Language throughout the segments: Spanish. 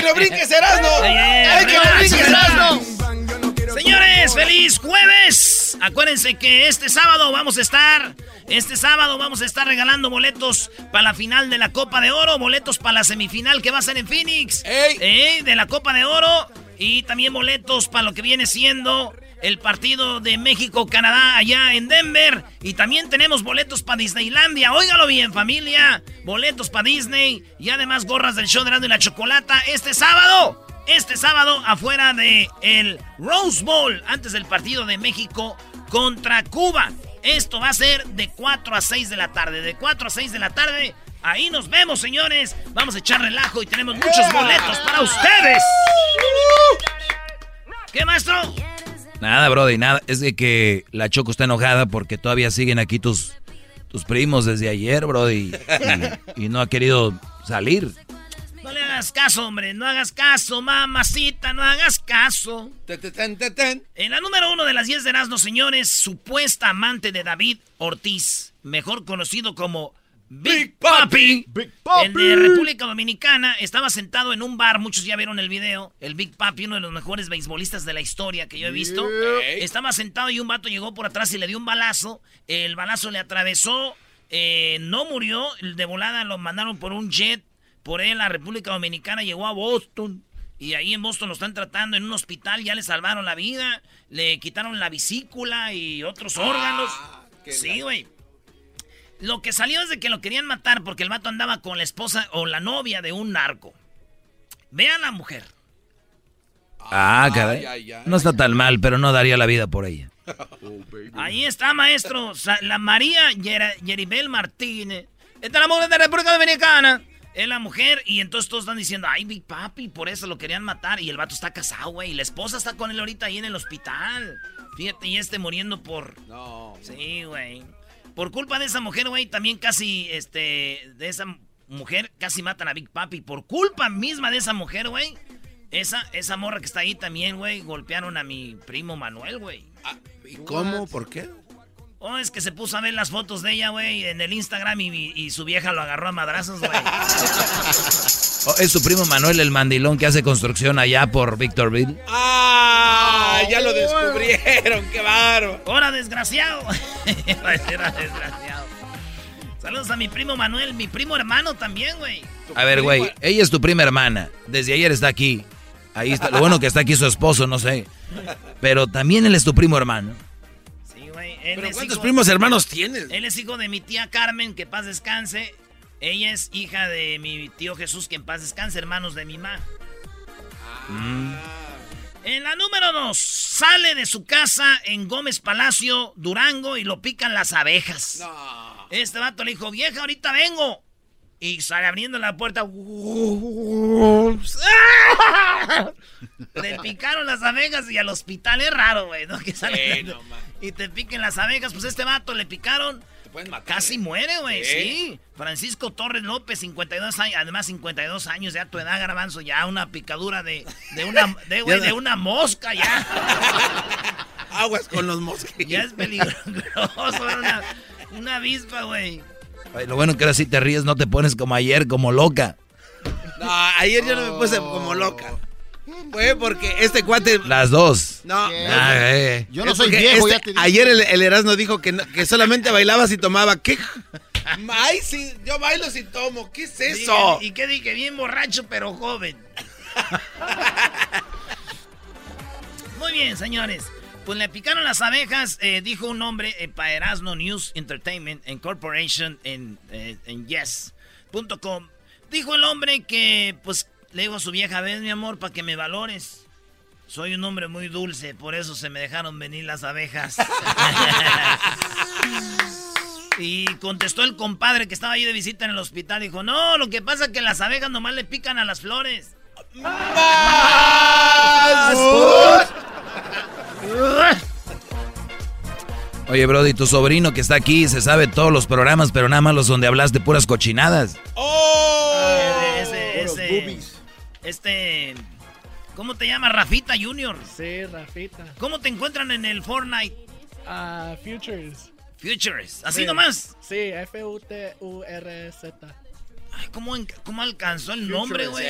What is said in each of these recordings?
que no brinque es Erasmo! ¡El que no brinque es Erasmo! Señores, feliz jueves. Acuérdense que este sábado vamos a estar, este sábado vamos a estar regalando boletos para la final de la Copa de Oro, boletos para la semifinal que va a ser en Phoenix, eh, de la Copa de Oro y también boletos para lo que viene siendo el partido de México-Canadá allá en Denver. Y también tenemos boletos para Disneylandia. Óigalo bien, familia. Boletos para Disney y además gorras del show de Rando y la Chocolata este sábado. Este sábado afuera de el Rose Bowl, antes del partido de México contra Cuba. Esto va a ser de 4 a 6 de la tarde. De 4 a 6 de la tarde. Ahí nos vemos, señores. Vamos a echar relajo y tenemos muchos boletos para ustedes. ¿Qué, maestro? Nada, Brody, nada. Es de que la Choco está enojada porque todavía siguen aquí tus, tus primos desde ayer, Brody. Y, y no ha querido salir. No le hagas caso, hombre. No hagas caso, mamacita. No hagas caso. En la número uno de las 10 de Erasmo, señores, supuesta amante de David Ortiz, mejor conocido como Big Papi. Big En de República Dominicana estaba sentado en un bar, muchos ya vieron el video. El Big Papi, uno de los mejores beisbolistas de la historia que yo he visto. Estaba sentado y un vato llegó por atrás y le dio un balazo. El balazo le atravesó, eh, no murió. De volada lo mandaron por un jet. Por él, la República Dominicana llegó a Boston. Y ahí en Boston lo están tratando en un hospital. Ya le salvaron la vida. Le quitaron la vesícula y otros órganos. Sí, güey. Lo que salió es de que lo querían matar porque el vato andaba con la esposa o la novia de un narco. Vean la mujer. Ah, caray. No está tan mal, pero no daría la vida por ella. Ahí está, maestro. La María Yera- Yeribel Martínez. Esta es la mujer de la República Dominicana. Es la mujer. Y entonces todos están diciendo, ay, Big Papi, por eso lo querían matar. Y el vato está casado, güey. Y la esposa está con él ahorita ahí en el hospital. Fíjate, y este muriendo por... No. Sí, güey. Por culpa de esa mujer, güey, también casi, este, de esa mujer, casi matan a Big Papi. Por culpa misma de esa mujer, güey. Esa, esa morra que está ahí también, güey, golpearon a mi primo Manuel, güey. ¿Y cómo? ¿Por qué? Oh, es que se puso a ver las fotos de ella, güey, en el Instagram y, y su vieja lo agarró a madrazos, güey. Oh, es su primo Manuel el mandilón que hace construcción allá por Victorville. ¡Ah! Ya lo descubrieron, qué bárbaro. ¡Hora, desgraciado! Desgraciado. Saludos a mi primo Manuel, mi primo hermano también, güey. A ver, güey, ella es tu prima hermana. Desde ayer está aquí. Ahí está. Lo bueno que está aquí su esposo, no sé. Pero también él es tu primo hermano. Él ¿Pero es cuántos hijo- primos hermanos tienes? Él es hijo de mi tía Carmen, que paz descanse. Ella es hija de mi tío Jesús, que en paz descanse, hermanos de mi mamá. En la número dos, sale de su casa en Gómez Palacio, Durango, y lo pican las abejas. Este vato le dijo, vieja, ahorita vengo. Y sale abriendo la puerta. Le picaron las abejas y al hospital es raro, güey, ¿no? Que salen Sí, no, man. y te piquen las abejas. Pues este vato le picaron. pueden matar, Casi ¿eh? muere, güey, Sí. sí. Francisco Torres López, 52 años, además 52 años, ya tu edad, garbanzo, ya una picadura de, de una de, una mosca, ya. Aguas con los mosquitos. Ya es peligroso, era una, una avispa, güey. Ay, Lo bueno que ahora sí te ríes, no te pones como ayer, como loca. No, ayer yo no me puse como loca. Fue porque este cuate. Las dos. No. Ah, eh. Yo no Es soy viejo, este- ya te dije. Ayer el, el Erasmo dijo que, no- que solamente bailaba si tomaba. ¿Qué? Ay, sí, yo bailo si tomo. ¿Qué es eso? ¿Y qué dije? Bien borracho, pero joven. Muy bien, señores. Pues le picaron las abejas, eh, dijo un hombre eh, para Erasmo News Entertainment Incorporation en, eh, yes.com. Dijo el hombre que, pues, le digo a su vieja, ves mi amor, para que me valores. Soy un hombre muy dulce, por eso se me dejaron venir las abejas. Y contestó el compadre que estaba ahí de visita en el hospital. Dijo, no, lo que pasa es que las abejas nomás le pican a las flores. Oye, Brody, tu sobrino que está aquí se sabe todos los programas, pero nada más los donde hablas de puras cochinadas. ¡Oh! Ese, ese, este. ¿Cómo te llamas? Rafita Junior. Sí, Rafita. ¿Cómo te encuentran en el Fortnite? Ah, Futures. Futures. ¿Así nomás? Sí, F-U-T-U-R-Z. Ay, ¿cómo, ¿cómo, alcanzó el nombre, güey?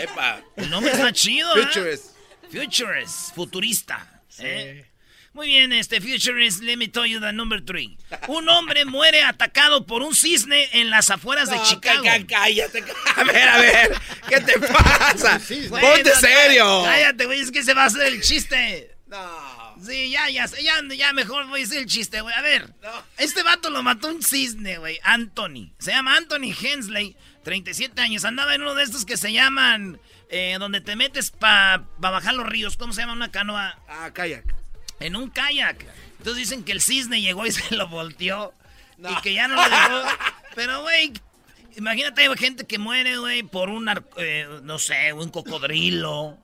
El nombre está chido, ¿eh? Futures. Futures. Futurista. Sí. ¿eh? Muy bien, este Futurist, let me tell you the number three. Un hombre muere atacado por un cisne en las afueras de Chicago. Cállate, a ver, a ver, ¿qué te pasa? Ponte serio. Cállate, güey, es que se va a hacer el chiste. No. Sí, ya, ya, ya, ya mejor voy a hacer el chiste, güey. A ver, este vato lo mató un cisne, güey, Anthony. Se llama Anthony Hensley, 37 años. Andaba en uno de estos que se llaman, eh, donde te metes para pa bajar los ríos. ¿Cómo se llama una canoa? Ah, kayak en un kayak. Entonces dicen que el cisne llegó y se lo volteó. Y que ya no lo dejó. Pero, güey, imagínate, hay gente que muere, güey, por un, eh, no sé, un cocodrilo.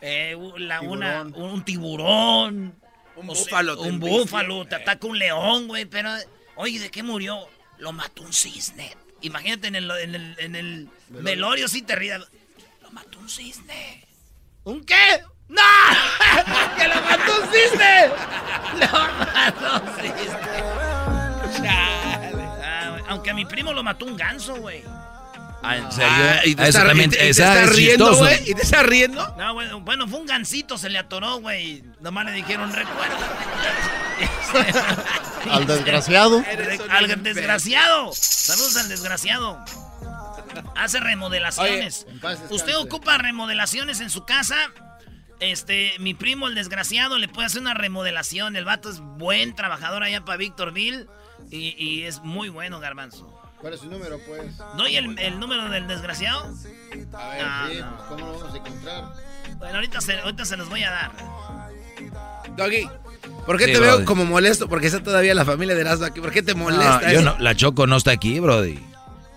Eh, un tiburón. Un búfalo. un búfalo, te ataca un león, güey. Pero, oye, ¿de qué murió? Lo mató un cisne. Imagínate en el, en el, en el velorio, sí te rías. Lo mató un cisne. ¿Un qué? ¡No! ¡Que lo mató un cisne! ¡Lo mató un cisne! Ah, aunque a mi primo lo mató un ganso, güey. Ah, ¿en serio? Ah, ¿Y te, está, riendo, güey? ¿Y te está riendo? No, bueno, bueno, fue un gansito, se le atoró, güey. Nomás le dijeron recuerdo. al desgraciado. Al desgraciado. Saludos al desgraciado. Hace remodelaciones. ¿Usted ocupa remodelaciones en su casa? Este, mi primo, el desgraciado, le puede hacer una remodelación. El vato es buen trabajador allá para Victorville y, y es muy bueno, Garbanzo. ¿Cuál es su número, pues? ¿Doy el, el número del desgraciado? A ver, ah, pues, ¿cómo lo vamos a encontrar? Bueno, ahorita se, ahorita se los voy a dar. Doggy, ¿por qué te veo como molesto? Porque está todavía la familia de Erasmo aquí. ¿Por qué te molesta? yo no, la Choco no está aquí, Brody.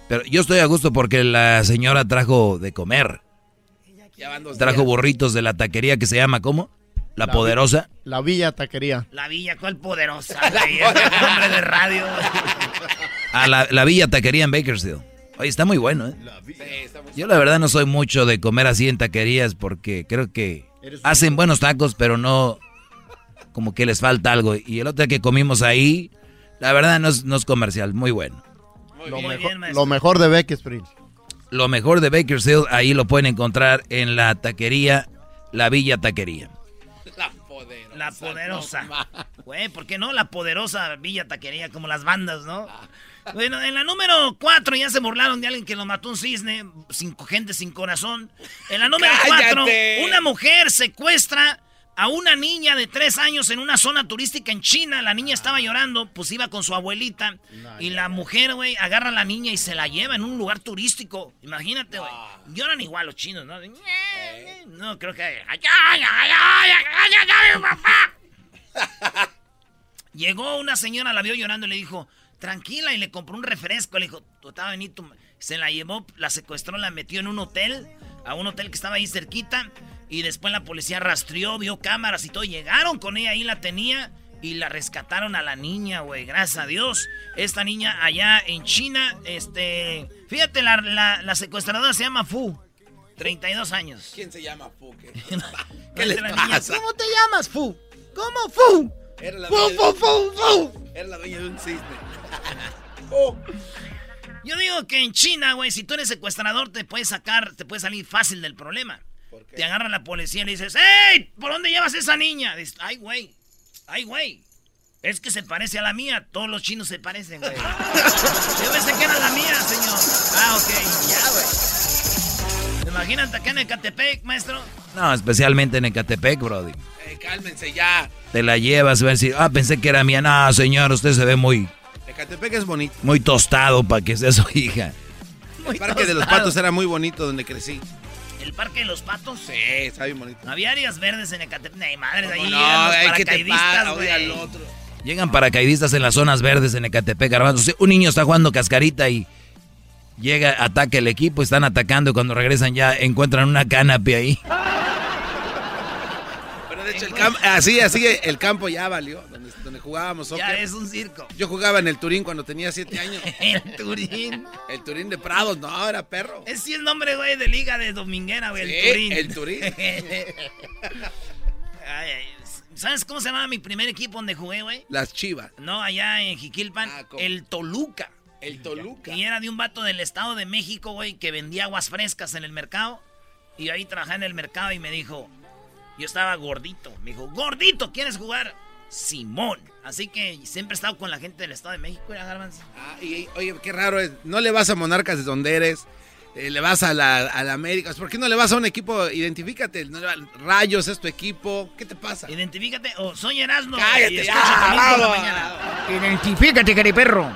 Pero yo estoy a gusto porque la señora trajo de comer. Trajo burritos de la taquería que se llama, ¿cómo? La, Poderosa. La Villa Taquería. La Villa, ¿cuál Poderosa? nombre de radio. Ah, la, la, Villa Taquería en Bakersfield. Oye, está muy bueno, ¿eh? Yo la verdad no soy mucho de comer así en taquerías porque creo que hacen buenos tacos, pero no como que les falta algo. Y el otro día que comimos ahí, la verdad no es, comercial, muy bueno. lo, mejor, lo mejor de Bakersfield. Lo mejor de Bakersfield, ahí lo pueden encontrar en la taquería, la Villa Taquería. La poderosa. La poderosa. Güey, ¿por qué no? La poderosa Villa Taquería, como las bandas, ¿no? Bueno, en la número 4 ya se burlaron de alguien que lo mató un cisne, cinco gente sin corazón. En la número 4, una mujer secuestra a una niña de tres años en una zona turística en China. La niña estaba llorando, pues iba con su abuelita. y la mujer, güey, agarra a la niña y se la lleva en un lugar turístico. Imagínate, güey. Lloran igual los chinos, ¿no? No, creo que... Llegó una señora, la vio llorando y le dijo, tranquila, y le compró un refresco. Le dijo, tú estaba. Se la llevó, la secuestró, la metió en un hotel, a un hotel que estaba ahí cerquita. Y después la policía rastreó, vio cámaras y todo. Llegaron con ella, ahí la tenía. Y la rescataron a la niña, güey. Gracias a Dios. Esta niña allá en China, este... Fíjate, la, la, secuestradora se llama Fu. 32 años. ¿Quién se llama Fu? ¿Qué, ¿Cómo te llamas, Fu? ¿Cómo, Fu? Era la fu, fu, fu, fu. Era la dueña de un cisne. Yo digo que en China, güey, si tú eres secuestrador, te puedes sacar, te puedes salir fácil del problema. Te agarra la policía y le dices, ¡Ey! ¿Por dónde llevas esa niña? Dices, ay, güey. Ay, güey. Es que se parece a la mía. Todos los chinos se parecen, güey. Yo pensé que era la mía, señor. Ah, ok. Ya, güey. Imagínate acá en Ecatepec, maestro? No, especialmente en Ecatepec, Brody. Eh, cálmense ya. Te la llevas, va a decir, ah, pensé que era mía. No, señor, usted se ve muy... Ecatepec es bonito. Muy tostado para que sea su hija. El parque de los patos era muy bonito donde crecí. ¿El Parque de los Patos? Sí, está bien bonito. Había áreas verdes en Ecatepec. Ay, madre, de ahí no, güey. Llegan paracaidistas en las zonas verdes en Ecatepec, Garbanzo. un niño está jugando cascarita y llega, ataca el equipo, están atacando y cuando regresan ya encuentran una canapé ahí. De hecho, el campo, así, así, el campo ya valió, donde, jugábamos. Ya es un circo. Yo jugaba en el Turín cuando tenía siete años. el Turín. El Turín de Prados, no, era perro. Es sí el nombre, güey, de liga de dominguera, güey, el Turín. el Turín. ¿Sabes cómo se llamaba mi primer equipo donde jugué, güey? Las Chivas. No, allá en Jiquilpan, ah, el Toluca. El Toluca. Y era de un vato del Estado de México, güey, que vendía aguas frescas en el mercado. Y ahí trabajaba en el mercado y me dijo, yo estaba gordito. Me dijo, gordito, ¿quieres jugar? Simón. Así que siempre he estado con la gente del Estado de México, ¿era Ah, y oye, qué raro es. No le vas a Monarcas de donde eres. Eh, le vas a la, a la, América. ¿Por qué no le vas a un equipo? Identifícate. Rayos es tu equipo. ¿Qué te pasa? Identifícate. O soy Erasmo. Cállate, ya, Identifícate, cari perro.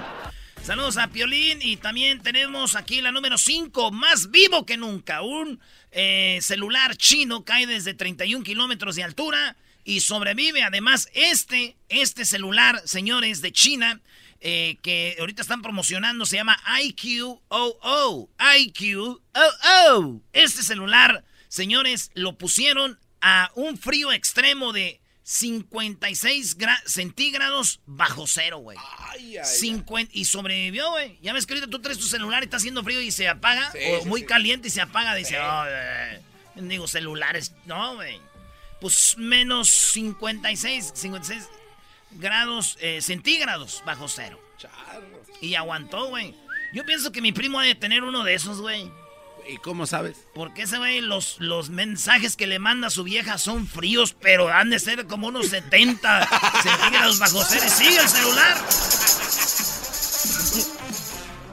Saludos a Piolín y también tenemos aquí la número 5, más vivo que nunca. Un eh, celular chino cae desde 31 kilómetros de altura y sobrevive. Además, este, este celular, señores, de China, eh, que ahorita están promocionando, se llama IQ-OO. IQ-OO. Este celular, señores, lo pusieron a un frío extremo de 56 centígrados bajo cero, güey. y sobrevivió, güey. Ya ves que ahorita tú traes tu celular y está haciendo frío y se apaga. o muy caliente y se apaga. Dice, oh, digo, celulares. No, güey. Pues menos 56, 56 grados eh, centígrados bajo cero. Y aguantó, güey. Yo pienso que mi primo debe tener uno de esos, güey. ¿Y cómo sabes? Porque ese güey, los, los mensajes que le manda a su vieja son fríos, pero han de ser como unos 70 centígrados bajo cero. sigue el celular.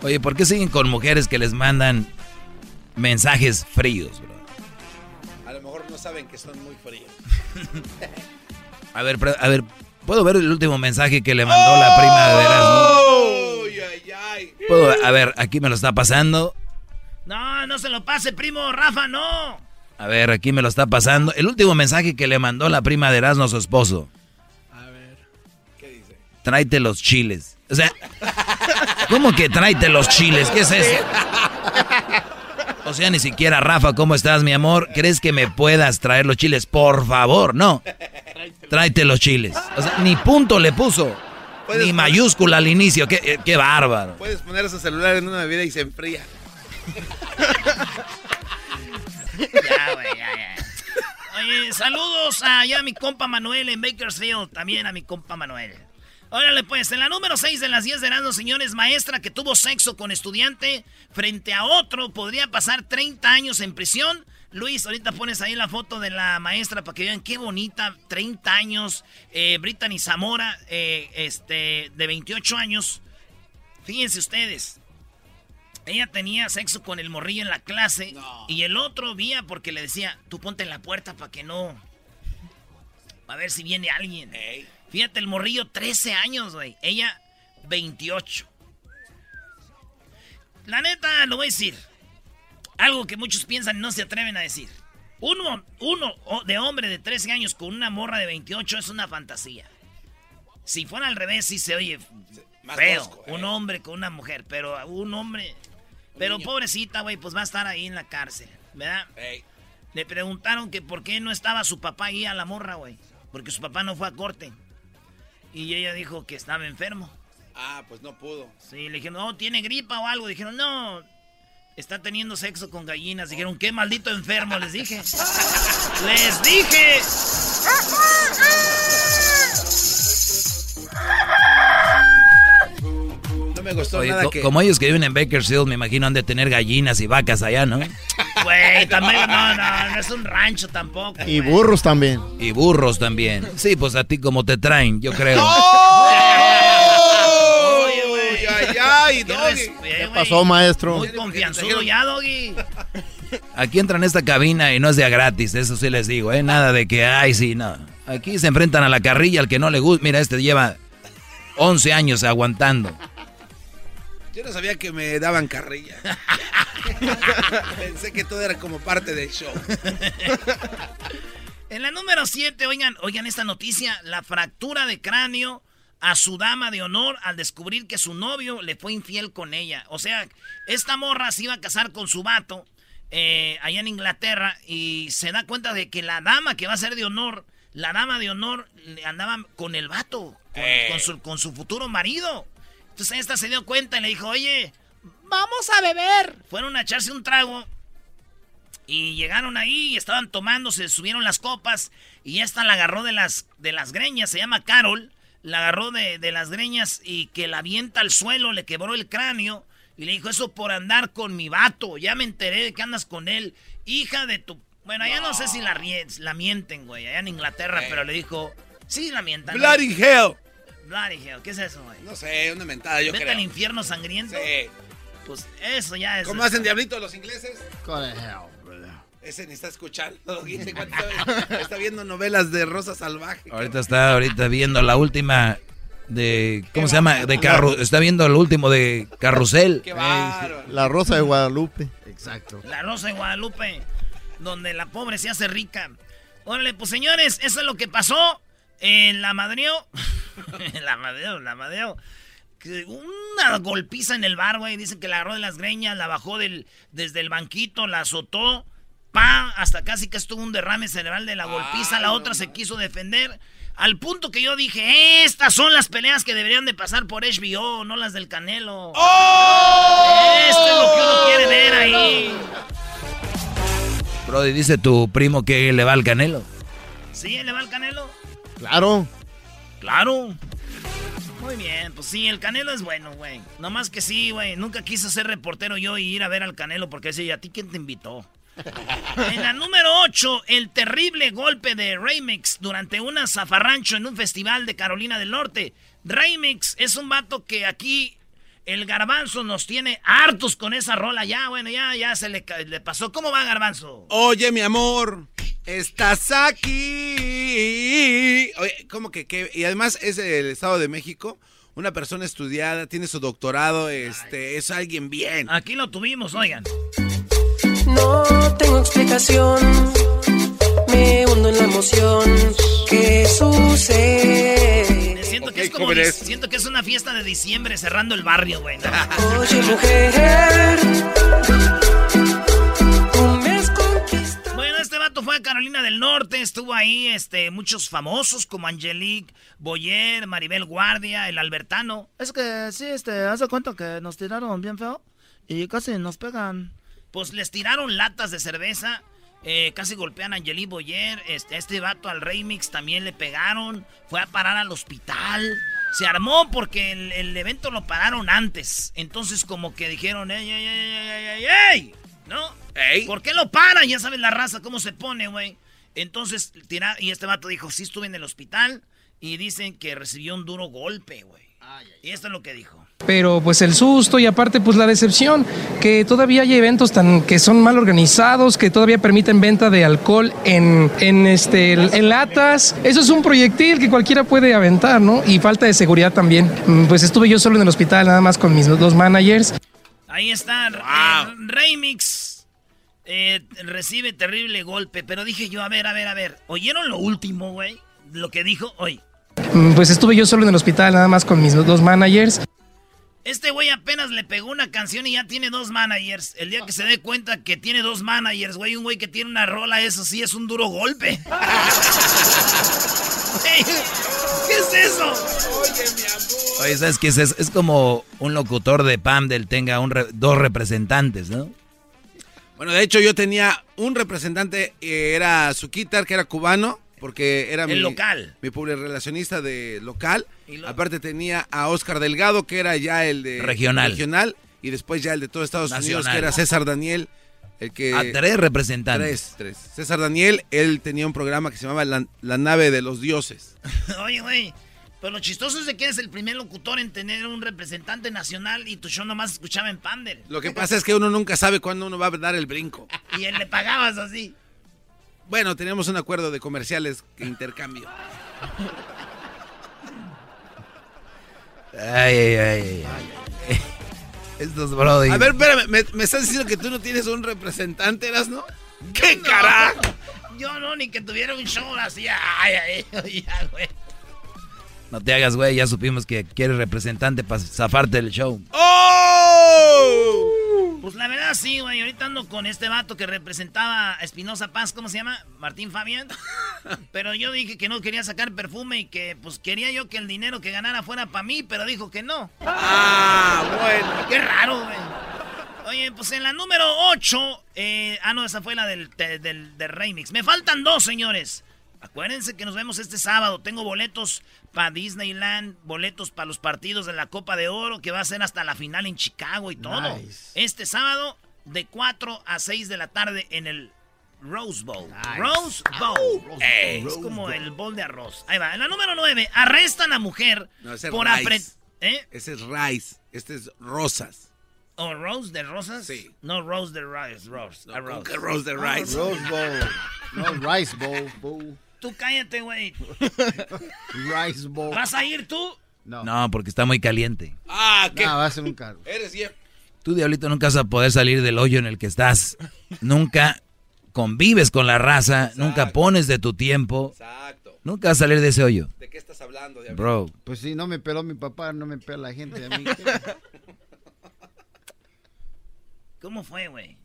Oye, ¿por qué siguen con mujeres que les mandan mensajes fríos, bro? A lo mejor no saben que son muy fríos. a ver, a ver, ¿puedo ver el último mensaje que le mandó la prima de Erasmo? ¿Puedo, a ver, aquí me lo está pasando. No, no se lo pase, primo Rafa, no. A ver, aquí me lo está pasando. El último mensaje que le mandó la prima de Erasmo a su esposo. A ver, ¿qué dice? Tráete los chiles. O sea, ¿cómo que tráete los chiles? ¿Qué es eso? O sea, ni siquiera, Rafa, ¿cómo estás, mi amor? ¿Crees que me puedas traer los chiles? Por favor, no. Tráete los chiles. O sea, ni punto le puso. Ni mayúscula al inicio. Qué, qué bárbaro. Puedes poner ese celular en una bebida y se enfría ya, güey, ya, ya. Saludos a mi compa Manuel en Bakersfield. También a mi compa Manuel. Órale, pues, en la número 6 de las 10 de Erasmus, señores, maestra que tuvo sexo con estudiante frente a otro podría pasar 30 años en prisión. Luis, ahorita pones ahí la foto de la maestra para que vean qué bonita, 30 años. Eh, Brittany Zamora, eh, este, de 28 años. Fíjense ustedes, ella tenía sexo con el morrillo en la clase y el otro vía porque le decía, tú ponte en la puerta para que no... A ver si viene alguien. Fíjate, el morrillo 13 años, güey. Ella 28. La neta, lo voy a decir. Algo que muchos piensan y no se atreven a decir. Uno, uno de hombre de 13 años con una morra de 28 es una fantasía. Si fuera al revés, sí se oye feo. Un eh. hombre con una mujer, pero un hombre pero pobrecita, güey, pues va a estar ahí en la cárcel, ¿verdad? Le preguntaron que por qué no estaba su papá ahí a la morra, güey. Porque su papá no fue a corte. Y ella dijo que estaba enfermo. Ah, pues no pudo. Sí, le dijeron, no, tiene gripa o algo. Dijeron, no, está teniendo sexo con gallinas. Dijeron, qué maldito enfermo, les dije. ¡Les dije! Como ellos que viven en Bakersfield, me imagino han de tener gallinas y vacas allá, ¿no? Güey, también, no, no, no es un rancho tampoco. Y burros también. Y burros también. Sí, pues a ti como te traen, yo creo. ¿Qué pasó, maestro? Muy confianzudo ya, Doggy. Aquí entran a esta cabina y no es de gratis, eso sí les digo, ¿eh? Nada de que, ay, sí, no. Aquí se enfrentan a la carrilla, al que no le gusta. Mira, este lleva 11 años aguantando. Yo no sabía que me daban carrilla. Pensé que todo era como parte del show. en la número 7, oigan, oigan esta noticia, la fractura de cráneo a su dama de honor al descubrir que su novio le fue infiel con ella. O sea, esta morra se iba a casar con su vato eh, allá en Inglaterra y se da cuenta de que la dama que va a ser de honor, la dama de honor andaba con el vato, con, eh. su, con su futuro marido. Entonces esta se dio cuenta y le dijo, oye, vamos a beber. Fueron a echarse un trago y llegaron ahí y estaban tomando, se subieron las copas y esta la agarró de las, de las greñas, se llama Carol la agarró de, las greñas y que la avienta al suelo, le quebró el cráneo y le dijo, eso por andar con mi vato, ya me enteré de que andas con él, hija de tu... Bueno, allá no, sé si la, la mienten, güey, allá en Inglaterra, pero le dijo, sí, la mientan. Bloody hell. Bloody hell, ¿qué es eso, güey? No sé, una mentada, yo Vete al infierno sangriento. Sí. Pues eso ya es... ¿Cómo hacen diablitos los ingleses? God hell. Ese ni está escuchando. está viendo novelas de Rosa Salvaje. Ahorita está ahorita viendo la última de ¿cómo se llama? De carro, está viendo el último de Carrusel. la Rosa de Guadalupe. Exacto. La Rosa de Guadalupe, donde la pobre se hace rica. Órale, pues señores, eso es lo que pasó en la Madreo. la Madreo, la Madreo. Una golpiza en el bar, güey. Dicen que la agarró de las greñas, la bajó del, desde el banquito, la azotó hasta casi que estuvo un derrame cerebral de la golpiza. la otra se quiso defender. Al punto que yo dije, estas son las peleas que deberían de pasar por HBO, no las del Canelo. ¡Oh! Esto es lo que uno quiere ver ahí. Brody, dice tu primo que le va al Canelo. ¿Sí, le va al Canelo? Claro. Claro. Muy bien, pues sí, el Canelo es bueno, güey. Nomás que sí, güey. Nunca quise ser reportero yo y ir a ver al Canelo porque ese, ¿a ti quién te invitó? En la número 8, el terrible golpe de Remix durante una zafarrancho en un festival de Carolina del Norte. Remix es un vato que aquí el garbanzo nos tiene hartos con esa rola. Ya, bueno, ya, ya se le, le pasó. ¿Cómo va, garbanzo? Oye, mi amor, estás aquí. Oye, ¿cómo que qué? Y además es el Estado de México una persona estudiada, tiene su doctorado, este, es alguien bien. Aquí lo tuvimos, oigan. No tengo explicación, me hundo en la emoción. ¿Qué sucede? Siento, que es como, siento que es una fiesta de diciembre cerrando el barrio, güey. Oye, mujer. Vato fue a Carolina del Norte, estuvo ahí este, muchos famosos como Angelique Boyer, Maribel Guardia, el Albertano. Es que sí, este, hace cuenta que nos tiraron bien feo y casi nos pegan pues les tiraron latas de cerveza. Eh, casi golpean a Angeli Boyer. Este, este vato al Remix también le pegaron. Fue a parar al hospital. Se armó porque el, evento lo pararon antes. Entonces, como que dijeron, ¡ey, ey, ey, ey, ey! ¿No? ¿Ey? ¿Por qué lo paran? Ya sabes la raza, cómo se pone, güey. Entonces, tira, y este vato dijo, sí estuve en el hospital. Y dicen que recibió un duro golpe, güey. Y esto es lo que dijo. Pero pues el susto y aparte pues la decepción, que todavía hay eventos tan que son mal organizados, que todavía permiten venta de alcohol en, en, este, en latas. Eso es un proyectil que cualquiera puede aventar, ¿no? Y falta de seguridad también. Mm, pues estuve yo solo en el hospital nada más con mis dos managers. Ahí está, eh, Remix. Eh, recibe terrible golpe, pero dije yo, a ver, a ver, a ver, ¿oyeron lo último, güey? Lo que dijo hoy. Mm, pues estuve yo solo en el hospital nada más con mis dos managers. Este güey apenas le pegó una canción y ya tiene dos managers. El día que se dé cuenta que tiene dos managers, güey, un güey que tiene una rola, eso sí es un duro golpe. ¿Qué es eso? Oye, mi amor. Oye, ¿sabes qué es? Es como un locutor de PAM del tenga un dos representantes, ¿no? Bueno, de hecho yo tenía un representante, eh, era Zuquitar, que era cubano, porque era el mi, local. mi relacionista de local. Aparte tenía a Oscar Delgado, que era ya el de regional. regional y después ya el de todos Estados Unidos, que era César Daniel. El que, a tres representantes. Tres, tres. César Daniel, él tenía un programa que se llamaba La, nave de los dioses. Oye, güey, pero lo chistoso es de que eres el primer locutor en tener un representante nacional y tu show nomás escuchaba en Pander. Lo que pasa es que uno nunca sabe cuándo uno va a dar el brinco. y él le pagabas así. Bueno, teníamos un acuerdo de comerciales que intercambio. Ay, ay, ay, ay. Estos brody. A ver, espérame, ¿me, estás diciendo que tú no tienes un representante, eras, no? ¿Qué carajo? Yo no, ni que tuviera un show así. Ay, ay, ay, güey. No te hagas, güey, ya supimos que quieres representante para zafarte del show. ¡Oh! Pues la verdad sí, güey. Ahorita ando con este vato que representaba a Espinosa Paz, ¿cómo se llama? Martín Fabián. Pero yo dije que no quería sacar perfume y que pues quería yo que el dinero que ganara fuera para mí, pero dijo que no. Ah, bueno. Qué raro, güey. Oye, pues en la número 8. Eh, ah, no, esa fue la del, del, del remix. Me faltan dos, señores. Acuérdense que nos vemos este sábado. Tengo boletos para Disneyland, boletos para los partidos de la Copa de Oro, que va a ser hasta la final en Chicago y todo. Este sábado, de 4 a 6 de la tarde en el Rose Bowl. Rose Bowl. es como el bowl de arroz. Ahí va. En la número 9, arrestan a mujer por apretar. ¿Eh? Ese es rice. Este es rosas. ¿O Rose de rosas? Sí. No, Rose de rice. Rose. No, rose. rose de rice. Rose Bowl. No, Rice Bowl. bowl. Tú cállate, güey. Rice Bowl. ¿Vas a ir tú? No. No, porque está muy caliente. Ah, ¿qué? No, va a ser un carro. Eres bien. Tú, diablito, nunca vas a poder salir del hoyo en el que estás. nunca convives con la raza. Exacto. Nunca pones de tu tiempo. Exacto. Nunca vas a salir de ese hoyo. ¿De qué estás hablando, diablito? Bro. Pues si no me peló mi papá, no me pela la gente a mí. ¿Cómo fue, güey?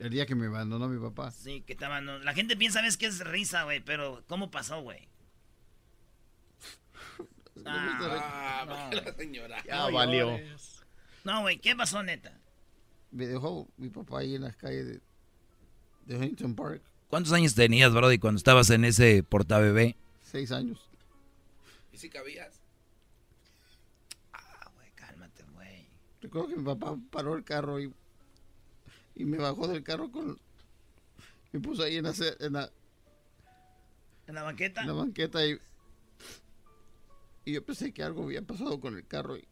El día que me abandonó mi papá. Sí, que te abandonó. La gente piensa, ves que es risa, güey, pero ¿cómo pasó, güey? Ah, no, la señora. Ya no, valió. No, güey, ¿qué pasó, neta? Me dejó mi papá ahí en las calles de, de Huntington Park. ¿Cuántos años tenías, Brody, cuando estabas en ese portabebé? Seis años. ¿Y si cabías? Ah, güey, cálmate, güey. Recuerdo que mi papá paró el carro y y me bajó del carro con me puso ahí en la en la, ¿En la banqueta en la banqueta y, y yo pensé que algo había pasado con el carro y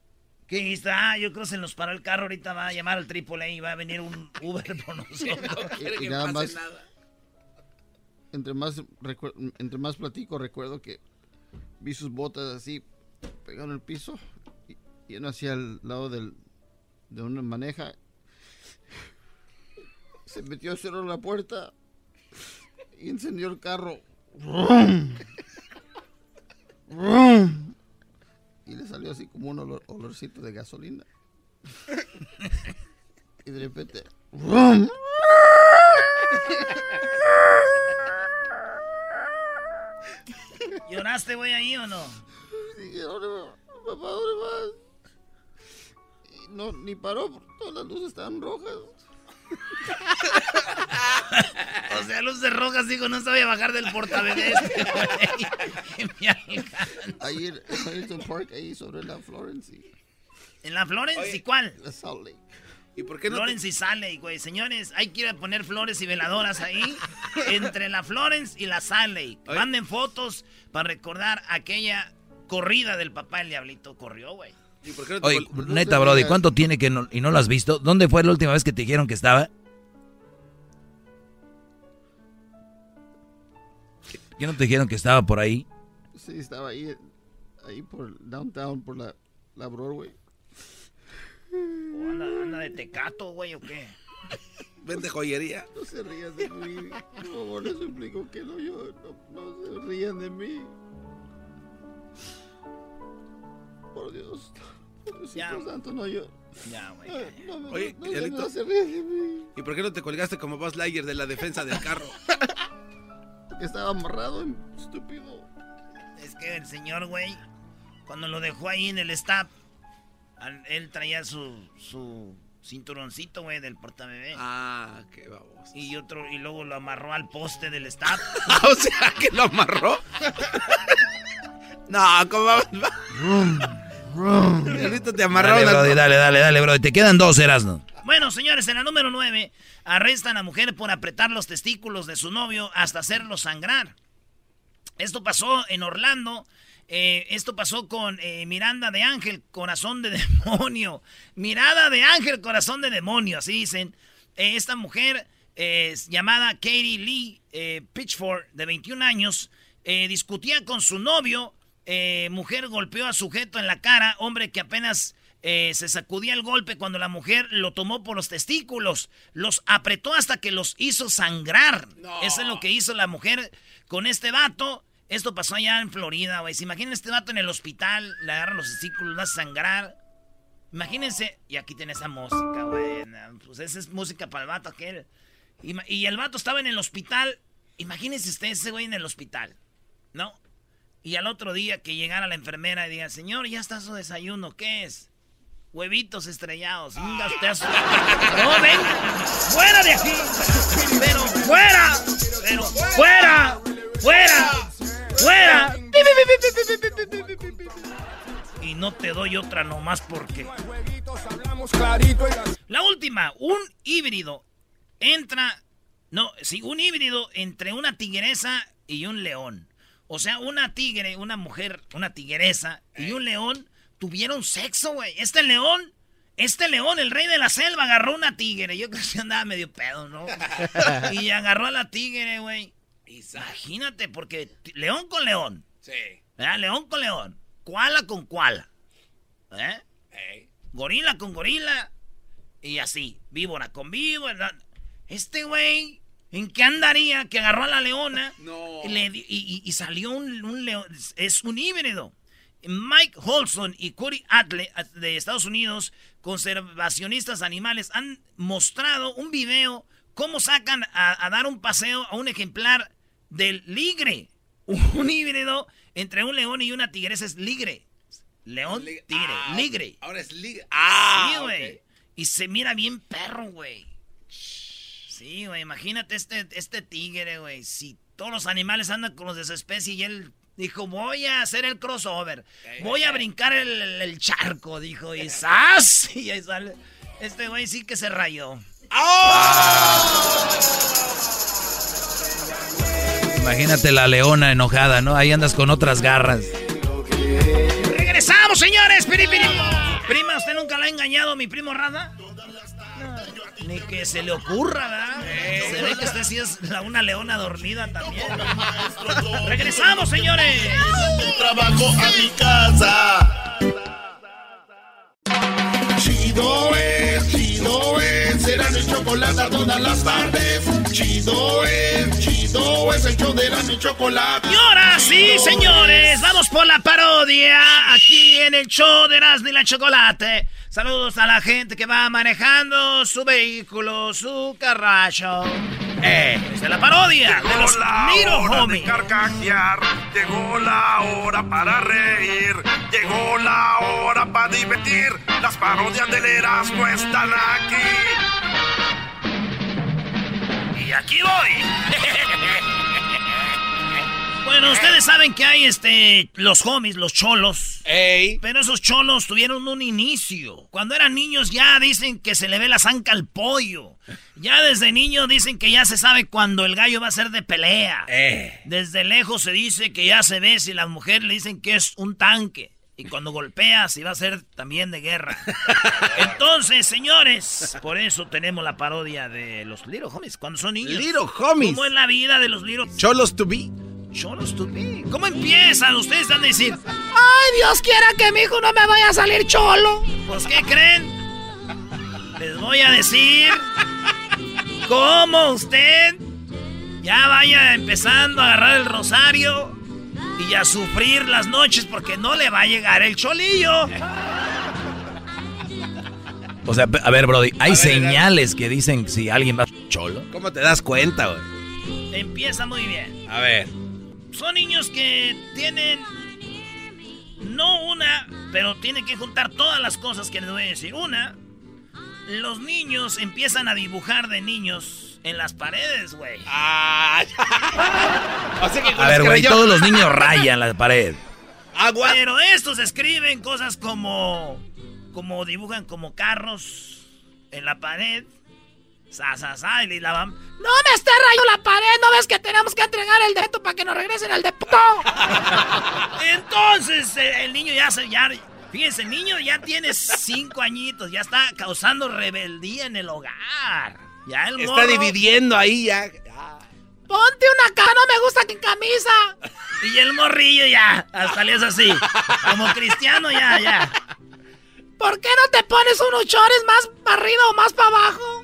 ¿Qué está? Ah, yo creo que se nos paró el carro. Ahorita va a llamar al triple y va a venir un Uber por nosotros. no y, y nada más. Nada. Entre más entre más platico, recuerdo que vi sus botas así en el piso y, uno hacia el lado del, de una maneja se metió, cerró la puerta y encendió el carro. Y le salió así como un olor, olorcito de gasolina. Y de repente. ¿Lloraste, güey, ahí o no? Dije, papá, ¿dónde vas? Y no, ni paró, porque todas las luces estaban rojas. O sea, luces rojas, digo, no sabía bajar del portabebés. ahí en Huntington Park, ahí sobre la Florence. Y... ¿En la Florence Oye, y cuál? La Salt Lake. ¿Y por qué no Florence te... y Salt Lake, güey. Señores, hay que ir a poner flores y veladoras ahí. entre la Florence y la Salt Lake. Oye. Manden fotos para recordar aquella corrida del papá del diablito. Corrió, güey. No Oye, neta, Brody, ¿cuánto tiene que no, y no lo has visto? ¿Dónde fue la última vez que te dijeron que estaba? ¿Qué no te dijeron que estaba por ahí? Sí, estaba ahí, ahí por downtown, por la, la Broadway. ¿O anda, anda de tecato, güey, o qué? ¿Vende joyería? No se rían de mí. Por favor, les suplico que no, yo, no, no se rían de mí. Por Dios. Ya. Santo, no yo. Ya, güey. No, no, Oye, no, no, Diablito. no se rían de mí. ¿Y por qué no te colgaste como Buzz Lightyear de la defensa del carro? Que estaba amarrado, estúpido. Es que el señor, güey, cuando lo dejó ahí en el stop, al- él traía su, su cinturoncito, güey, del portabebé. Ah, qué baboso. Y otro, y luego lo amarró al poste del stop. o sea, que lo amarró. no, ¿cómo va? Diablito te. Dale, Brody, dale, dale, dale, Brody. Te quedan dos, Erasno. Bueno, señores, en la número 9, arrestan a mujer por apretar los testículos de su novio hasta hacerlo sangrar. Esto pasó en Orlando. eh, esto pasó con eh, Miranda de Ángel, corazón de demonio. Mirada de Ángel, corazón de demonio, así dicen. Eh, esta mujer eh, es llamada Katie Lee eh, Pitchford, de 21 años, eh, discutía con su novio. Eh, mujer golpeó a sujeto en la cara, hombre que apenas eh, se sacudía el golpe cuando la mujer lo tomó por los testículos. Los apretó hasta que los hizo sangrar. Eso es lo que hizo la mujer con este vato. Esto pasó allá en Florida, güey. ¿Se imaginan este vato en el hospital? Le agarran los testículos, va a sangrar. Imagínense. Y aquí tiene esa música, güey. Pues esa es música para el vato aquel. Y, y el vato estaba en el hospital. Imagínense usted ese güey en el hospital. ¿No? Y al otro día que llegara la enfermera y diga, señor, ya está su desayuno, ¿qué es? Huevitos estrellados. Un gastazo. No, venga. Fuera de aquí. Pero fuera. Pero fuera. Fuera. Fuera. Y no te doy otra nomás porque. La última, un híbrido entra. No, sí, un híbrido entre una tigresa y un león. O sea, una tigre, una mujer, una tigresa y un león tuvieron sexo, güey. Este león, este león, el rey de la selva, agarró una tigre. Yo creo que andaba medio pedo, ¿no? y agarró a la tigre, güey. Imagínate, porque león con león. Sí. ¿verdad? León con león. Koala con koala. ¿Eh? Gorila con gorila. Y así. Víbora con víbora. Este güey, ¿en qué andaría? Que agarró a la leona. No. Y, salió un, un león. Es un híbrido. Mike Holson y Corey Atle de Estados Unidos, conservacionistas animales, han mostrado un video cómo sacan a, dar un paseo a un ejemplar del ligre. Un híbrido entre un león y una tigresa es ligre. León, tigre, ah, ligre. Ahora es ligre. Ah, sí, güey. Y se mira bien perro, güey. Sí, güey. Imagínate este, este tigre, güey. Si todos los animales andan con los de su especie y él Dijo, voy a hacer el crossover. Voy a brincar el, charco, dijo. Y ¡zas! Y ahí sale. Este güey sí que se rayó. ¡Oh! Imagínate la leona enojada, ¿no? Ahí andas con otras garras. ¡Regresamos, señores! Prima, ¿usted nunca la ha engañado, mi primo Rada? Ni que se le ocurra, ¿verdad? Se ve que usted sí es una leona dormida también. Regresamos, señores. Trabajo a mi casa. Chido es, chido es, será mi chocolate todas las tardes. Chido es, chido es el show de la mi chocolate. Y ahora sí, señores, vamos por la parodia aquí en el show de la Chocolate. Saludos a la gente que va manejando su vehículo, su carracho. Eh, es la parodia llegó de los la hora Homies. de carcajear, llegó la hora para reír, llegó la hora para divertir. Las parodias del Erasmo están aquí. Y aquí voy. Bueno, ustedes saben que hay este los homies, los cholos. Pero esos cholos tuvieron un inicio. Cuando eran niños ya dicen que se le ve la zanca al pollo. Ya desde niño dicen que ya se sabe cuando el gallo va a ser de pelea. Eh. Desde lejos se dice que ya se ve si las mujeres le dicen que es un tanque. Y cuando golpea, si va a ser también de guerra. Entonces, señores, por eso tenemos la parodia de los Little Homies. Cuando son niños. Little Homies. ¿Cómo es la vida de los Little Cholos to be. Cholos to be. ¿Cómo empiezan? Ustedes van a decir, ay, Dios quiera que mi hijo no me vaya a salir cholo. Pues, ¿qué creen? Les voy a decir cómo usted ya vaya empezando a agarrar el rosario y a sufrir las noches porque no le va a llegar el cholillo. O sea, a ver, Brody, hay señales que dicen si alguien va cholo. ¿Cómo te das cuenta, güey? Empieza muy bien. A ver. Son niños que tienen no una, pero tienen que juntar todas las cosas que les voy a decir. Una, los niños empiezan a dibujar de niños en las paredes, güey. Ah, o sea que A ver, güey, todos los niños rayan la pared. Agua. Pero estos escriben cosas como. Como dibujan como carros en la pared. Sa, sa, sa, y la van. ¡No me esté rayando la pared! ¿No ves que tenemos que entregar el dedo para que nos regresen al depósito? Entonces, eh, el niño ya se. Ya, fíjense, el niño ya tiene cinco añitos, ya está causando rebeldía en el hogar. Ya el Está morro- dividiendo ahí ya. Ponte una cara, no me gusta que camisa. Y el morrillo ya, hasta le es así. Como cristiano ya, ya. ¿Por qué no te pones unos chores más para arriba o más para abajo?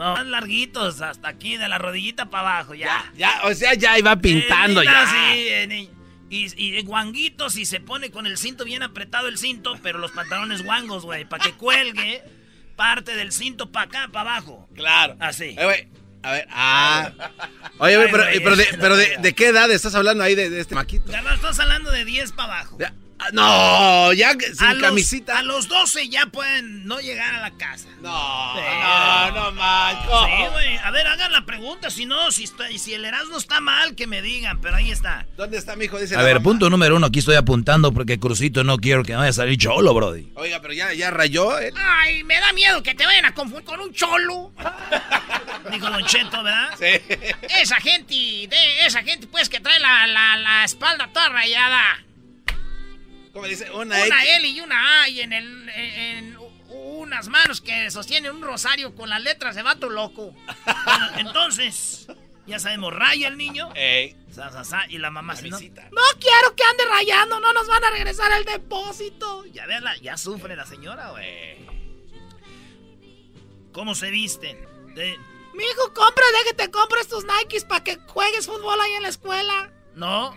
No, más larguitos, hasta aquí, de la rodillita para abajo, ya. Ya, o sea, ya iba pintando, Eh, ya. sí, eh, y, y guanguitos y se pone con el cinto bien apretado el cinto, pero los pantalones guangos, güey, para que cuelgue parte del cinto para acá, para abajo. Claro. Así. Eh, a ver, ah. Oye, güey, pero, pero, de, es- pero de, ¿de qué edad estás hablando ahí de, de este maquito? Ya no estás hablando de 10 para abajo. Ya, no, ya sin a los, camisita. a los 12 ya pueden no llegar a la casa. No, Sí. no, no manches. Sí, güey. A ver, hagan la pregunta. Si no, si, está, si el Erasmo está mal, que me digan. Pero ahí está. ¿Dónde está mi hijo? Dice A ver, mamá. punto número uno, aquí estoy apuntando porque Crucito no quiero que vaya a salir cholo, brody. Oiga, pero ya, ya rayó él. Ay, me da miedo que te vayan a confundir con un cholo. Dijo Don Cheto, ¿verdad? Sí. Esa gente, de esa gente, pues, que trae la, la, la espalda toda rayada. ¿Cómo dice? Una, Una X. L y una A y en, el, en, en unas manos que sostienen un rosario con las letras de vato loco. Bueno, entonces, ya sabemos, raya el niño. Ey. Sa, sa, sa, y la mamá se no, no quiero que ande rayando, no nos van a regresar el depósito. Ya veanla, ya sufre la señora, güey. ¿Cómo se visten? De- Mi hijo, compra, déjate, compres tus Nikes para que juegues fútbol ahí en la escuela. No,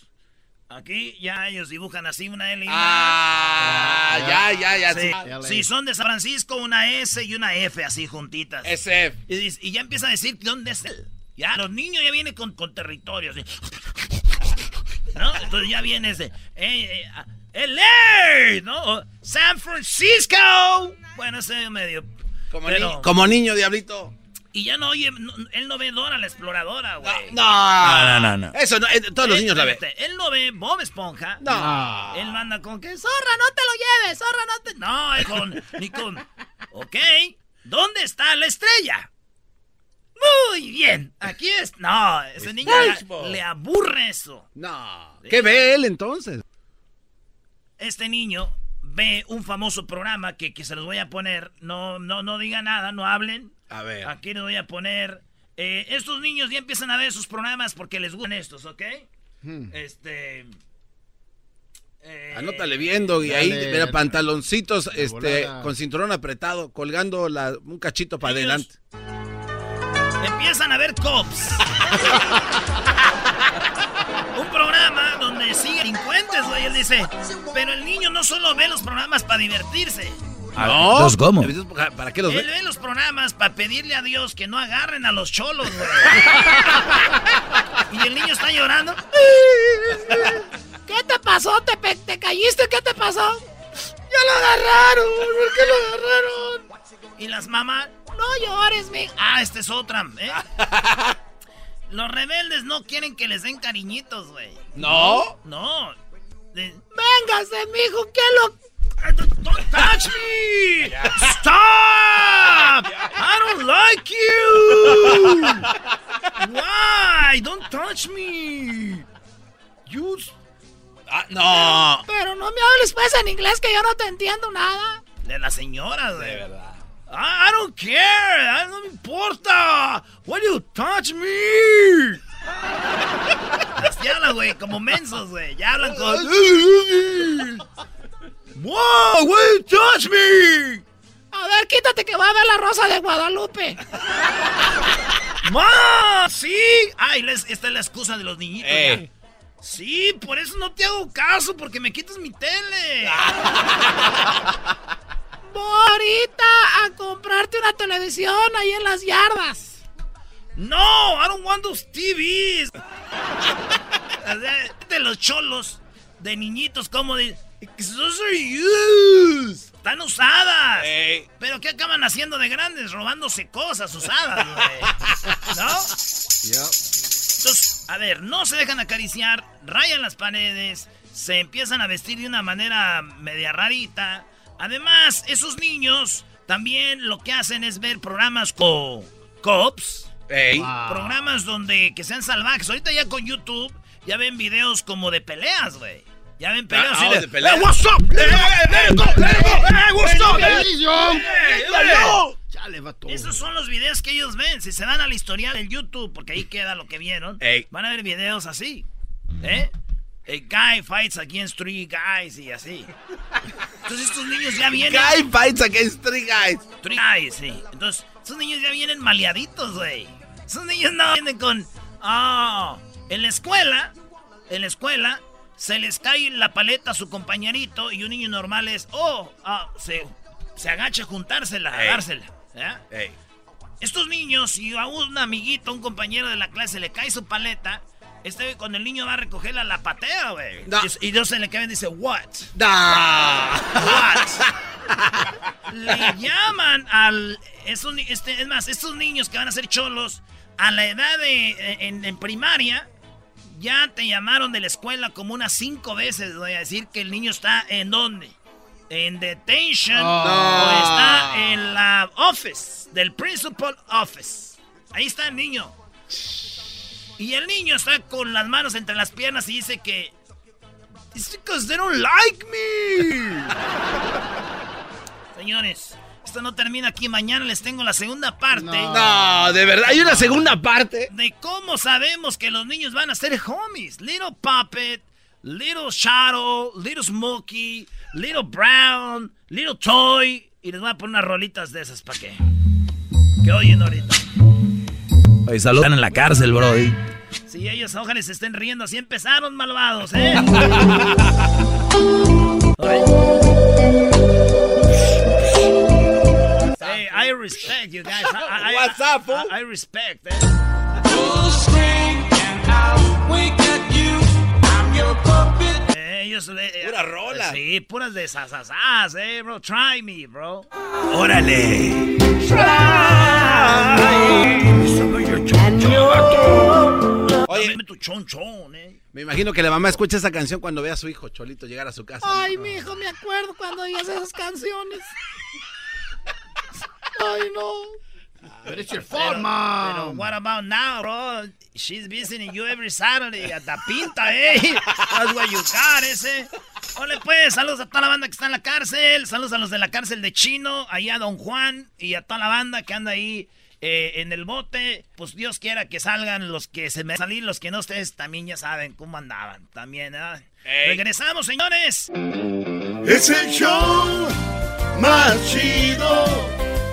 Aquí ya ellos dibujan así una L y una Ah, ya, ya, ya. Sí. sí. Si son de San Francisco, una S y una F así juntitas. SF. Y, y ya empieza a decir dónde es él. Ya, los niños ya vienen con, con territorio. así. ¿No? Entonces ya viene ese. Eh, eh, ah, LA, ¿no? San Francisco. Bueno, ese medio. Como, Pero- ni- como niño, diablito. Y ya no oye, no- él no ve Dora la exploradora, güey. No, No, no, no. Eso, no, eh, todos los niños la ven. Él no ve Bob Esponja. No. Él manda con que zorra, no te lo lleves, zorra, no te. No, es con. ni con. Ok, ¿dónde está la estrella? Muy bien, aquí es. No, ese niño le aburre eso. No. ¿Qué ve él entonces? Este niño ve un famoso programa que, que se los voy a poner. No, no, no diga nada, no hablen. A ver. Aquí les voy a poner. eh, estos niños ya empiezan a ver sus programas porque les gustan estos, ¿ok? Este. eh, Anótale viendo y ahí, Dale. mira, pantaloncitos este, volada. con cinturón apretado, colgando la- un cachito para adelante. Empiezan a ver cops. Un programa donde siguen delincuentes, güey. Él dice, pero el niño no solo ve los programas para divertirse. No. ¿Entonces cómo? ¿Para- ¿Para qué los Él ve? los programas para pedirle a Dios que no agarren a los cholos, güey. y el niño está llorando. ¿Qué te pasó? ¿Te, pe- te caíste? ¿Qué te pasó? Ya lo agarraron. ¿Por qué lo agarraron? Y las mamás, No llores, mi. ah, esta es otra, ¿eh? Los rebeldes no quieren que les den cariñitos, güey. No. No. De- Véngase, mijo, ¿qué lo. Don't touch me! Stop! I don't like you! Why? Don't touch me! You... Ah, no. Pero no me hables pues en inglés que yo no te entiendo nada. De la señora, güey. De verdad. I, I don't care. I, no me importa. Why do you touch me? Así hablan, güey, como mensos, güey. Ya hablan con... Wow, you touch me? A ver, quítate que va a ver la rosa de Guadalupe. ¡Ma! ¡Sí! Ay, les- esta es la excusa de los niñitos. Eh. ya. Sí, por eso no te hago caso, porque me quitas mi tele. Ahorita a comprarte una televisión ahí en las yardas. No, I don't want those TVs. De los cholos, de niñitos, como de. Those are used. Están usadas. Pero ¿qué acaban haciendo de grandes? Robándose cosas usadas, güey. ¿No? Entonces, a ver, no se dejan acariciar, rayan las paredes, se empiezan a vestir de una manera media rarita. Además, esos niños también lo que hacen es ver programas como Cops, programas donde que sean salvajes. Ahorita ya con YouTube ya ven videos como de peleas, güey. Ya ven peleas Ah, así de. "Hey, what's up? Let it go, hey, what's up? No. Chale, vato. Esos son los videos que ellos ven. Si se dan al historial del YouTube, porque ahí queda lo que vieron, Ey. van a ver videos así. ¿Eh? A guy fights against three guys y así. Entonces estos niños ya vienen. Guy fights against three guys. Three guys, sí. Entonces, esos niños ya vienen maleaditos, güey. Esos niños no vienen con. Ah, en la escuela, en la escuela, se les cae la paleta a su compañerito y un niño normal es. Oh, ah, se, se agacha a juntársela, a Ey. dársela. Estos niños, si a un amiguito, un compañero de la clase le cae su paleta, este cuando el niño va a recogerla, la patea, güey. No. Y, y Dios se le cae y dice, ¿what? What? Le llaman al. Esos, este, es más, estos niños que van a ser cholos, a la edad de. En, en primaria, ya te llamaron de la escuela como unas cinco veces. Voy a decir que el niño está en dónde? En detention. Oh. O está en la office, del principal office. Ahí está el niño. Y el niño está con las manos entre las piernas y dice que. It's because they don't like me. Señores, esto no termina aquí. Mañana les tengo la segunda parte. No, de verdad. Hay una segunda parte. De cómo sabemos que los niños van a ser homies. Little Puppet, Little Shadow, Little Smokey, Little Brown, Little Toy. Y les voy a poner unas rolitas de esas para que. Que oyen ahorita. Oye, salud. Están en la cárcel, bro. Si ellos ojalá se estén riendo, así empezaron malvados, ¿eh? I respect you guys. I, I- What's up, fool? I, I respect, eh. Eh, ellos le- eh, Pura rola. Sí, puras de sasasas, eh, bro. Try me, bro. Órale. Oye, Dame tu chonchón, eh. me imagino que la mamá escucha esa canción cuando ve a su hijo Cholito llegar a su casa. Ay, mi hijo, me acuerdo cuando oías esas canciones. Ay, no. But it's your Pero, fault, mom. pero what about now, bro? She's visiting you every Saturday at the pinta, eh. That's what you got, ese. Ole, pues, saludos a toda la banda que está en la cárcel. Saludos a los de la cárcel de Chino, ahí a Don Juan y a toda la banda que anda ahí eh, en el bote. Pues Dios quiera que salgan los que se me salir, los que no ustedes también ya saben cómo andaban. También, ¿verdad? Regresamos, señores. Es el show más chido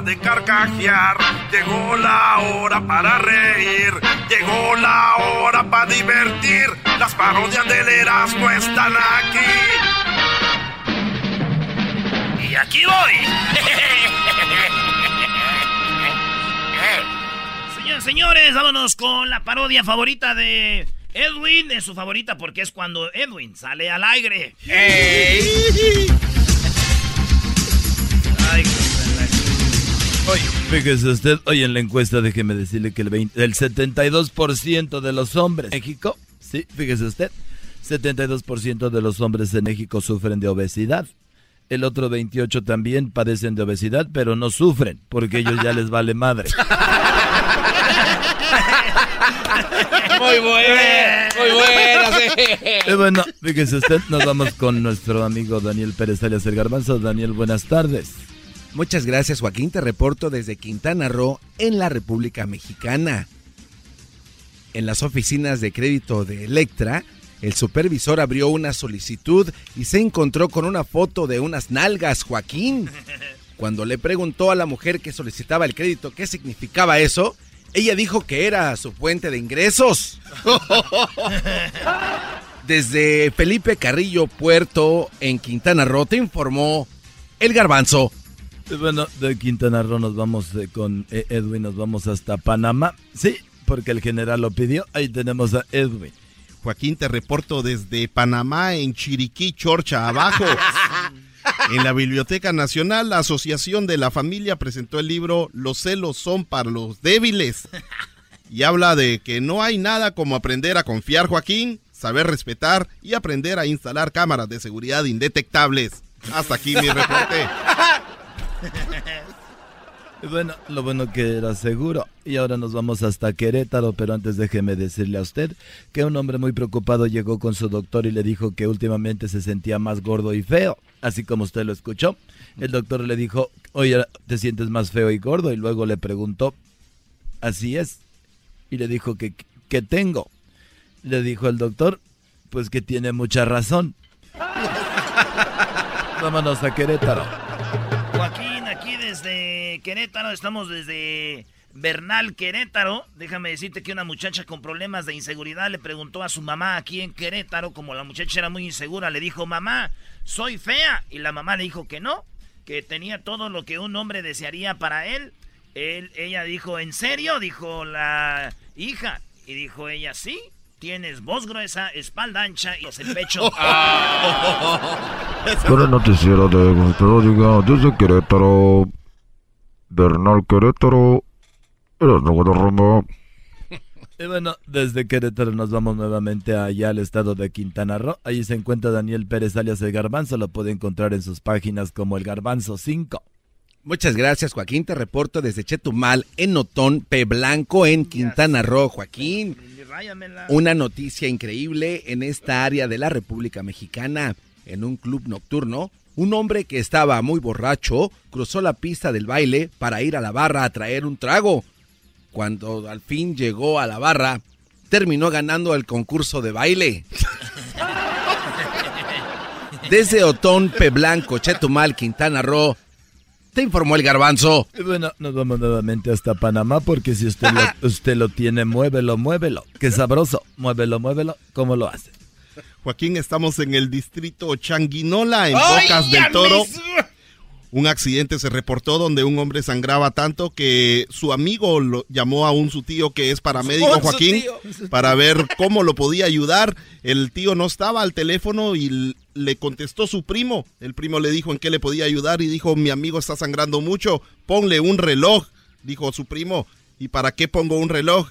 Hora de carcajear, llegó la hora para reír, llegó la hora para divertir. Las parodias del Erasmo están aquí. Y aquí voy. Señores, señores, vámonos con la parodia favorita de Edwin. Es su favorita porque es cuando Edwin sale al aire. Ay, fíjese usted, hoy en la encuesta déjeme decirle que el, 20 el 72% de los hombres en México, sí, fíjese usted, 72% de los hombres en México sufren de obesidad. El otro 28 también padecen de obesidad, pero no sufren, porque ellos ya les vale madre. Muy buena, muy buena, sí. Bueno, fíjese usted, nos vamos con nuestro amigo Daniel Pérez alias el Garbanzo. Daniel, buenas tardes. Muchas gracias, Joaquín. Te reporto desde Quintana Roo, en la República Mexicana. En las oficinas de crédito de Electra, el supervisor abrió una solicitud y se encontró con una foto de unas nalgas, Joaquín. Cuando le preguntó a la mujer que solicitaba el crédito qué significaba eso, ella dijo que era su fuente de ingresos. Desde Felipe Carrillo Puerto, en Quintana Roo, te informó el garbanzo. Y bueno, de Quintana Roo nos vamos eh, con eh, Edwin, nos vamos hasta Panamá. Sí, porque el general lo pidió. Ahí tenemos a Edwin. Joaquín, te reporto desde Panamá, en Chiriquí, Chorcha, abajo. En la Biblioteca Nacional, la Asociación de la Familia presentó el libro Los celos son para los débiles. y habla de que no hay nada como aprender a confiar, Joaquín, saber respetar y aprender a instalar cámaras de seguridad indetectables. Hasta aquí mi reporte. Bueno, lo bueno que era seguro. Y ahora nos vamos hasta Querétaro, pero antes déjeme decirle a usted que un hombre muy preocupado llegó con su doctor y le dijo que últimamente se sentía más gordo y feo, así como usted lo escuchó. El doctor le dijo, oye, te sientes más feo y gordo, y luego le preguntó, así es. Y le dijo que, ¿qué tengo? Le dijo el doctor, pues que tiene mucha razón. Vámonos a Querétaro. Querétaro, estamos desde Bernal, Querétaro. Déjame decirte que una muchacha con problemas de inseguridad le preguntó a su mamá aquí en Querétaro, como la muchacha era muy insegura, le dijo, mamá, soy fea. Y la mamá le dijo que no, que tenía todo lo que un hombre desearía para él. él ella dijo, ¿en serio? Dijo la hija. Y dijo ella, sí, tienes voz gruesa, espalda ancha y el pecho. Para el noticiero de desde Querétaro, Bernal Querétaro, eres de Guadarrama. Y bueno, desde Querétaro nos vamos nuevamente allá al estado de Quintana Roo. Allí se encuentra Daniel Pérez alias El Garbanzo. Lo puede encontrar en sus páginas como El Garbanzo 5. Muchas gracias, Joaquín. Te reporto desde Chetumal, en Notón, P. Blanco, en Quintana Roo. Joaquín, una noticia increíble en esta área de la República Mexicana. En un club nocturno, un hombre que estaba muy borracho cruzó la pista del baile para ir a la barra a traer un trago. Cuando al fin llegó a la barra, terminó ganando el concurso de baile. Desde Otón, P. Blanco, Chetumal, Quintana Roo, te informó el garbanzo. Bueno, nos vamos nuevamente hasta Panamá porque si usted lo, usted lo tiene, muévelo, muévelo. Qué sabroso. Muévelo, muévelo. ¿Cómo lo hace? Joaquín, estamos en el distrito Changuinola, en Bocas del Toro. Un accidente se reportó donde un hombre sangraba tanto que su amigo lo llamó a un su tío que es paramédico, Joaquín, para ver cómo lo podía ayudar. El tío no estaba al teléfono y le contestó su primo. El primo le dijo en qué le podía ayudar y dijo, mi amigo está sangrando mucho, ponle un reloj, dijo su primo. ¿Y para qué pongo un reloj?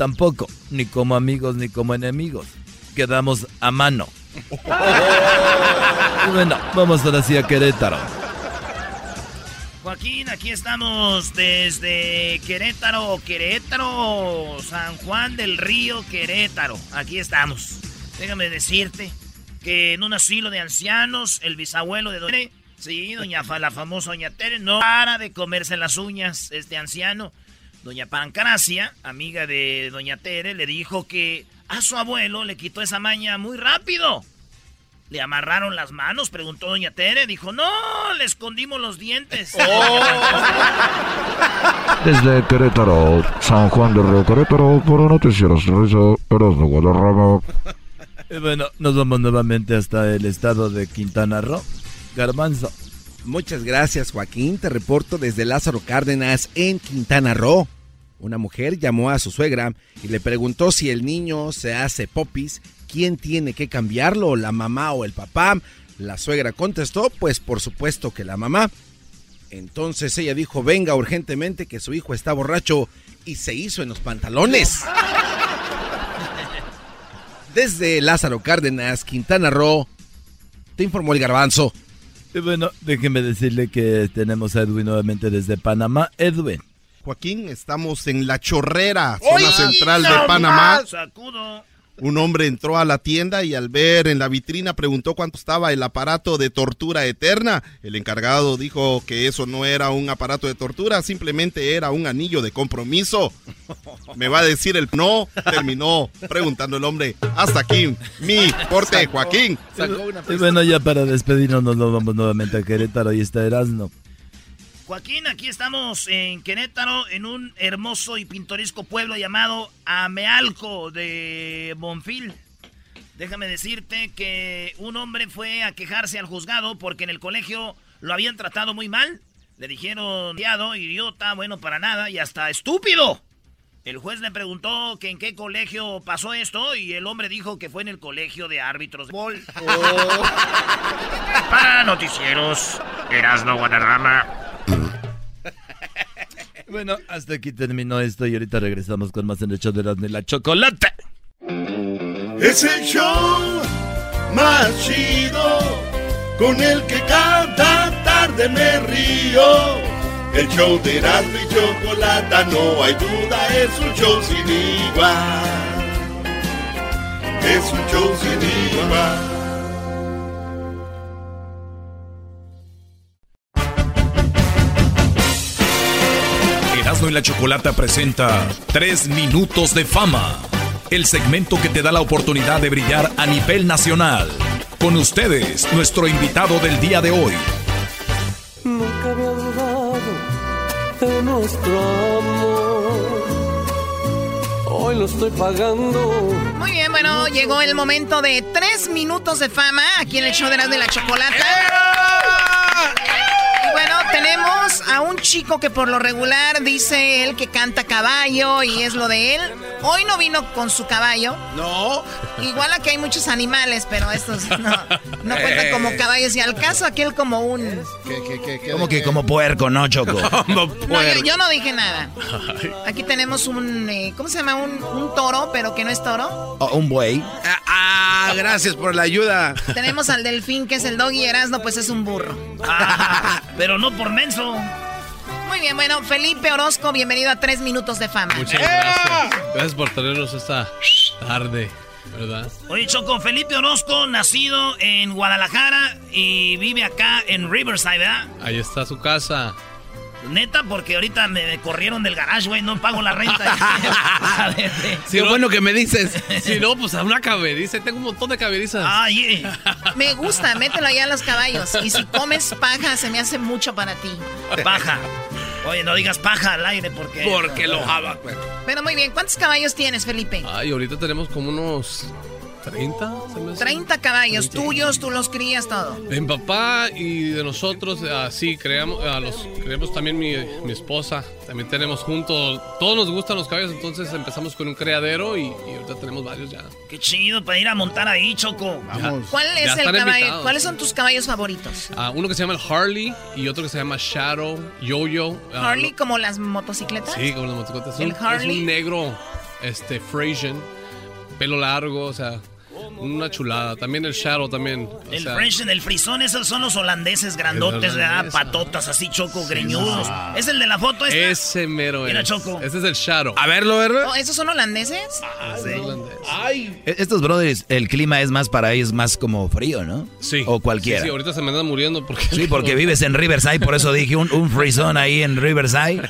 tampoco, ni como amigos ni como enemigos. Quedamos a mano. Y bueno, vamos ahora sí a Querétaro. Joaquín, aquí estamos desde Querétaro, Querétaro, San Juan del Río, Querétaro. Aquí estamos. Déjame decirte que en un asilo de ancianos, el bisabuelo de Doña Tere, sí, doña la famosa Doña Tere, no para de comerse las uñas este anciano. Doña Pancracia, amiga de Doña Tere, le dijo que a su abuelo le quitó esa maña muy rápido. ¿Le amarraron las manos? Preguntó Doña Tere. Dijo, no, le escondimos los dientes. Desde Querétaro, San Juan del Río Querétaro, para Noticieros de Guadarrama. Y bueno, nos vamos nuevamente hasta el estado de Quintana Roo. Garbanzo. Muchas gracias, Joaquín. Te reporto desde Lázaro Cárdenas, en Quintana Roo. Una mujer llamó a su suegra y le preguntó si el niño se hace popis, quién tiene que cambiarlo, la mamá o el papá. La suegra contestó, pues por supuesto que la mamá. Entonces ella dijo, venga urgentemente que su hijo está borracho y se hizo en los pantalones. Desde Lázaro Cárdenas, Quintana Roo, te informó el garbanzo. Y bueno, déjeme decirle que tenemos a Edwin nuevamente desde Panamá. Edwin. Joaquín, estamos en La Chorrera, zona central de Panamá. Sacudo. Un hombre entró a la tienda y al ver en la vitrina preguntó cuánto estaba el aparato de tortura eterna. El encargado dijo que eso no era un aparato de tortura, simplemente era un anillo de compromiso. Me va a decir el no, terminó preguntando el hombre. Hasta aquí, mi corte, Joaquín. Y bueno, ya para despedirnos nos vamos nuevamente a Querétaro y está Erasmo. Joaquín, aquí estamos en Querétaro, en un hermoso y pintoresco pueblo llamado Amealco de Bonfil. Déjame decirte que un hombre fue a quejarse al juzgado porque en el colegio lo habían tratado muy mal. Le dijeron, idiota, bueno para nada y hasta estúpido. El juez le preguntó que en qué colegio pasó esto y el hombre dijo que fue en el colegio de árbitros de bol. Oh. Para noticieros, Erasno Guadarrama. Bueno, hasta aquí terminó esto y ahorita regresamos con más en el show de y la Chocolate. Es el show más chido con el que cada tarde me río. El show de Erasmo y Chocolata, no hay duda, es un show sin igual. Es un show sin igual. Erasmo y la Chocolata presenta 3 minutos de fama. El segmento que te da la oportunidad de brillar a nivel nacional. Con ustedes, nuestro invitado del día de hoy. Nunca había dudado de nuestro amor. Hoy lo estoy pagando. Muy bien, bueno, llegó el momento de tres minutos de fama aquí en el show de las de la chocolata. Y bueno, tenemos a un chico que por lo regular dice él que canta caballo y es lo de él. Hoy no vino con su caballo. No. Igual aquí hay muchos animales, pero estos no, no cuentan como caballos. Y al caso aquel como un... Como que como puerco, ¿no, Choco? No, yo, yo no dije nada. Aquí tenemos un... eh, ¿Cómo se llama? Un, un toro, pero que no es toro. Oh, un buey. Ah, gracias por la ayuda. Tenemos al delfín, que es el dog y Erasmo, pues es un burro. pero no por menso. Muy bien, bueno, Felipe Orozco, bienvenido a Tres Minutos de Fama. Muchas gracias. Gracias por tenernos esta tarde, ¿verdad? Oye, Choco, Felipe Orozco, nacido en Guadalajara y vive acá en Riverside, ¿verdad? Ahí está su casa. Neta, porque ahorita me corrieron del garage, güey, no pago la renta. Qué bueno que me dices. Si no, pues a una caberiza. Tengo un montón de caberizas. Ay, Me gusta, mételo allá a los caballos. Y si comes paja, se me hace mucho para ti. Paja. Oye, no digas paja al aire porque... Porque lo jaba, pues. Pero muy bien, ¿cuántos caballos tienes, Felipe? Ay, ahorita tenemos como unos 30, se me hace. 30 caballos tuyos, tú los crías todo. De mi papá y de nosotros, así creamos, a los, creamos también mi, mi esposa. También tenemos juntos, todos nos gustan los caballos, entonces empezamos con un criadero y, y ahorita tenemos varios ya. Qué chido para ir a montar ahí, Choco. ¿Cuál Ya es el caballo? invitados. ¿Cuáles son tus caballos favoritos? Ah, uno que se llama el Harley y otro que se llama Shadow, Yo-Yo. Ah, Harley como las motocicletas. Sí, como las motocicletas. El un, es Harley. un negro, este, Frisian, pelo largo, o sea, una chulada. También el Shadow también. o El sea, French, el frisón, esos son los holandeses grandotes, ¿verdad? Patotas así, Choco, Sí, greñudos. sí. ¿Es el de la foto esta? Ese mero Mira, es. Choco. Ese es el Shadow. A verlo, ¿verdad? Oh, ¿Esos son holandeses? Ay. E- Estos brothers, el clima es más para ellos más como frío, ¿no? Sí. O cualquiera. Sí, sí, ahorita se me andan muriendo porque... Sí, porque vives en Riverside, por eso dije un, un frisón ahí en Riverside.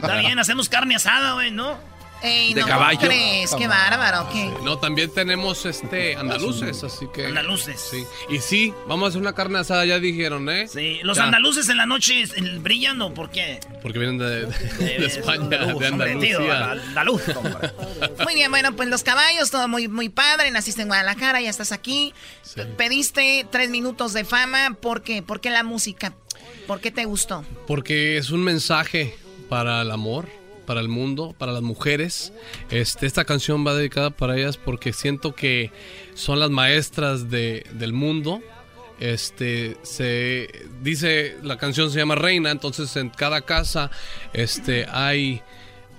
Está bien, hacemos carne asada, güey, ¿no? Ey, De no, caballo. ¿cómo crees? Qué bárbaro, ¿qué? No, también tenemos este andaluces, así que... Andaluces. Sí. Y sí, vamos a hacer una carne asada, ya dijeron, ¿eh? Sí, los Ya, andaluces en la noche brillan o por qué? Porque vienen de, de- de España, andaluz, de hombre, tío, Andalucía. andaluz, hombre. Muy bien, bueno, pues los caballos, todo muy, muy padre. Naciste en Guadalajara, ya estás aquí. Pediste tres minutos de fama. ¿Por qué? ¿Por qué la música? ¿Por qué te gustó? Porque es un mensaje para el amor, para el mundo, para las mujeres. Este, esta canción va dedicada para ellas porque siento que son las maestras de- del mundo. Este se dice la canción se llama Reina, entonces en cada casa este hay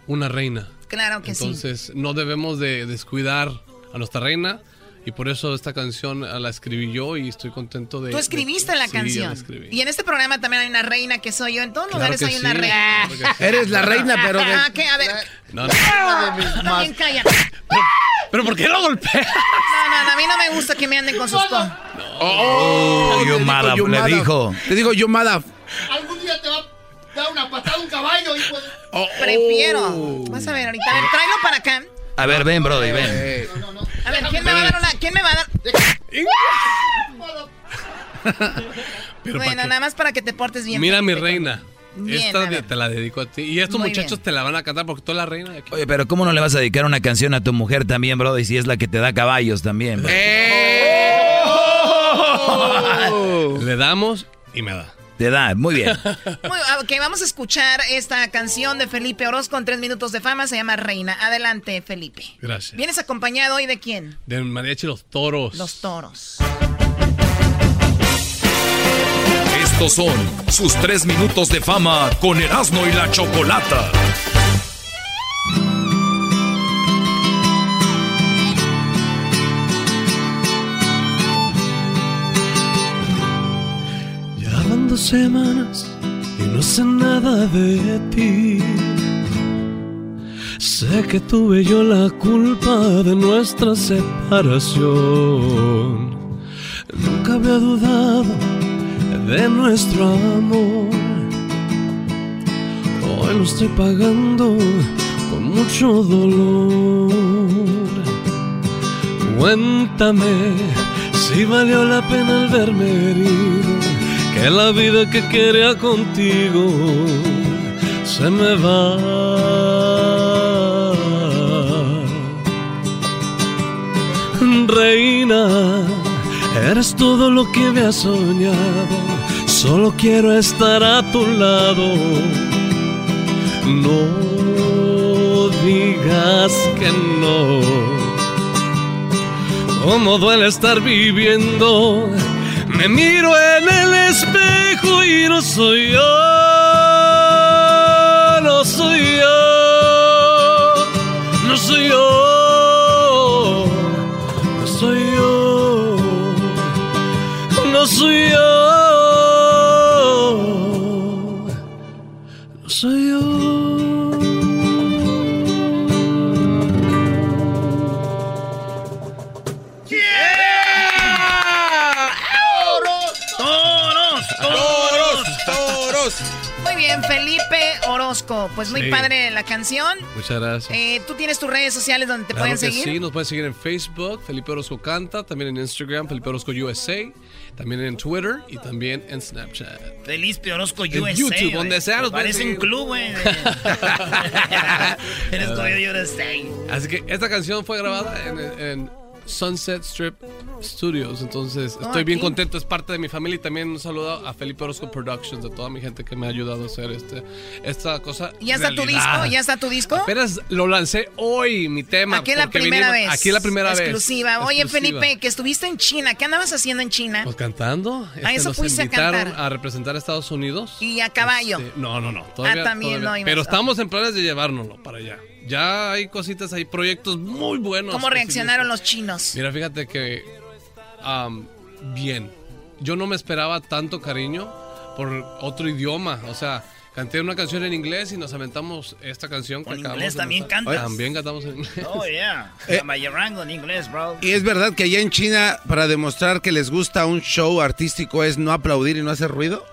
una reina. Claro que sí. Entonces no debemos de descuidar a nuestra reina y por eso esta canción ah, la escribí yo y estoy contento de Tú escribiste de- la Sí, canción. la escribí. y en este programa también hay una reina que soy yo. En todos Claro lugares hay una reina. claro que sí. Eres la reina, pero de- Ah, ¿qué? A ver. No, no. También cállate. Pero ¿por qué lo golpea? No, no, no, a mí no me gusta que me anden con sus cosas. Oh, you te digo, mother- you le dijo. Te digo yo, Mada. Algún día te va a dar una patada un caballo, hijo de... Oh, Prefiero. Vas a ver ahorita. A ver, tráelo para acá. A ver, ven, Brody, ven. A ver, ¿quién me va a dar una? ¿Quién me va a dar? Pero bueno, nada más para que te portes bien. Mira mi reina. Esta te la dedico a ti. Y estos muchachos te la van a cantar porque tú eres la reina de aquí. Oye, pero ¿cómo no le vas a dedicar una canción a tu mujer también, bro? Y si es la que te da caballos también. Le damos y me da. Te da, muy bien. Muy, ok, vamos a escuchar esta canción de Felipe Orozco en tres minutos de fama. Se llama Reina. Adelante, Felipe. Gracias. ¿Vienes acompañado hoy de quién? De mariachi Los Toros. Los Toros. Estos son sus tres minutos de fama con Erasmo y la Chocolata. Semanas y no sé nada de ti. Sé que tuve yo la culpa de nuestra separación. Nunca había dudado de nuestro amor. Hoy lo estoy pagando con mucho dolor. Cuéntame si valió la pena el verme herido, que la vida que quería contigo se me va. Reina, eres todo lo que había soñado, solo quiero estar a tu lado. No digas que no. Cómo duele estar viviendo. Me miro en el espejo y no soy yo. No soy yo. No soy yo. No soy yo. No soy yo. Orozco. Pues muy Sí. padre la canción. Muchas gracias. Eh, Tú tienes tus redes sociales donde te Claro pueden que seguir. Sí, nos pueden seguir en Facebook, Felipe Orozco Canta, también en Instagram, Felipe Orozco USA, también en Twitter y también en Snapchat. Felipe Orozco En USA. YouTube, güey. donde sea, nos Parece un club, güey. Eres USA. Así que esta canción fue grabada en, en Sunset Strip Studios, entonces Oh, estoy bien aquí. contento, es parte de mi familia y también un saludo a Felipe Orozco Productions, de toda mi gente que me ha ayudado a hacer este, esta cosa. ¿Ya está tu disco? ¿Ya está tu disco? Apenas lo lancé hoy, mi tema. Aquí es la primera vez. Aquí es la primera Exclusiva. vez. Oye, Exclusiva. Felipe, que estuviste en China. ¿Qué andabas haciendo en China? Pues cantando. A Este, eso nos fuiste a cantar. a representar a Estados Unidos. Y a caballo. Este, no, no, no. Todavía, Ah, también todavía. no, Pero estamos en planes de llevárnoslo para allá. Ya hay cositas, hay proyectos muy buenos. ¿Cómo reaccionaron los chinos? Mira, fíjate que am, bien. Yo no me esperaba tanto cariño por otro idioma. O sea, canté una canción en inglés y nos aventamos esta canción. ¿En que acabamos inglés también cantas? También cantamos en inglés. Oh, yeah. Eh. En inglés, bro. Y es verdad que allá en China, para demostrar que les gusta un show artístico, es no aplaudir y no hacer ruido.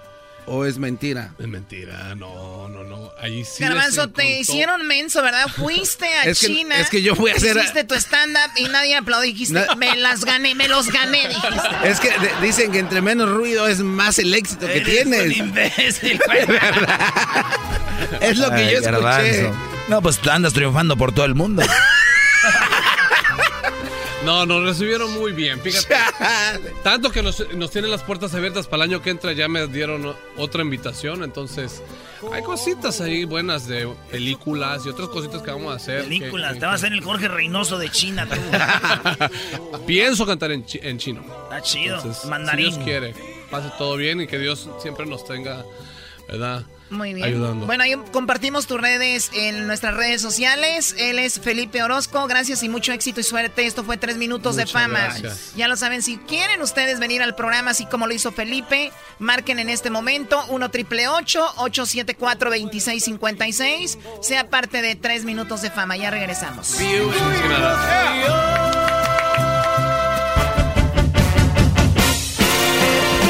¿O es mentira? Es mentira, no, no, no. Allí sí. Garbanzo, te hicieron menso, ¿verdad? Fuiste a Es que- China. es que yo fui a hacer- Hiciste tu stand-up y nadie aplaudió. Dijiste, Na- me las gané, me los gané, dijiste. Es que de- dicen que entre menos ruido es más el éxito que Eres tienes. un imbécil, güey. Es lo que Ay, yo escuché. garbanzo. No, pues tú andas triunfando por todo el mundo. No, nos recibieron muy bien, fíjate. Tanto que nos, nos tienen las puertas abiertas para el año que entra, ya me dieron otra invitación, entonces hay cositas ahí buenas de películas y otras cositas que vamos a hacer. Películas, que- te vas a hacer el Jorge Reynoso de China, tú. Pienso cantar en, chi- en chino. Está chido. Entonces, Mandarín. Si Dios quiere, pase todo bien y que Dios siempre nos tenga, ¿verdad? Muy bien. Ayudando. Bueno, ahí compartimos tus redes en nuestras redes sociales. Él es Felipe Orozco. Gracias y mucho éxito y suerte. Esto fue tres minutos de fama. gracias. Ya lo saben, si quieren ustedes venir al programa así como lo hizo Felipe, marquen en este momento 1 triple 874 2656 Sea parte de tres minutos de fama. Ya regresamos.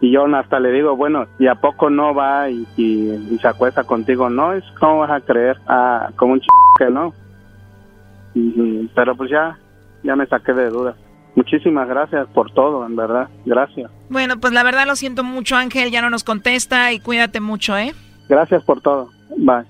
Y yo hasta le digo, bueno, ¿y a poco no va y, se acuesta contigo? No, es como vas a creer, ah, como un ch que no. pero pues ya, ya me saqué de dudas. Muchísimas gracias por todo, en verdad. Gracias. Bueno, pues la verdad lo siento mucho, Ángel. Ya no nos contesta y cuídate mucho, ¿eh? Gracias por todo. Bye.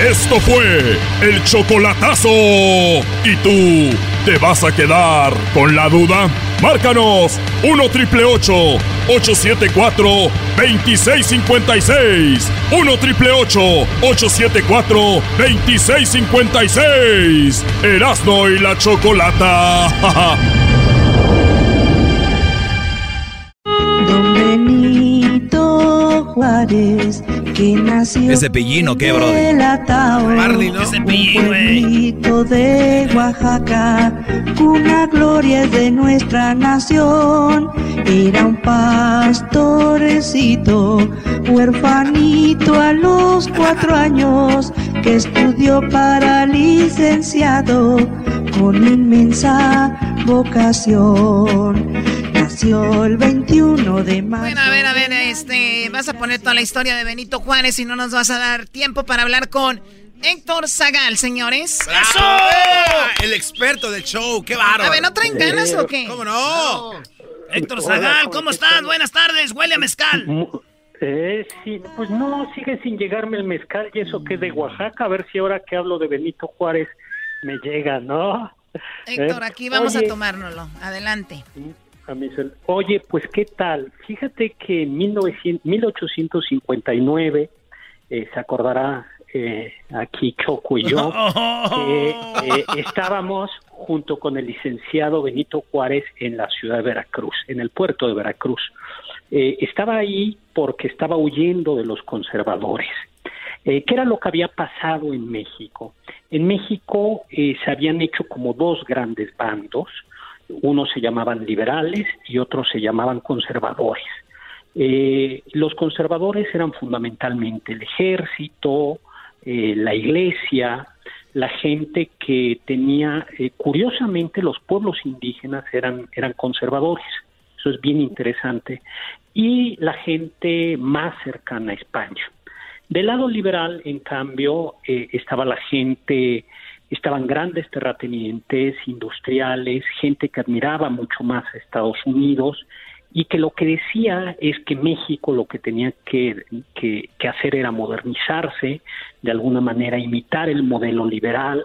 Esto fue el chocolatazo. ¿Y tú te vas a quedar con la duda? Márcanos 1 triple 874 2656. 1 triple 874 2656. Erasno y la chocolata. Don Benito Juárez que nació ese pillino qué bro Marley, ¿no? ese pillino de Oaxaca una gloria de nuestra nación. Era un pastorecito huerfanito a los cuatro años que estudió para licenciado con inmensa vocación nació el 21 de mayo. Bueno, a ver, a ver, este, vas a poner toda la historia de Benito Juárez y no nos vas a dar tiempo para hablar con Héctor Zagal, señores. ¡Eso! El experto del show, qué bárbaro. A ver, ¿no traen ganas o qué? ¿Cómo no? Héctor Zagal, ¿cómo estás? Buenas tardes, huele a mezcal. Eh, sí, pues no, sigue sin llegarme el mezcal y eso que es de Oaxaca, a ver si ahora que hablo de Benito Juárez me llega, ¿no? Héctor, aquí vamos a tomárnoslo. Adelante. Oye, pues qué tal. Fíjate que en 1859 eh, se acordará eh, aquí Choco y yo, eh, estábamos junto con el licenciado Benito Juárez en la ciudad de Veracruz, en el puerto de Veracruz. Eh, estaba ahí porque estaba huyendo de los conservadores. Eh, ¿Qué era lo que había pasado en México? En México eh, se habían hecho como dos grandes bandos, unos se llamaban liberales y otros se llamaban conservadores. Eh, los conservadores eran fundamentalmente el ejército, eh, la iglesia, la gente que tenía, eh, curiosamente los pueblos indígenas eran, eran conservadores, eso es bien interesante, y la gente más cercana a España. Del lado liberal, en cambio, estaba la gente, estaban grandes terratenientes, industriales, gente que admiraba mucho más a Estados Unidos y que lo que decía es que México lo que tenía que, que, hacer era modernizarse, de alguna manera imitar el modelo liberal,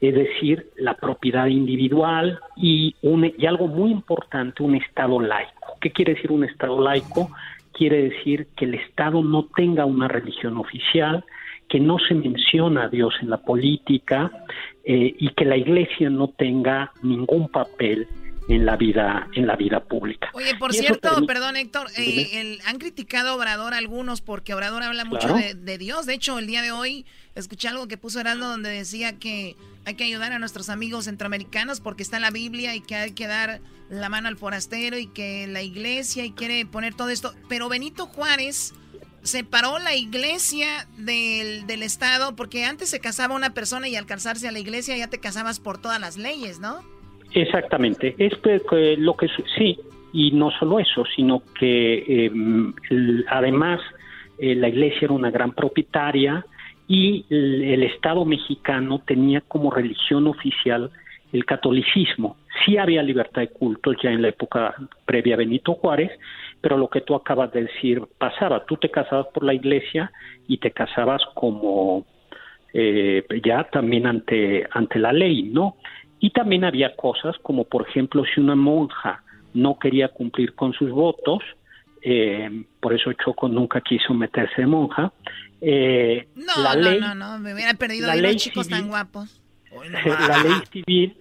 es decir, la propiedad individual y, un, y algo muy importante, un Estado laico. ¿Qué quiere decir un Estado laico? Quiere decir que el Estado no tenga una religión oficial, que no se menciona a Dios en la política eh, y que la Iglesia no tenga ningún papel en la vida en la vida pública. Oye, por cierto, perdón Héctor, eh, han criticado a Obrador algunos porque Obrador habla mucho de, Dios. De hecho, el día de hoy escuché algo que puso Heraldo donde decía que hay que ayudar a nuestros amigos centroamericanos porque está en la Biblia y que hay que dar la mano al forastero y que la iglesia y quiere poner todo esto. Pero Benito Juárez separó la iglesia del, del Estado porque antes se casaba una persona y al casarse a la iglesia ya te casabas por todas las leyes, ¿no? Exactamente, es lo que sí, y no solo eso, sino que em, además eh, la iglesia era una gran propietaria y el, Estado mexicano tenía como religión oficial el catolicismo. Sí había libertad de culto ya en la época previa a Benito Juárez, pero lo que tú acabas de decir pasaba. Tú te casabas por la iglesia y te casabas como eh, ya también ante, ante la ley, ¿no? Y también había cosas como, por ejemplo, si una monja no quería cumplir con sus votos, eh, por eso Choco nunca quiso meterse de monja. Eh, no, la ley, no, no, me hubiera perdido la ley chicos tan guapos. la ley civil,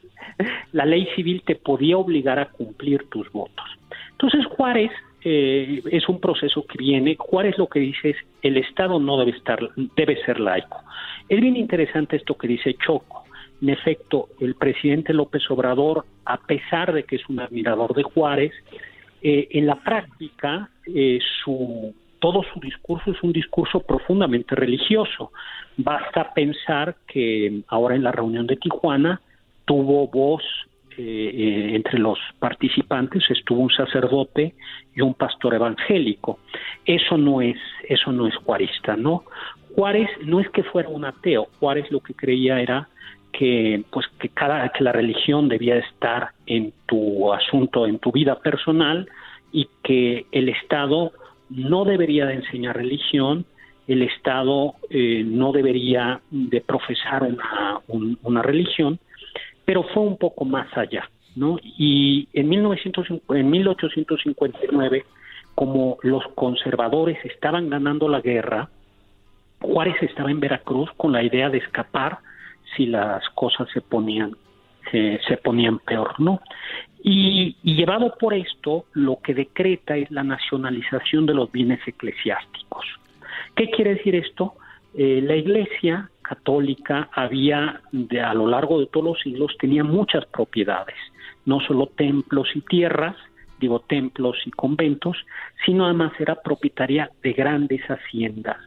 la ley civil te podía obligar a cumplir tus votos. Entonces Juárez eh, es un proceso que viene. Juárez lo que dice es el Estado no debe estar, debe ser laico. Es bien interesante esto que dice Choco. En efecto, el presidente López Obrador, a pesar de que es un admirador de Juárez, eh, en la práctica eh, su, todo su discurso es un discurso profundamente religioso. Basta pensar que ahora en la reunión de Tijuana tuvo voz eh, entre los participantes, estuvo un sacerdote y un pastor evangélico. Eso no es, eso no es juarista, ¿no? Juárez no es que fuera un ateo, Juárez lo que creía era que pues que cada que la religión debía estar en tu asunto en tu vida personal y que el Estado no debería de enseñar religión el Estado eh, no debería de profesar una, una religión pero fue un poco más allá no y en 1900, en 1859 como los conservadores estaban ganando la guerra Juárez estaba en Veracruz con la idea de escapar si las cosas se ponían se ponían peor, ¿no? Y, llevado por esto, lo que decreta es la nacionalización de los bienes eclesiásticos. ¿Qué quiere decir esto? Eh, la Iglesia católica había, de, a lo largo de todos los siglos, tenía muchas propiedades, no solo templos y tierras, digo templos y conventos, sino además era propietaria de grandes haciendas,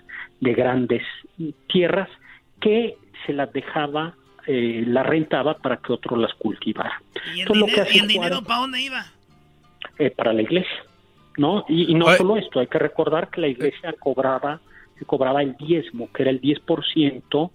de grandes tierras que se las dejaba, eh, las rentaba para que otro las cultivara. ¿Y el, dinero, para dónde iba? Eh, para la iglesia, ¿no? Y, no solo esto, hay que recordar que la iglesia cobraba, cobraba el diezmo, que era el 10%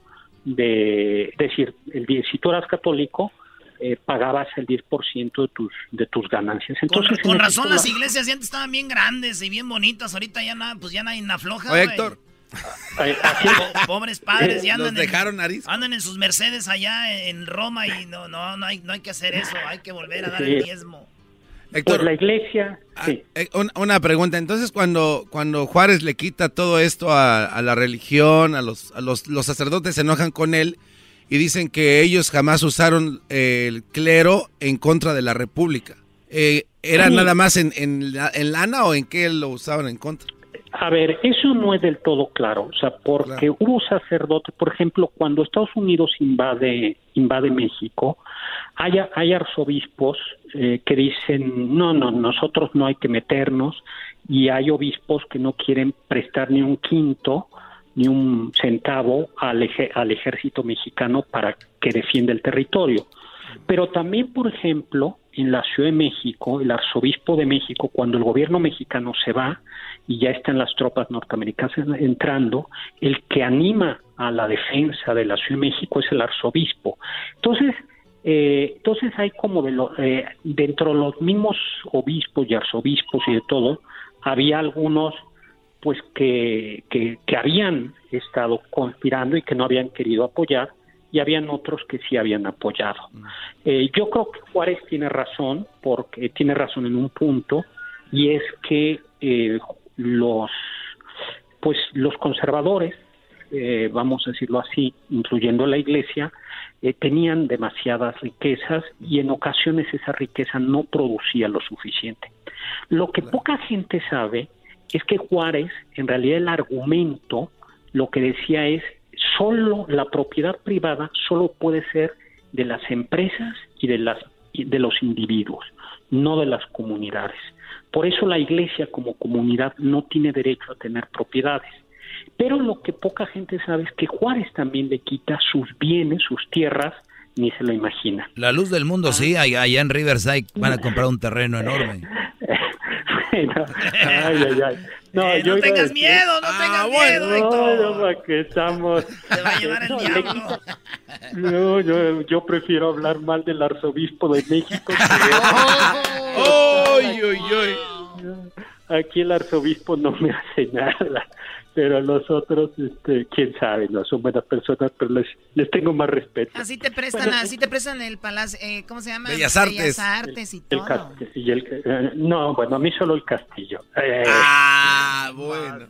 de, es decir, el, si tú eras católico, eh, pagabas el 10% de tus, de tus ganancias. Entonces, con, razón las iglesias antes estaban bien grandes y bien bonitas, ahorita ya nada, pues ya nadie afloja. Oye, Héctor, Pobres padres ya andan, dejaron en, andan en sus Mercedes allá en Roma y no, no, no hay, no hay que hacer eso, hay que volver a dar el diezmo. Héctor, pues la iglesia. Ah, eh, una, pregunta. Entonces, cuando, cuando Juárez le quita todo esto a, la religión, a, los, a los, los sacerdotes se enojan con él y dicen que ellos jamás usaron el clero en contra de la república. Eh, ¿Era nada más en, en, lana o en qué lo usaban en contra? A ver, eso no es del todo claro, o sea, porque hubo sacerdotes, por ejemplo, cuando Estados Unidos invade invade México, hay, arzobispos eh, que dicen, no, no, nosotros no hay que meternos, y hay obispos que no quieren prestar ni un quinto, ni un centavo al, al ejército mexicano para que defienda el territorio. Pero también, por ejemplo, en la Ciudad de México, el arzobispo de México, cuando el gobierno mexicano se va y ya están las tropas norteamericanas entrando, el que anima a la defensa de la Ciudad de México es el arzobispo. Entonces, eh, entonces hay como de lo, eh, dentro de los mismos obispos y arzobispos y de todo, había algunos pues que, que, habían estado conspirando y que no habían querido apoyar y habían otros que sí habían apoyado. Mm. Eh, yo creo que Juárez tiene razón, porque tiene razón en un punto, y es que eh, los, pues los conservadores, eh, vamos a decirlo así, incluyendo la Iglesia, tenían demasiadas riquezas y en ocasiones esa riqueza no producía lo suficiente. Lo que poca gente sabe es que Juárez, en realidad el argumento, lo que decía es, solo la propiedad privada solo puede ser de las empresas y de, las, de los individuos, no de las comunidades. Por eso la iglesia como comunidad no tiene derecho a tener propiedades. Pero lo que poca gente sabe es que Juárez también le quita sus bienes, sus tierras, ni se lo imagina. La luz del mundo, sí, allá en Riverside van a comprar un terreno enorme. ay, ay, ay. No, eh, no tengas miedo, no tengas ah, miedo. No, no, para que estamos. Te va a llevar el diablo. No, yo, yo prefiero hablar mal del arzobispo de México. ¡Ay, ay, ay! Aquí el arzobispo no me hace nada pero los otros, este, quién sabe, no son buenas personas, pero les, les tengo más respeto. Así te prestan, así te prestan el palacio, eh, ¿cómo se llama? Bellas Artes. Bellas Artes y todo. Eh, no, bueno, a mí solo el castillo. Eh, ah, bueno.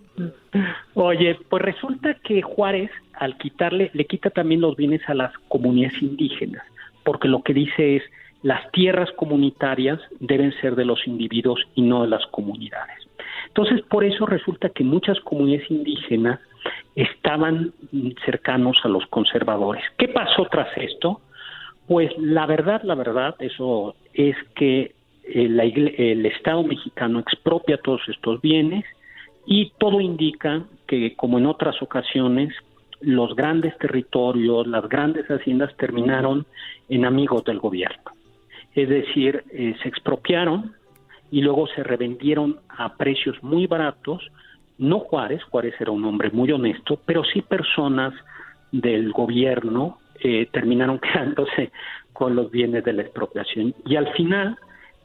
Oye, pues resulta que Juárez, al quitarle, le quita también los bienes a las comunidades indígenas, porque lo que dice es, las tierras comunitarias deben ser de los individuos y no de las comunidades. Entonces, por eso resulta que muchas comunidades indígenas estaban cercanos a los conservadores. ¿Qué pasó tras esto? Pues la verdad, la verdad, eso es que el, el Estado mexicano expropia todos estos bienes y todo indica que, como en otras ocasiones, los grandes territorios, las grandes haciendas terminaron en amigos del gobierno. Es decir, eh, se expropiaron, y luego se revendieron a precios muy baratos, no Juárez, Juárez era un hombre muy honesto, pero sí personas del gobierno eh, terminaron quedándose con los bienes de la expropiación. Y al final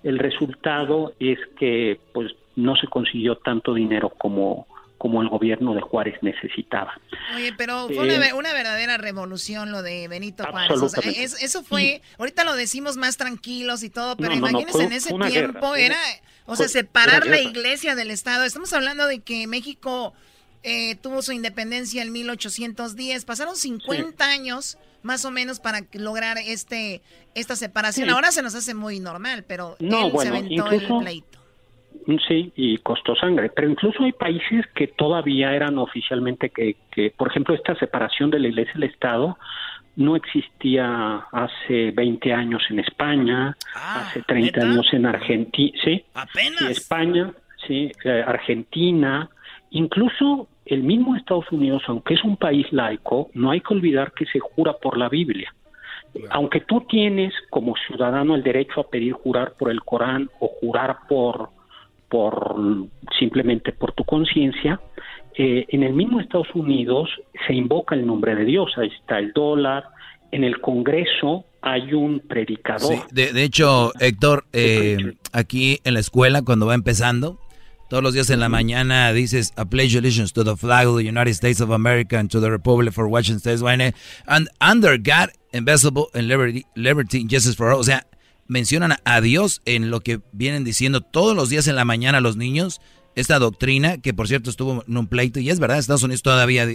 el resultado es que pues no se consiguió tanto dinero como como el gobierno de Juárez necesitaba. Oye, pero fue una, verdadera revolución lo de Benito Juárez. eso fue, ahorita lo decimos más tranquilos y todo, pero imagínense en ese tiempo era, o sea, separar la iglesia del Estado. Estamos hablando de que México eh, tuvo su independencia en 1810, pasaron 50 años más o menos para lograr este esta separación. Ahora se nos hace muy normal, pero él se aventó el pleito. Sí, y costó sangre. Pero incluso hay países que todavía eran oficialmente que, que por ejemplo, esta separación de la Iglesia y el Estado no existía hace 20 años en España, ah, hace 30 años en Argentina, sí, apenas. España, sí, eh, Argentina, incluso el mismo Estados Unidos, aunque es un país laico, no hay que olvidar que se jura por la Biblia. Aunque tú tienes como ciudadano el derecho a pedir jurar por el Corán o jurar por por simplemente por tu conciencia, eh, en el mismo Estados Unidos se invoca el nombre de Dios, ahí está el dólar, en el Congreso hay un predicador. de, hecho, Héctor, eh, aquí en la escuela, cuando va empezando, todos los días en la mañana dices, a pledge allegiance to the flag of the United States of America and to the republic for Washington States, and under God, invisible and liberty, liberty and justice for all. O sea, mencionan a Dios en lo que vienen diciendo todos los días en la mañana los niños. Esta doctrina, que por cierto estuvo en un pleito, y es verdad, Estados Unidos todavía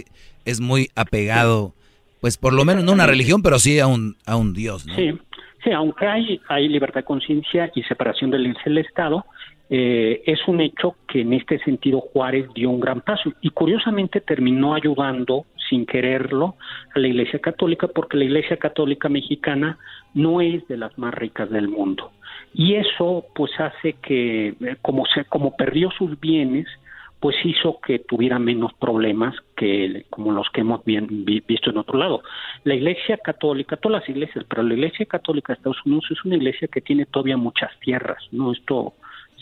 es muy apegado Pues por lo menos no una religión, pero sí a un, a un Dios, ¿no? Sí, sí, aunque hay, hay libertad de conciencia y separación del del Estado, eh, es un hecho que en este sentido Juárez dio un gran paso y curiosamente terminó ayudando sin quererlo a la Iglesia Católica porque la Iglesia Católica mexicana no es de las más ricas del mundo y eso pues hace que eh, como se como perdió sus bienes pues hizo que tuviera menos problemas que como los que hemos bien, vi- visto en otro lado. La Iglesia Católica, todas las iglesias, pero la Iglesia Católica de Estados Unidos es una iglesia que tiene todavía muchas tierras, ¿no? Esto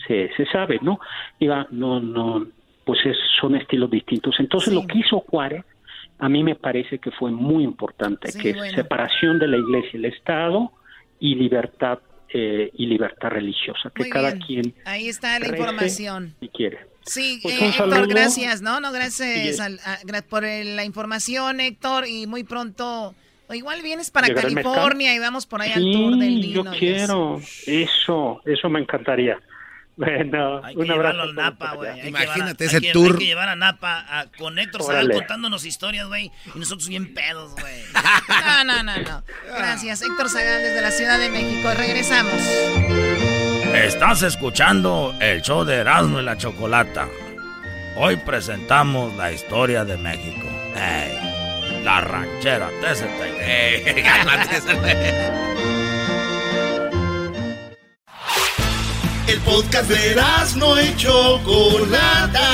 se, se sabe, ¿no? Diga, no, no, pues es, son estilos distintos. Entonces lo que hizo Juárez, a mí me parece que fue muy importante, Sí, que es separación de la Iglesia y el Estado y libertad eh, y libertad religiosa, que Muy cada bien. quien Ahí está la información. si quiere. Sí, Pues eh, Héctor, saludo. gracias, ¿no? No, gracias al- a- por la información, Héctor, y muy pronto, o igual vienes para ¿Llegar al California y vamos por ahí al tour del yo Dino. y quiero. Eso, eso me encantaría. Bueno, Hay que un llevarlo abrazo. al Napa, güey. Hay que Imagínate llevar a- ese hay que- tour. Hay que llevar a Napa a- con Héctor Zagal contándonos historias, güey. Y nosotros bien pedos, güey. No, no, no, no. Gracias, Héctor Zagal desde la Ciudad de México. Regresamos. Estás escuchando el show de Erasmo y la Chocolata. Hoy presentamos la historia de México. Ey, la ranchera TCT. Ey, El podcast de no y Chocolata.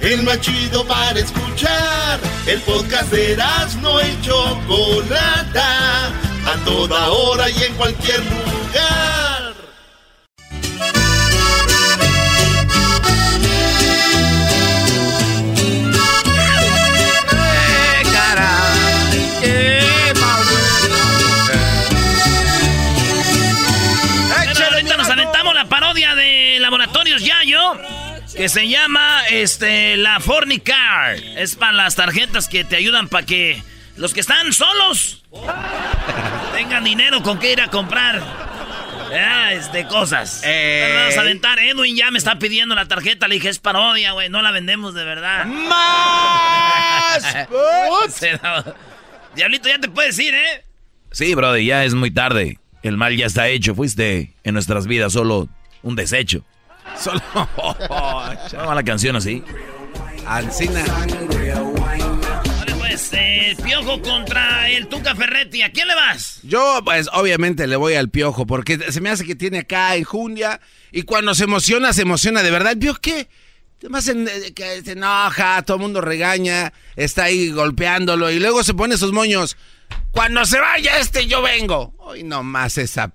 El más chido para escuchar. El podcast de no y Chocolata. A toda hora y en cualquier lugar. Que se llama este la Fornicar. Es para las tarjetas que te ayudan para que los que están solos tengan dinero con que ir a comprar. Ah, este, cosas. Eh. Vamos a aventar. Edwin ya me está pidiendo la tarjeta. Le dije, es parodia, güey. No la vendemos de verdad. ¡Más! Diablito, ya te puedes ir, ¿eh? Sí, brother, ya es muy tarde. El mal ya está hecho. Fuiste en nuestras vidas solo un desecho. Solo. ¿Se llama la canción así? Ancina. Vale, pues, eh, Piojo contra el Tuca Ferretti. ¿A quién le vas? Yo, pues, obviamente le voy al piojo, porque se me hace que tiene acá enjundia. Y cuando se emociona, se emociona de verdad. ¿El piojo qué? Además, en- eh, que se enoja, todo el mundo regaña, está ahí golpeándolo. Y luego se pone sus moños. Cuando se vaya este, yo vengo. Hoy nomás esa.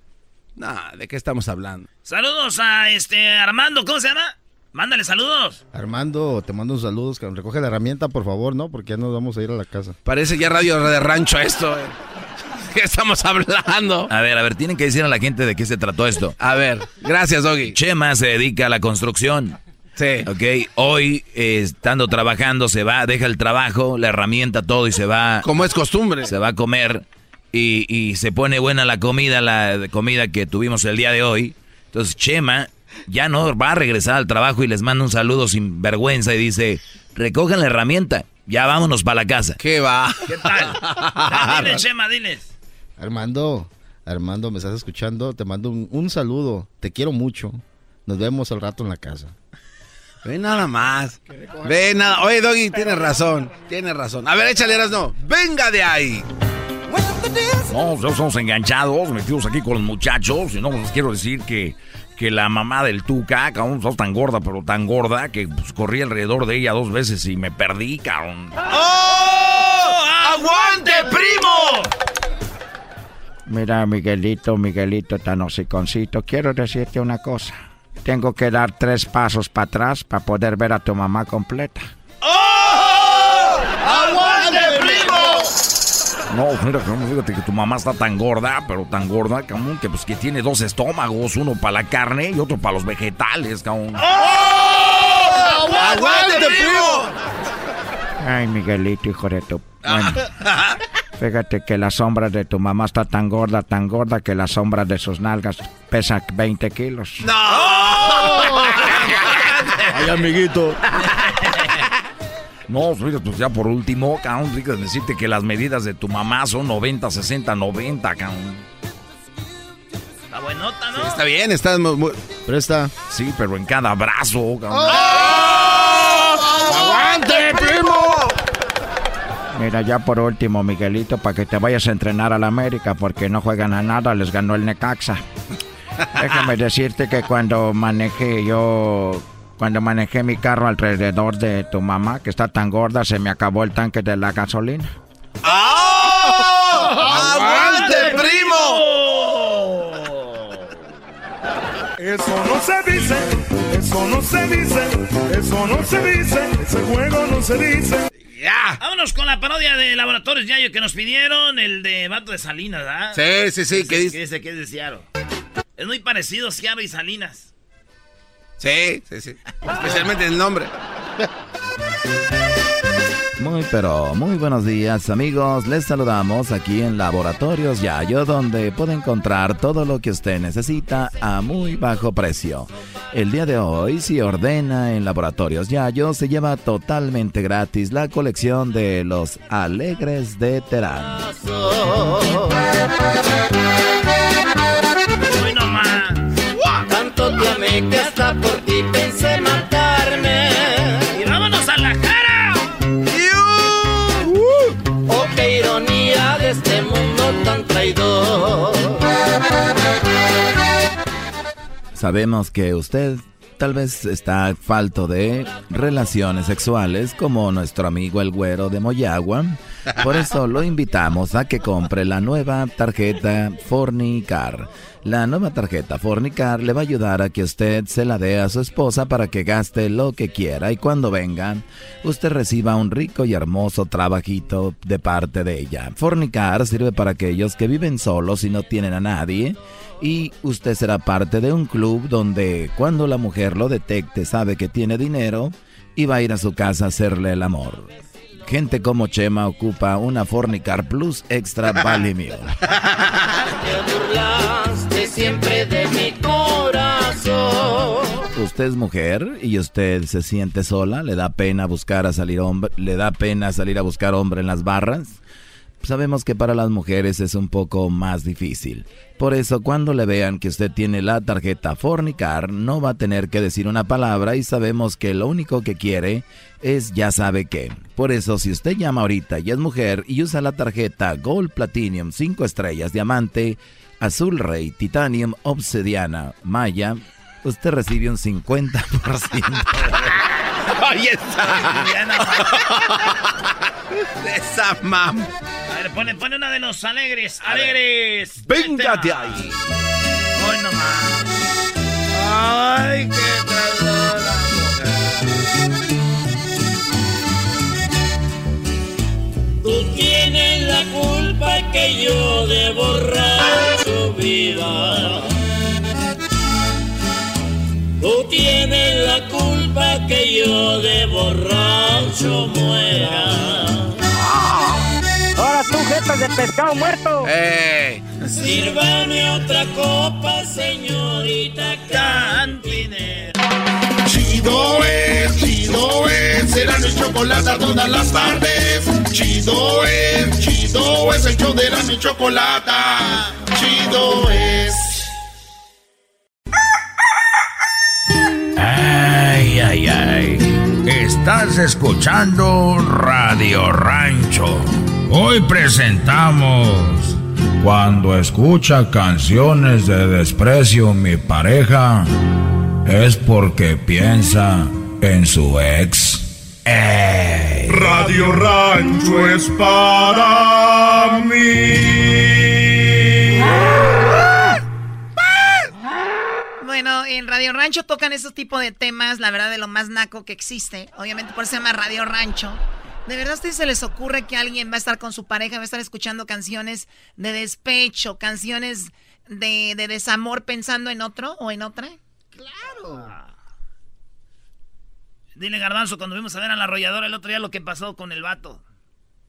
No, ¿de qué estamos hablando? Saludos a este Armando, ¿cómo se llama? Mándale saludos. Armando, te mando un saludos. Recoge la herramienta, por favor, ¿no? Porque ya nos vamos a ir a la casa. Parece ya radio de rancho esto. eh. ¿Qué estamos hablando? A ver, a ver, tienen que decir a la gente de qué se trató esto. A ver, gracias, Doggy. Chema se dedica a la construcción. Sí. Ok, hoy eh, estando trabajando se va, deja el trabajo, la herramienta, todo y se va. Como es costumbre. Se va a comer y, y se pone buena la comida, la comida que tuvimos el día de hoy. Entonces Chema ya no va a regresar al trabajo y les manda un saludo sin vergüenza y dice, recojan la herramienta, ya vámonos para la casa. ¿Qué va? ¿Qué tal? Ya, Dile, Chema, diles. Armando, Armando, ¿me estás escuchando? Te mando un, un saludo. Te quiero mucho. Nos vemos al rato en la casa. Ve nada más. Ve nada. Oye, Doggy, tienes razón. Tienes razón. A ver, échale, no. Venga de ahí. No, ya estamos enganchados, metidos aquí con los muchachos. Y no, les quiero decir que, que la mamá del Tuca, cabrón, está tan gorda, pero tan gorda, que pues, corrí alrededor de ella dos veces y me perdí, cabrón. ¡Oh! ¡Aguante, primo! Mira, Miguelito, Miguelito tan hociconcito, quiero decirte una cosa. Tengo que dar tres pasos para atrás para poder ver a tu mamá completa. ¡Oh! ¡Aguante, primo! No, mira, fíjate que tu mamá está tan gorda, pero tan gorda, cabrón, que pues que tiene dos estómagos, uno para la carne y otro para los vegetales, cabrón. ¡Oh! ¡Aguante, primo! Ay, Miguelito, hijo de tu... Bueno, fíjate que la sombra de tu mamá está tan gorda, tan gorda que la sombra de sus nalgas pesa 20 kilos. ¡No! Ay, amiguito. No, pues ya por último, cabrón, decirte que las medidas de tu mamá son 90, 60, 90, cabrón. Está buenota, ¿no? está bien, está muy, Pero está... Sí, pero en cada brazo, cabrón. ¡Oh! ¡Aguante, primo! Mira, ya por último, Miguelito, para que te vayas a entrenar a la América, porque no juegan a nada, les ganó el Necaxa. Déjame decirte que cuando manejé yo, cuando manejé mi carro alrededor de tu mamá, que está tan gorda, se me acabó el tanque de la gasolina. ¡Oh! ¡Aguante, primo! Eso no se dice, eso no se dice, eso no se dice, ese juego no se dice. ¡Ya! Vámonos con la parodia de Laboratorios Yayo que nos pidieron, el de Vato de Salinas, ¿verdad? Sí, sí, sí. ¿Qué dice? dice que es de Seattle. Es muy parecido Seattle y Salinas. Sí, sí, sí. Especialmente el nombre. Muy pero muy buenos días amigos, les saludamos aquí en Laboratorios Yayo donde puede encontrar todo lo que usted necesita a muy bajo precio. El día de hoy si ordena en Laboratorios Yayo se lleva totalmente gratis la colección de los Alegres de Terán. Que hasta por ti pensé matarme. Y vámonos a la cara. Oh, qué ironía de este mundo tan traidor. Sabemos que usted tal vez está falto de relaciones sexuales como nuestro amigo el güero de Moyagua. Por eso lo invitamos a que compre la nueva tarjeta Fornicar. La nueva tarjeta Fornicar le va a ayudar a que usted se la dé a su esposa para que gaste lo que quiera y cuando venga, usted reciba un rico y hermoso trabajito de parte de ella. Fornicar sirve para aquellos que viven solos y no tienen a nadie y usted será parte de un club donde cuando la mujer lo detecte sabe que tiene dinero y va a ir a su casa a hacerle el amor. Gente como Chema ocupa una Fornicar Plus Extra Vale siempre de mi corazón. Usted es mujer y usted se siente sola, le da pena buscar a salir hombre, le da pena salir a buscar hombre en las barras. Sabemos que para las mujeres es un poco más difícil. Por eso cuando le vean que usted tiene la tarjeta Fornicar, no va a tener que decir una palabra y sabemos que lo único que quiere es ya sabe qué. Por eso si usted llama ahorita y es mujer y usa la tarjeta Gold Platinum 5 estrellas diamante, Azul Rey, Titanium, Obsidiana, Maya, usted recibe un 50%. Ahí está. Esa mam. A ver, pone, pone una de los alegres. alegres. Véngate ahí. Hoy nomás. Ay, qué traidora Tú la culpa que yo de borracho viva. Tú tienes la culpa que yo de borracho muera. Ahora tú, jetas de pescado muerto. ¡Eh! Sírvame otra copa, señorita cantinera. Chido es, chido es, será mi chocolate todas las tardes. Chido es, chido es, el show de la mi chocolate. Chido es. Ay, ay, ay. Estás escuchando Radio Rancho. Hoy presentamos. Cuando escucha canciones de desprecio mi pareja, es porque piensa en su ex. ¡Ey! Radio Rancho es para mí. Bueno, en Radio Rancho tocan esos tipos de temas, la verdad, de lo más naco que existe. Obviamente por eso se llama Radio Rancho. ¿De verdad a ustedes se les ocurre que alguien va a estar con su pareja, va a estar escuchando canciones de despecho, canciones de, de desamor pensando en otro o en otra? Claro. Dile, Garbanzo, cuando vimos a ver a la arrolladora el otro día lo que pasó con el vato.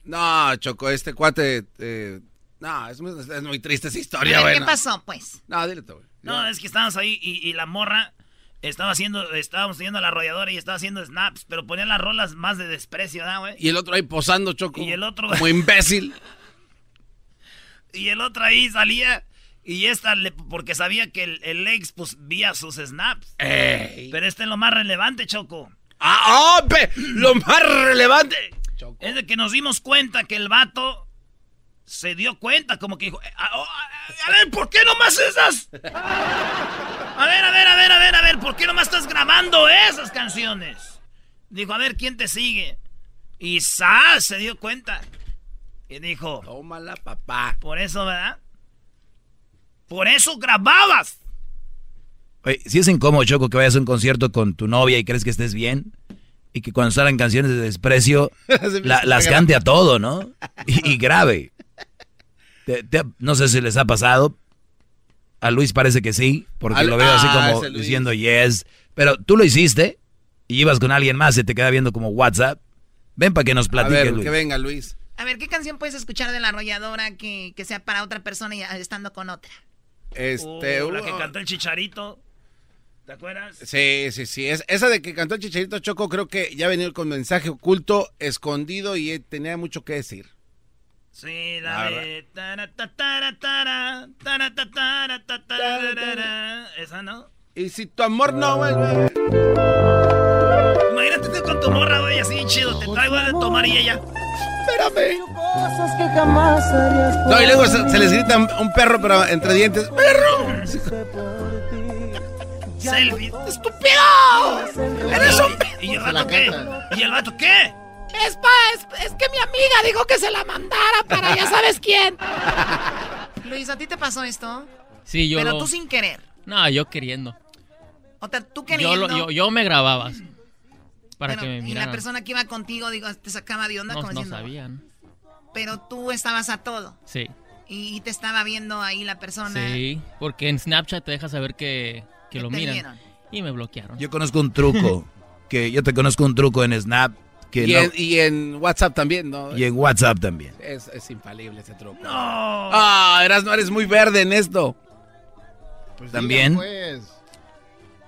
No, Choco, este cuate. Eh, no, es muy, es muy triste esa historia, güey. ¿Qué pasó, pues? No, dile tú, güey. No, es que estábamos ahí y, y la morra estaba haciendo, estábamos teniendo la arrolladora y estaba haciendo snaps, pero ponía las rolas más de desprecio, ¿no, güey? Y el otro ahí posando, Choco. Y el otro... Como imbécil. y el otro ahí salía... Y esta, porque sabía que el, ex, pues, vía sus snaps. Pero este es lo más relevante, Choco. ¡Ah, oh, lo más relevante! Es de que nos dimos cuenta que el vato se dio cuenta, como que dijo, eh, a, oh, a, ver, ¿por qué nomás esas? A ver, a ver, a ver, a ver, a ver, ¿por qué nomás estás grabando esas canciones? Dijo, a ver, ¿quién te sigue? Y Sa se dio cuenta. Y dijo, tómala, papá. Por eso, ¿verdad? Por eso grababas. Oye, si es incómodo, Choco, que vayas a un concierto con tu novia y crees que estés bien y que cuando salgan canciones de desprecio las cante a todo, ¿no? Y, grave. no sé si les ha pasado. A Luis parece que sí, porque lo veo así ah, como diciendo yes. Pero tú lo hiciste y ibas con alguien más y te queda viendo como WhatsApp. Ven para que nos platique, a ver, Que venga, Luis. A ver, ¿qué canción puedes escuchar de la arrolladora que, que sea para otra persona y estando con otra? Este, uh, la que cantó el chicharito. ¿Te acuerdas? Sí, sí, sí. Es, esa de que cantó el Chicharito Choco creo que ya venía con mensaje oculto, escondido y tenía mucho que decir. Sí, la de... Esa, ¿no? Y si tu amor no vuelve... Imagínate con tu morra, güey, así chido. Te traigo de tomar y ella... Espérame. No, y luego se, les grita un perro, pero entre dientes. ¡Perro! ¡Selfie! ¡Estúpido! ¡Eres un... ¿Y el vato qué? ¿Y el vato qué? Es, pa, es, que mi amiga dijo que se la mandara para ya sabes quién. Luis, ¿a ti te pasó esto? Sí, yo Pero tú sin querer. No, yo queriendo. O sea, tú queriendo. Yo, yo, yo me grababa para que me miraran. Y la persona que iba contigo, digo, te sacaba de onda no, como no sabían. Pero tú estabas a todo. Sí. Y te estaba viendo ahí la persona. Sí, porque en Snapchat te deja saber que, que lo miran. Y me bloquearon. Yo conozco un truco. que yo te conozco un truco en Snap. Que y, en, y en WhatsApp también, ¿no? Y en WhatsApp también. Es, es infalible ese truco. No. Ah, eras, no eres muy verde en esto. Pues también. Pues.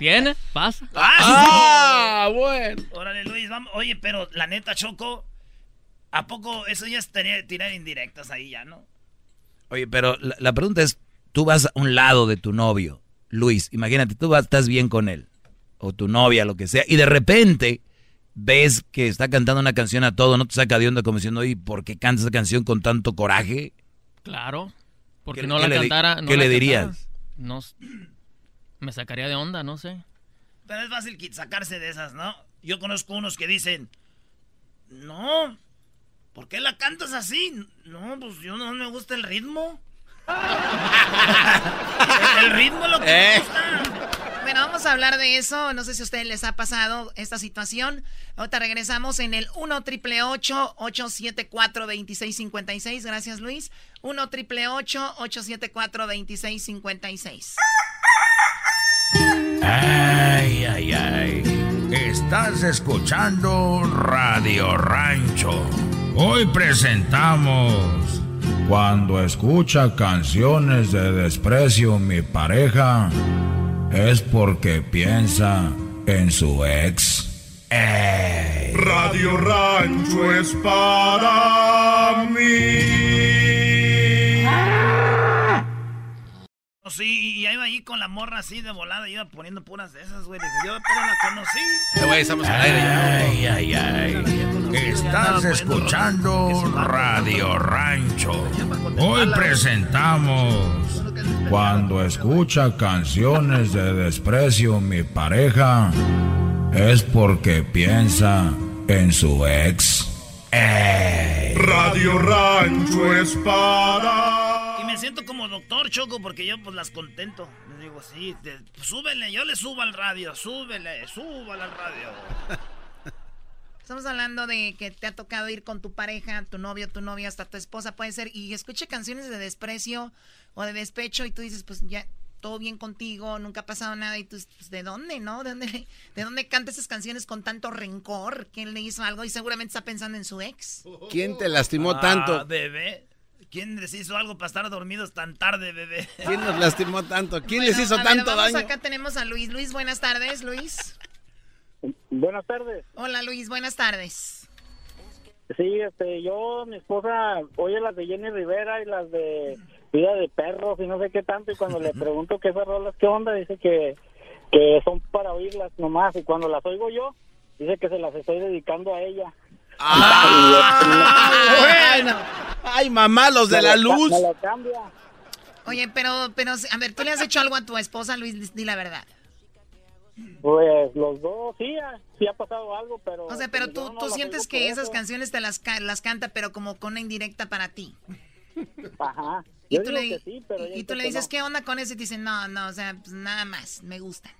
Viene, pasa. Ah, ah bueno. Órale, Luis, vamos. Oye, pero la neta, Choco, ¿a poco eso ya es tirar indirectas ahí ya, no? Oye, pero la, pregunta es, tú vas a un lado de tu novio, Luis, imagínate, tú vas, estás bien con él, o tu novia, lo que sea, y de repente ves que está cantando una canción a todo, no te saca de onda como diciendo, oye, ¿por qué cantas esa canción con tanto coraje? Claro, porque no la cantara. ¿Qué le dirías? No, me sacaría de onda, no sé. Pero es fácil sacarse de esas, ¿no? Yo conozco unos que dicen, no, ¿por qué la cantas así? No, pues yo no me gusta el ritmo. el ritmo lo que me eh. gusta. Bueno, vamos a hablar de eso. No sé si a ustedes les ha pasado esta situación. Ahorita regresamos en el 1 triple 874 2656. Gracias, Luis. 1 triple 874 2656. Ay, ay, ay. Estás escuchando Radio Rancho. Hoy presentamos Cuando escucha canciones de desprecio mi pareja, es porque piensa en su ex. Radio Rancho es para mí. Sí, y iba ahí con la morra así de volada, iba poniendo puras de esas, güey. Yo pero la conocí. Eh, güey, estamos al aire. Ay, ay, ay. Estás escuchando Radio Rancho. Hoy presentamos Cuando escucha canciones de desprecio mi pareja, es porque piensa en su ex. Radio Rancho es para siento como doctor Choco porque yo pues las contento. Le digo, sí, súbele, yo le subo al radio, súbele, súbale al radio. Estamos hablando de que te ha tocado ir con tu pareja, tu novio, tu novia, hasta tu esposa, puede ser, y escuche canciones de desprecio o de despecho y tú dices, pues ya, todo bien contigo, nunca ha pasado nada y tú, pues, ¿de dónde, no? ¿De dónde, de dónde canta esas canciones con tanto rencor? ¿Quién le hizo algo? Y seguramente está pensando en su ex. ¿Quién te lastimó ah, tanto? bebé. ¿Quién les hizo algo para estar dormidos tan tarde, bebé? ¿Quién nos lastimó tanto? ¿Quién les hizo tanto daño? Acá tenemos a Luis. Luis, buenas tardes, Luis. Buenas tardes. Hola, Luis, buenas tardes. Sí, este, yo, mi esposa, oye las de Jenny Rivera y las de vida de perros y no sé qué tanto y cuando le pregunto qué esas rolas, qué onda, dice que, que son para oírlas nomás y cuando las oigo yo, dice que se las estoy dedicando a ella. Ah, bueno. Ay, mamá, los de la luz. Oye, pero, pero, a ver, ¿tú le has hecho algo a tu esposa, Luis? Di la verdad. Pues los dos, sí, sí ha pasado algo, pero... O sea, pero tú, tú sientes que esas canciones te las, las canta, pero como con una indirecta para ti. Ajá. Y tú, le, y tú le dices, ¿qué onda con eso? Y te dicen, no, no, o sea, pues nada más, me gustan.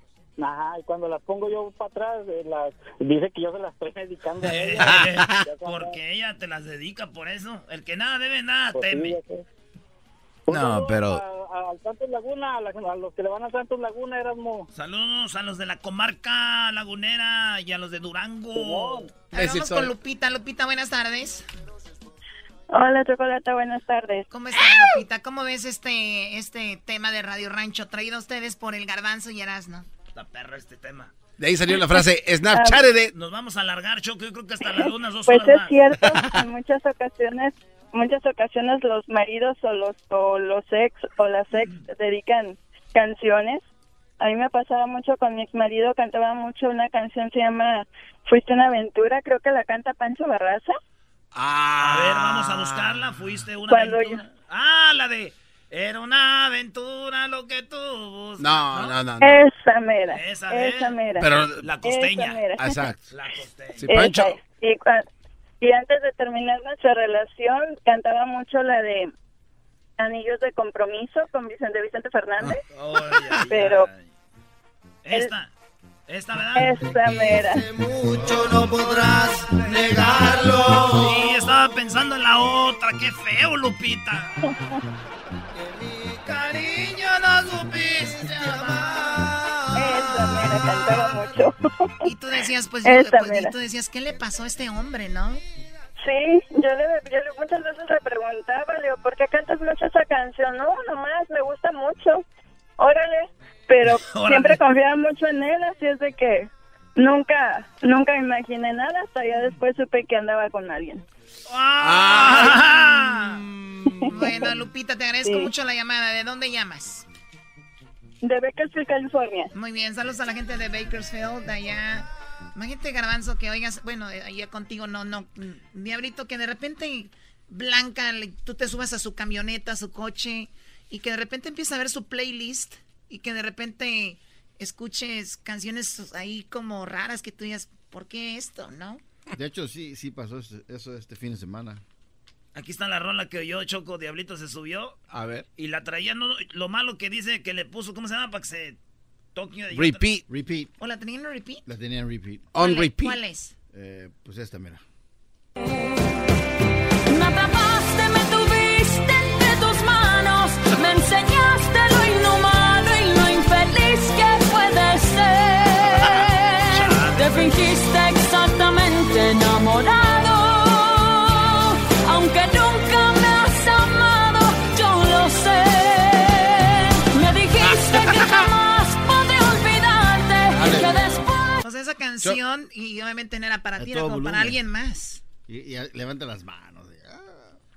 Ajá, y cuando las pongo yo para atrás, eh, las, dice que yo se las estoy dedicando a ella. Porque ella te las dedica por eso. El que nada debe, nada pues teme. no, pero... A, Santos Laguna, a, los que le van a Santos Laguna, éramos... Saludos a los de la comarca lagunera y a los de Durango. Vamos con Lupita. Lupita, buenas tardes. Hola, Chocolata, buenas tardes. ¿Cómo estás, Lupita? ¿Cómo ves este, este tema de Radio Rancho traído a ustedes por el Garbanzo y Erasno? La perra este tema. De ahí salió la frase Snapchat de... Nos vamos a alargar, Choco, yo creo que hasta las lunas dos Pues es cierto, en muchas ocasiones, muchas ocasiones los maridos o los, o los ex o las ex dedican canciones. A mí me pasaba mucho con mi ex marido, cantaba mucho una canción, se llama Fuiste una aventura, creo que la canta Pancho Barraza. Ah. A ver, vamos a buscarla. Fuiste una aventura. Ah, la de. Era una aventura lo que tú buscas. No, no, no, Esa mera. Esa, esa mera. Pero la costeña. Exacto. La costeña. Sí, Pancho. Y, y, antes de terminar nuestra relación, cantaba mucho la de Anillos de Compromiso con Vicente Vicente Fernández. Oh, Pero. Esta. Esta, ¿verdad? Esta mera. mucho no podrás negarlo. Sí, estaba pensando en la otra. Qué feo, Lupita. cariño no supiste amar. Esta mera cantaba mucho. Y tú decías, pues, pues y tú decías, ¿qué le pasó a este hombre, no? Sí, yo le, yo le muchas veces le preguntaba, le digo, ¿por qué cantas mucho esa canción? No, nomás, me gusta mucho. Órale pero siempre confiaba mucho en él, así es de que nunca, nunca imaginé nada, hasta ya después supe que andaba con alguien. Ah. bueno, Lupita, te agradezco mucho la llamada. ¿De dónde llamas? De Bakersfield, California. Muy bien, saludos a la gente de Bakersfield, de allá. Imagínate, Garbanzo, que oigas, bueno, allá contigo no, no, Diabrito, que de repente Blanca, tú te subas a su camioneta, a su coche, y que de repente empieza a ver su playlist y que de repente escuches canciones ahí como raras que tú digas, ¿por qué esto, no? De hecho, sí, sí pasó eso este fin de semana. Aquí está la rola que yo, Choco Diablito, se subió. A ver. Y la traía, no, lo malo que dice que le puso, ¿cómo se llama? Para que se toque. Repeat. Repeat. ¿O la tenían en repeat? La tenían en repeat. On repeat. ¿Cuál es? Eh, pues esta, mira. Enamorado. Aunque nunca me has amado, yo lo sé. Me dijiste que jamás podré olvidarte. Que después. O sea, esa canción, y obviamente no era para ti, era como para alguien más. Y, levanta las manos.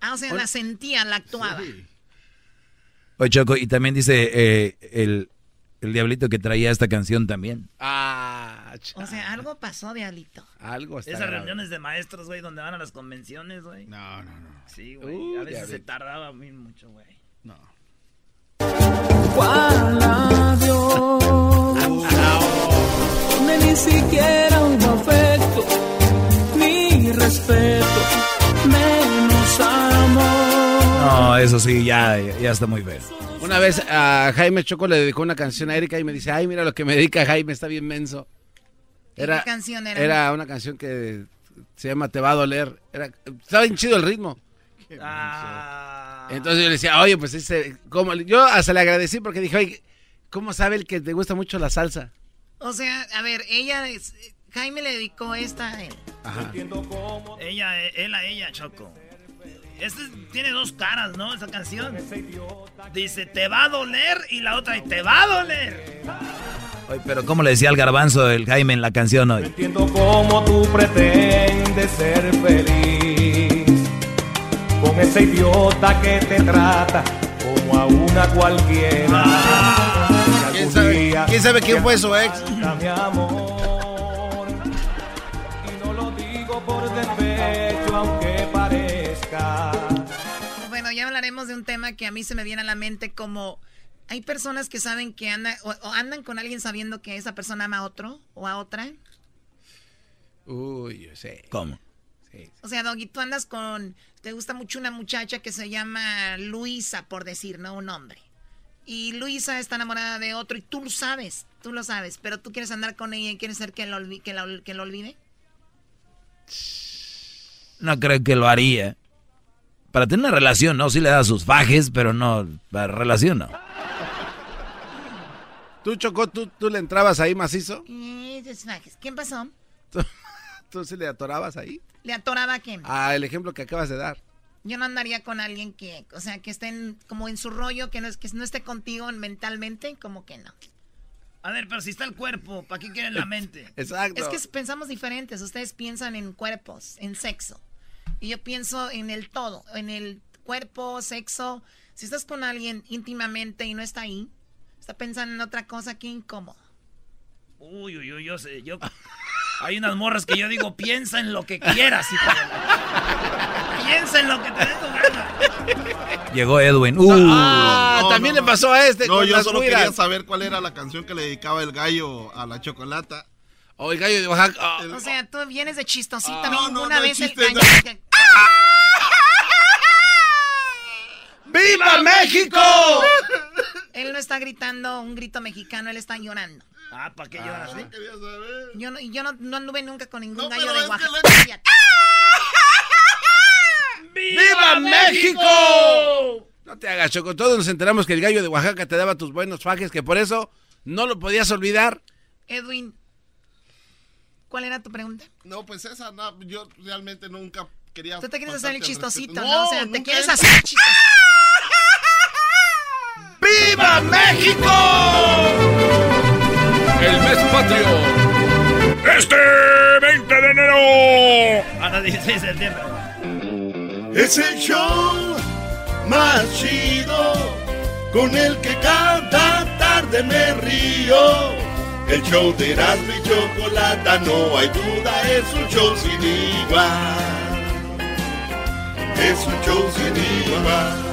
Ah, o sea, la sentía, la actuaba. Oye, Choco, y también dice eh, el, el diablito que traía esta canción también. Ah, O sea, algo pasó, diablito. Algo está Esas reuniones de maestros, güey, donde van a las convenciones, güey. No, no, no. Sí, güey. a veces se tardaba muy mucho, güey. No. ¿Cuál donde ni siquiera hubo afecto, ni respeto, menos amor. No, es eso sí, ya, ya está muy feo. Una vez a Jaime Choco le dedicó una canción a Erika y me dice, ay, mira lo que me dedica Jaime, está bien menso. Era, ¿Qué canción era? Era una canción que se llama Te va a doler. Era, estaba bien chido el ritmo. Ah. Entonces yo le decía, oye, pues ese, ¿cómo? yo hasta le agradecí porque dije, oye, ¿cómo sabe el que te gusta mucho la salsa? O sea, a ver, ella, es- Jaime le dedicó esta a él. Ajá. Ella, él a ella, Choco. Este tiene dos caras, ¿no? Esa canción. Dice, te va a doler y la otra, y te va a doler. Oye, pero ¿cómo le decía al garbanzo el Jaime en la canción hoy? Entiendo cómo tú pretendes ser feliz con ese idiota que te trata como a una cualquiera. Y ¿Quién sabe, ¿quién sabe quién fue su ex? mi amor. Y no lo digo por despecho, aunque parezca. Bueno, ya hablaremos de un tema que a mí se me viene a la mente como hay personas que saben que andan o, o andan con alguien sabiendo que esa persona ama a otro o a otra. Uy, yo sé. ¿Cómo? O sea, Doggy, tú andas con te gusta mucho una muchacha que se llama Luisa, por decir, no un hombre. Y Luisa está enamorada de otro y tú lo sabes, tú lo sabes, pero tú quieres andar con ella y quieres ser que lo, que la- que lo olvide. No creo que lo haría. Para tener una relación, no, sí le da sus fajes, pero no, para relación no. ¿Tú, Chocó, tú, tú le entrabas ahí macizo? ¿Quién pasó? ¿Tú sí le atorabas ahí? ¿Le atoraba a quién? Ah, el ejemplo que acabas de dar. Yo no andaría con alguien que, o sea, que estén como en su rollo, que no, es, que no esté contigo mentalmente, como que no. A ver, pero si está el cuerpo, ¿para qué quieren la mente? Exacto. Es que pensamos diferentes. Ustedes piensan en cuerpos, en sexo. Y yo pienso en el todo, en el cuerpo, sexo. Si estás con alguien íntimamente y no está ahí, está pensando en otra cosa, qué incómodo. Uy, uy, uy, yo sé, yo... Hay unas morras que yo digo, piensa en lo que quieras, hijo Piensa en lo que te dé tu gana. Llegó Edwin. Uh. Ah, No, también no, le pasó a este No, con yo las solo quería saber cuál era la canción que le dedicaba el gallo a la chocolata. O el gallo de Oaxaca. ah. O sea, tú vienes de chistosita. Ah, no, no, vez el gallo... no. ¡Viva México! Él no está gritando un grito mexicano, él está llorando. Ah, ¿para qué lloras? eh? Yo no, yo no, no anduve nunca con ningún gallo de Oaxaca. ¡Viva México! No te hagas, Choco. Todos nos enteramos que el gallo de Oaxaca te daba tus buenos fajes, que por eso no lo podías olvidar. Edwin, ¿cuál era tu pregunta? No, pues esa, no, yo realmente nunca quería. Tú te quieres hacer el chistosito. ¿no? O sea, te quieres es- hacer el chistosito. ¡Viva México! El mes patrio. Este 20 de enero. No, 16 de septiembre. Es el show más chido con el que cada tarde me río. El show de Erasmo y Chocolata, no hay duda, es un show sin igual. Es un show sin igual.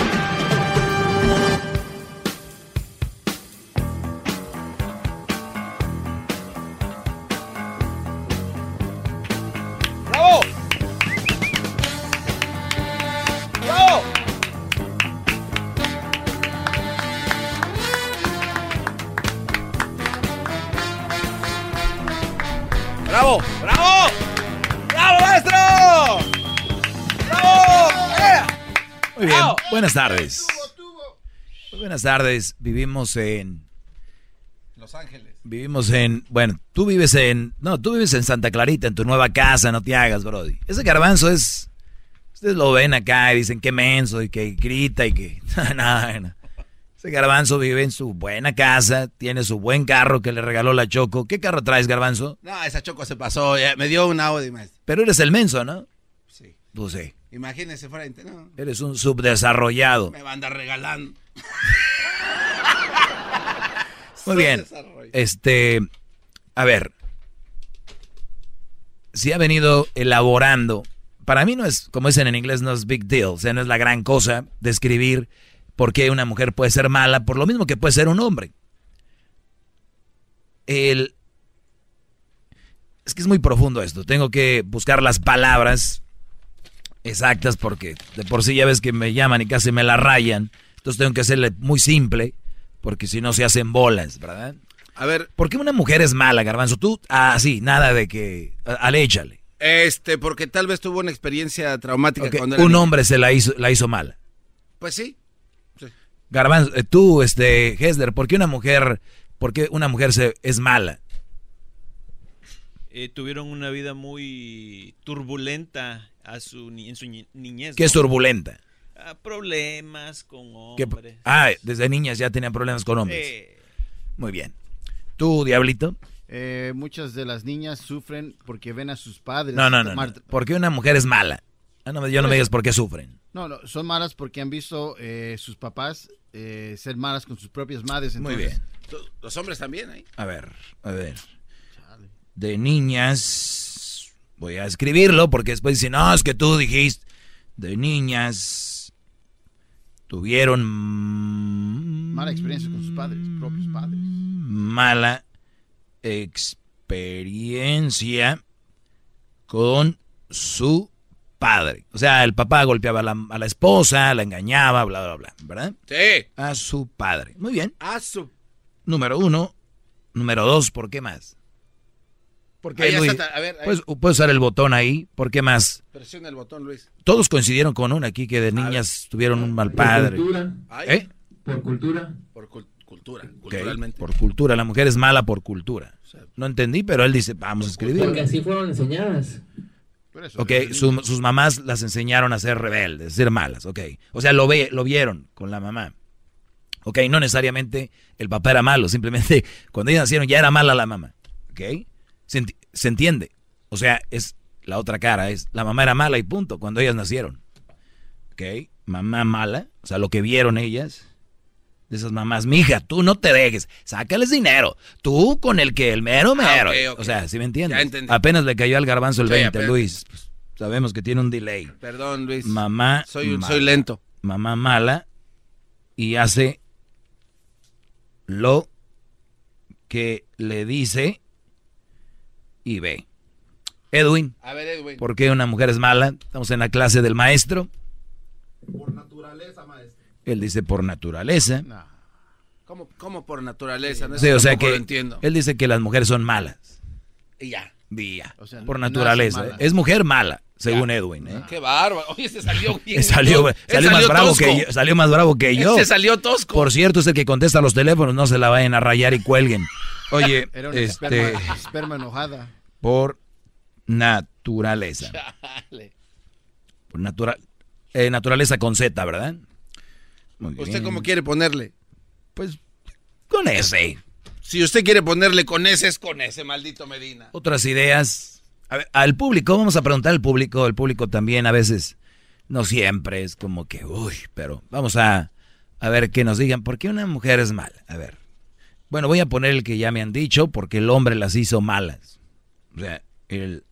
buenas tardes. Muy buenas tardes. Vivimos en. Los Ángeles. Vivimos en. Bueno, tú vives en. No, tú vives en Santa Clarita, en tu nueva casa, no te hagas, Brody. Ese garbanzo es. Ustedes lo ven acá y dicen que menso y que grita y que. Nada, no. Ese garbanzo vive en su buena casa, tiene su buen carro que le regaló la Choco. ¿Qué carro traes, garbanzo? No, esa choco se pasó. ya me dio un Audi, maestro. Pero eres el menso, ¿no? Sí. Pues sí. Imagínese de- No, Eres un subdesarrollado. me va a andar regalando. Muy bien. Este, a ver, si ha venido elaborando, para mí no es, como dicen en inglés, no es big deal, o sea, no es la gran cosa describir por qué una mujer puede ser mala, por lo mismo que puede ser un hombre. El, es que es muy profundo esto, tengo que buscar las palabras exactas porque de por sí ya ves que me llaman y casi me la rayan, entonces tengo que hacerle muy simple porque si no se hacen bolas, ¿verdad? A ver. ¿Por qué una mujer es mala, Garbanzo? Tú, ah, sí, nada de que. Aléchale. Este, porque tal vez tuvo una experiencia traumática cuando era Un niño. hombre se la hizo, la hizo mala. Pues sí. Garbanzo, eh, tú, este, Hesler, ¿por qué una mujer, por qué una mujer se, es mala? Eh, tuvieron una vida muy turbulenta a su, en su ni- niñez. ¿Qué es turbulenta? Problemas con ¿Qué- hombres. ah, desde niñas ya tenían problemas con hombres. Eh, Muy bien. ¿Tú, Diablito? Eh, muchas de las niñas sufren porque ven a sus padres. No, no, no. no. tomar- ¿Por qué una mujer es mala? Ah, no, me- yo no me digas por qué sufren. No, no, son malas porque han visto eh, sus papás eh, ser malas con sus propias madres. Muy entonces- Los hombres también ahí. A ver, a ver. De niñas. Voy a escribirlo porque después dicen, no, es que tú dijiste. De niñas. Tuvieron. Mala experiencia con sus padres, propios padres. Mala experiencia con su padre. O sea, el papá golpeaba a la, a la esposa, la engañaba, bla, bla, bla. ¿Verdad? Sí. A su padre. Muy bien. A su. Número uno. Número dos, ¿por qué más? ¿Por qué, Ahí Luis? está, a ver, ahí. ¿Puedes, puedes usar el botón ahí. ¿Por qué más? Presiona el botón, Luis. Todos coincidieron con una aquí que de niñas tuvieron un mal padre. Ay. ¿Eh? Por cultura. Por cul- cultura, culturalmente. Por cultura. La mujer es mala por cultura. No entendí, pero él dice, vamos a escribir. Porque así fueron enseñadas. Ok, su- sus mamás las enseñaron a ser rebeldes, a ser malas, ok. O sea, lo, ve, lo vieron con la mamá. Ok, no necesariamente el papá era malo, simplemente cuando ellos nacieron ya era mala la mamá. Ok, se, enti- se entiende. O sea, es la otra cara, es la mamá era mala y punto, cuando ellas nacieron. Ok, mamá mala, o sea, lo que vieron ellas, de esas mamás, mija, tú no te dejes, sácales dinero, tú con el que el mero mero. ok, ok. O sea, ¿sí me entiendes? Ya entendí. Apenas le cayó al garbanzo el Sí, 20, apenas. Luis. Pues, sabemos que tiene un delay. Perdón, Luis. Mamá. Soy, mala. soy lento. Mamá mala y hace lo que le dice y ve. Edwin, A ver, Edwin. ¿por qué una mujer es mala? Estamos en la clase del maestro. Por naturaleza, maestro. Él dice por naturaleza. ¿Cómo, cómo por naturaleza? No, Sí, o sea que lo entiendo. él dice que las mujeres son malas. Y ya. Vía. O sea, por naturaleza. Es mujer mala, según Edwin. ¿eh? Qué bárbaro. Oye, se salió bien. Salió, más bravo tosco. que yo, salió más bravo que yo. Se salió tosco. Por cierto, es el que contesta los teléfonos, no se la vayan a rayar y cuelguen. Oye, Era una este, esperma, esperma enojada. por naturaleza. Chale. Por natura- eh, naturaleza con Z, ¿verdad? Muy ¿Usted bien. cómo quiere ponerle? Pues con ese. Si usted quiere ponerle con ese, es con ese, maldito Medina. Otras ideas. A ver, al público, vamos a preguntar al público. El público también a veces, no siempre, es como que, uy, pero vamos a, a ver que nos digan, ¿por qué una mujer es mala? A ver. Bueno, voy a poner el que ya me han dicho, porque el hombre las hizo malas. O sea, el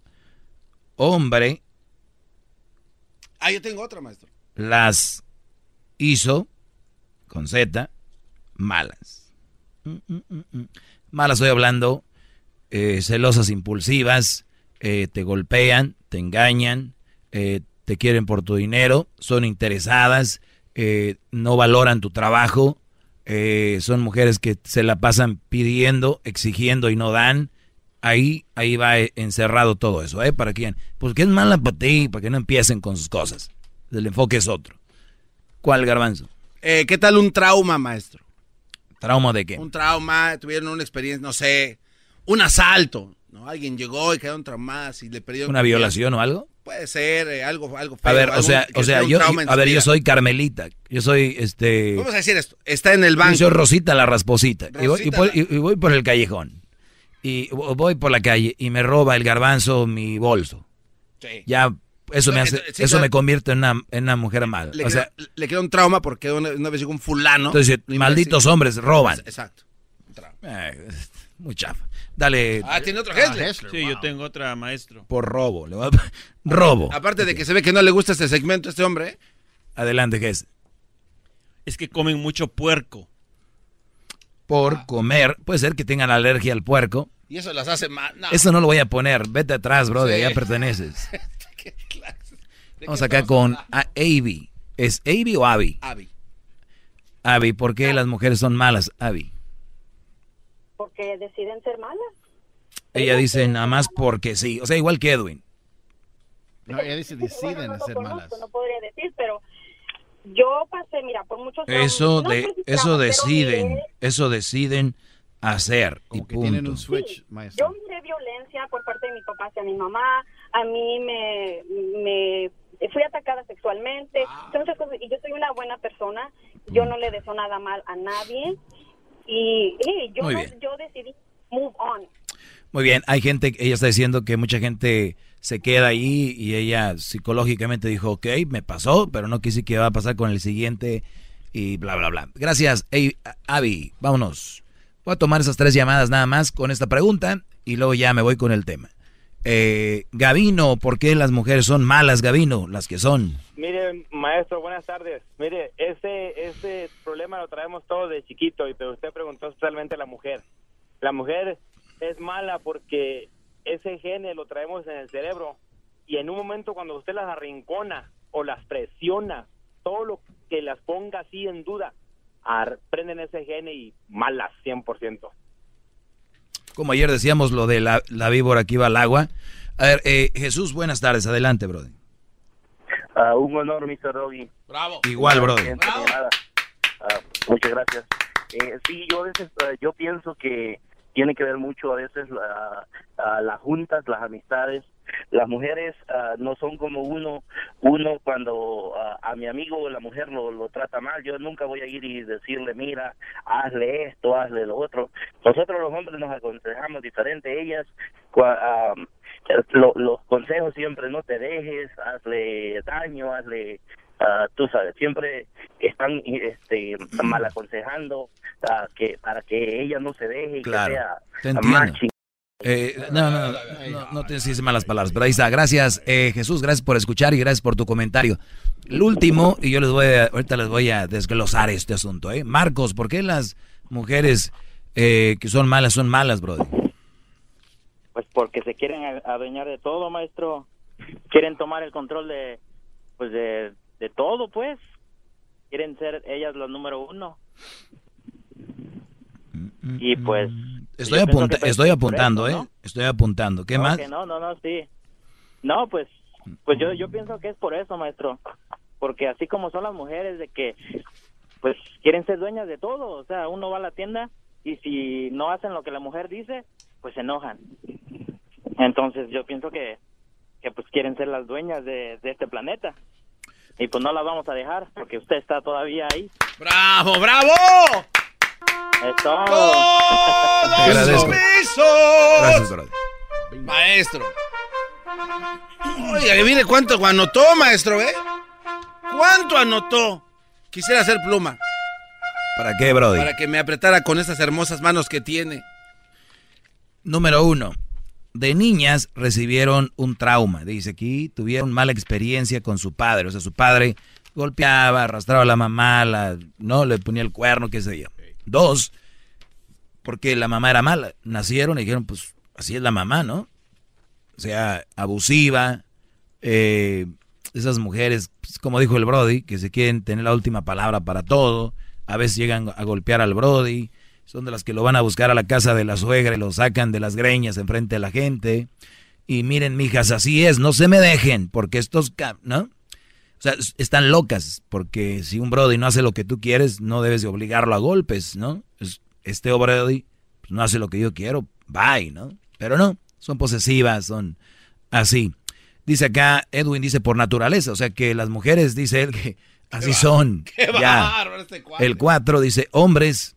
hombre Ah, yo tengo otra, maestro. las hizo, con Z, malas. Mm, mm, mm. Malas estoy hablando, eh, celosas impulsivas, eh, te golpean, te engañan, eh, te quieren por tu dinero, son interesadas, no valoran tu trabajo, eh, son mujeres que se la pasan pidiendo, exigiendo y no dan. Ahí, ahí va eh, encerrado todo eso, ¿eh? ¿Para quién? Pues que es mala para ti, para que no empiecen con sus cosas. El enfoque es otro. ¿Cuál garbanzo? Eh, ¿Qué tal un trauma, maestro? ¿Trauma de qué? Un trauma, tuvieron una experiencia, no sé, un asalto, ¿no? Alguien llegó y quedaron traumadas y le perdieron... ¿Una violación o algo? Puede ser eh, algo, algo A ver, o sea, o sea, yo, a ver, yo soy Carmelita, yo soy, este, Vamos a decir esto, está en el banco. yo soy Rosita la rasposita, y, voy, y voy por el callejón, y voy por la calle y me roba el garbanzo mi bolso. Sí. Ya, eso me hace, sí, eso me convierte en una, en una mujer mala. Le, O sea, queda, le queda un trauma porque una, una vez llegó un fulano. entonces, malditos hombres roban. Exacto. Eh, muy chafa. Dale. Ah, tiene otro Ah, Hessler. Sí, yo tengo otra, maestro. Por robo. le voy a- Robo. Aparte de que se ve que no le gusta este segmento a este hombre. Adelante, Gess. Es que comen mucho puerco. Por comer. Puede ser que tengan alergia al puerco. Y eso las hace más. No. Eso no lo voy a poner. Vete atrás, bro. De Sí. allá perteneces. ¿Qué clase? ¿De Vamos qué acá con a- Avi. ¿Es Avi o Avi? Abby. Avi, ¿por qué las mujeres son malas, Avi? Porque deciden ser malas. Ella dice nada más porque sí. O sea, igual que Edwin. No, ella dice deciden Bueno, no ser conozco, malas. No podría decir, pero yo pasé, mira, por muchos Eso no de eso deciden, miré- eso deciden hacer y que tienen punto. un switch, maestro. Yo miré violencia por parte de mi papá hacia mi mamá, a mí me, me fui atacada sexualmente, Ah. Muchas cosas, y yo soy una buena persona, yo no le deseo nada mal a nadie, y, y yo, Muy no- bien. yo decidí move on. Muy bien, hay gente, ella está diciendo que mucha gente se queda ahí y ella psicológicamente dijo, ok, me pasó, pero no quise que va a pasar con el siguiente y bla, bla, bla. Gracias, Ey, Avi, vámonos. Voy a tomar esas tres llamadas nada más con esta pregunta y luego ya me voy con el tema. Eh, Gavino, ¿por qué las mujeres son malas, Gavino? Las que son. Mire, maestro, buenas tardes. Mire, ese, ese problema lo traemos todos de chiquito, y pero usted preguntó especialmente a la mujer. La mujer es mala porque ese gene lo traemos en el cerebro y en un momento cuando usted las arrincona o las presiona, todo lo que las ponga así en duda, prenden ese gene y malas 100%. Como ayer decíamos lo de la, la víbora que iba al agua. A ver, eh, Jesús, buenas tardes, adelante, brother. Ah, un honor, Mr. Doggy. Bravo. Igual, de nada. Ah, muchas gracias. Eh, sí, yo a veces, yo pienso que tiene que ver mucho a veces la, las juntas, las amistades. Las mujeres ah, no son como uno, uno cuando ah, a mi amigo la mujer lo, lo trata mal, yo nunca voy a ir y decirle, mira, hazle esto, hazle lo otro. Nosotros los hombres nos aconsejamos diferente, ellas, cua- ah, lo- los consejos siempre no te dejes, hazle daño, hazle ah, tú sabes, siempre están este, mal aconsejando ah, que para que ella no se deje y Claro, que sea más Eh, no, no, no, no te decís malas palabras, pero ahí está. Gracias, eh, Jesús, gracias por escuchar y gracias por tu comentario. El último, y yo les voy a, ahorita les voy a desglosar este asunto, ¿eh? Marcos, ¿por qué las mujeres eh, que son malas son malas, brother? Pues porque se quieren a- adueñar de todo, maestro. Quieren tomar el control de, pues de, de todo, pues. Quieren ser ellas las número uno. Y pues. Estoy, apunta- que, pues, estoy apuntando, eso, ¿eh? ¿no? Estoy apuntando. ¿Qué No, más? que no, no, no, sí. No, pues, pues yo, yo pienso que es por eso, maestro. Porque así como son las mujeres de que, pues, quieren ser dueñas de todo. O sea, uno va a la tienda y si no hacen lo que la mujer dice, pues se enojan. Entonces yo pienso que, que pues quieren ser las dueñas de, de este planeta. Y pues no las vamos a dejar porque usted está todavía ahí. ¡Bravo, bravo! Gracias, brother. Maestro. Oiga, que mire cuánto anotó, maestro, ¿eh? ¿Cuánto anotó? Quisiera hacer pluma. ¿Para qué, brother? Para que me apretara con esas hermosas manos que tiene. Número uno, de niñas recibieron un trauma. Dice aquí, tuvieron mala experiencia con su padre. O sea, su padre golpeaba, arrastraba a la mamá, la, no le ponía el cuerno, qué sé yo. Dos, porque la mamá era mala. Nacieron y dijeron, pues así es la mamá, ¿no? O sea, abusiva. eh, esas mujeres, pues, como dijo el Brody, que se quieren tener la última palabra para todo. A veces llegan a golpear al Brody. Son de las que lo van a buscar a la casa de la suegra y lo sacan de las greñas enfrente de la gente. Y miren, mijas, así es, no se me dejen, porque estos, ¿no? O sea, es- están locas, porque si un Brody no hace lo que tú quieres, no debes de obligarlo a golpes, ¿no? Es- Este Brody pues, no hace lo que yo quiero, bye, ¿no? Pero no, son posesivas, son así. Dice acá, Edwin dice por naturaleza, o sea que las mujeres, dice él, que así son. qué ya. bárbaro este. El 4 dice, hombres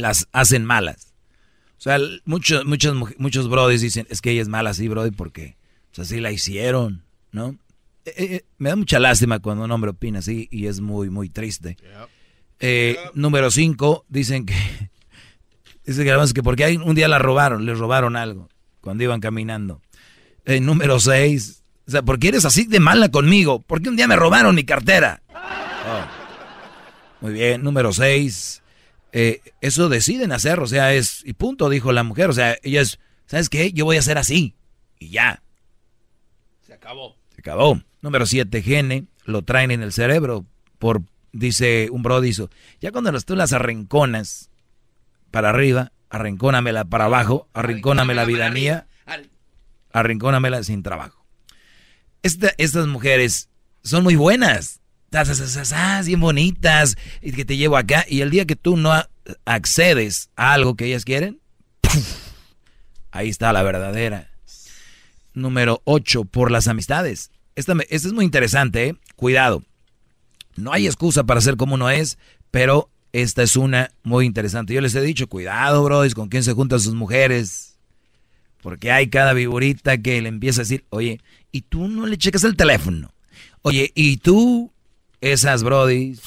las hacen malas. O sea, muchos, muchos, muchos brodis dicen, es que ella es mala así, brody, porque pues, así la hicieron, ¿no? Eh, eh, me da mucha lástima cuando un hombre opina así y es muy, muy triste. Eh, Número 5, dicen que Dice que que porque un día la robaron, les robaron algo cuando iban caminando. Eh, número 6. O sea, ¿por qué eres así de mala conmigo? Porque un día me robaron mi cartera. Oh. Muy bien, número 6. Eh, eso deciden hacer, o sea, es, y punto, dijo la mujer. O sea, ella es, ¿sabes qué? Yo voy a hacer así. Y ya. Se acabó. Se acabó. Número 7, gene, lo traen en el cerebro. Por, dice un brodizo. Ya cuando tú las arrinconas para arriba, arrincónamela para abajo, arrincóname la vida mía, arrincónamela sin trabajo. estas mujeres son muy buenas, bien bonitas, y que te llevo acá, y el día que tú no accedes a algo que ellas quieren, ahí está la verdadera. Número 8, por las amistades. Esta, esta es muy interesante, ¿eh? cuidado. No hay excusa para ser como uno es, pero esta es una muy interesante. Yo les he dicho, cuidado, bros, con quién se juntan sus mujeres. Porque hay cada viborita que le empieza a decir, oye, ¿y tú no le checas el teléfono? Oye, ¿y tú? Esas brodis.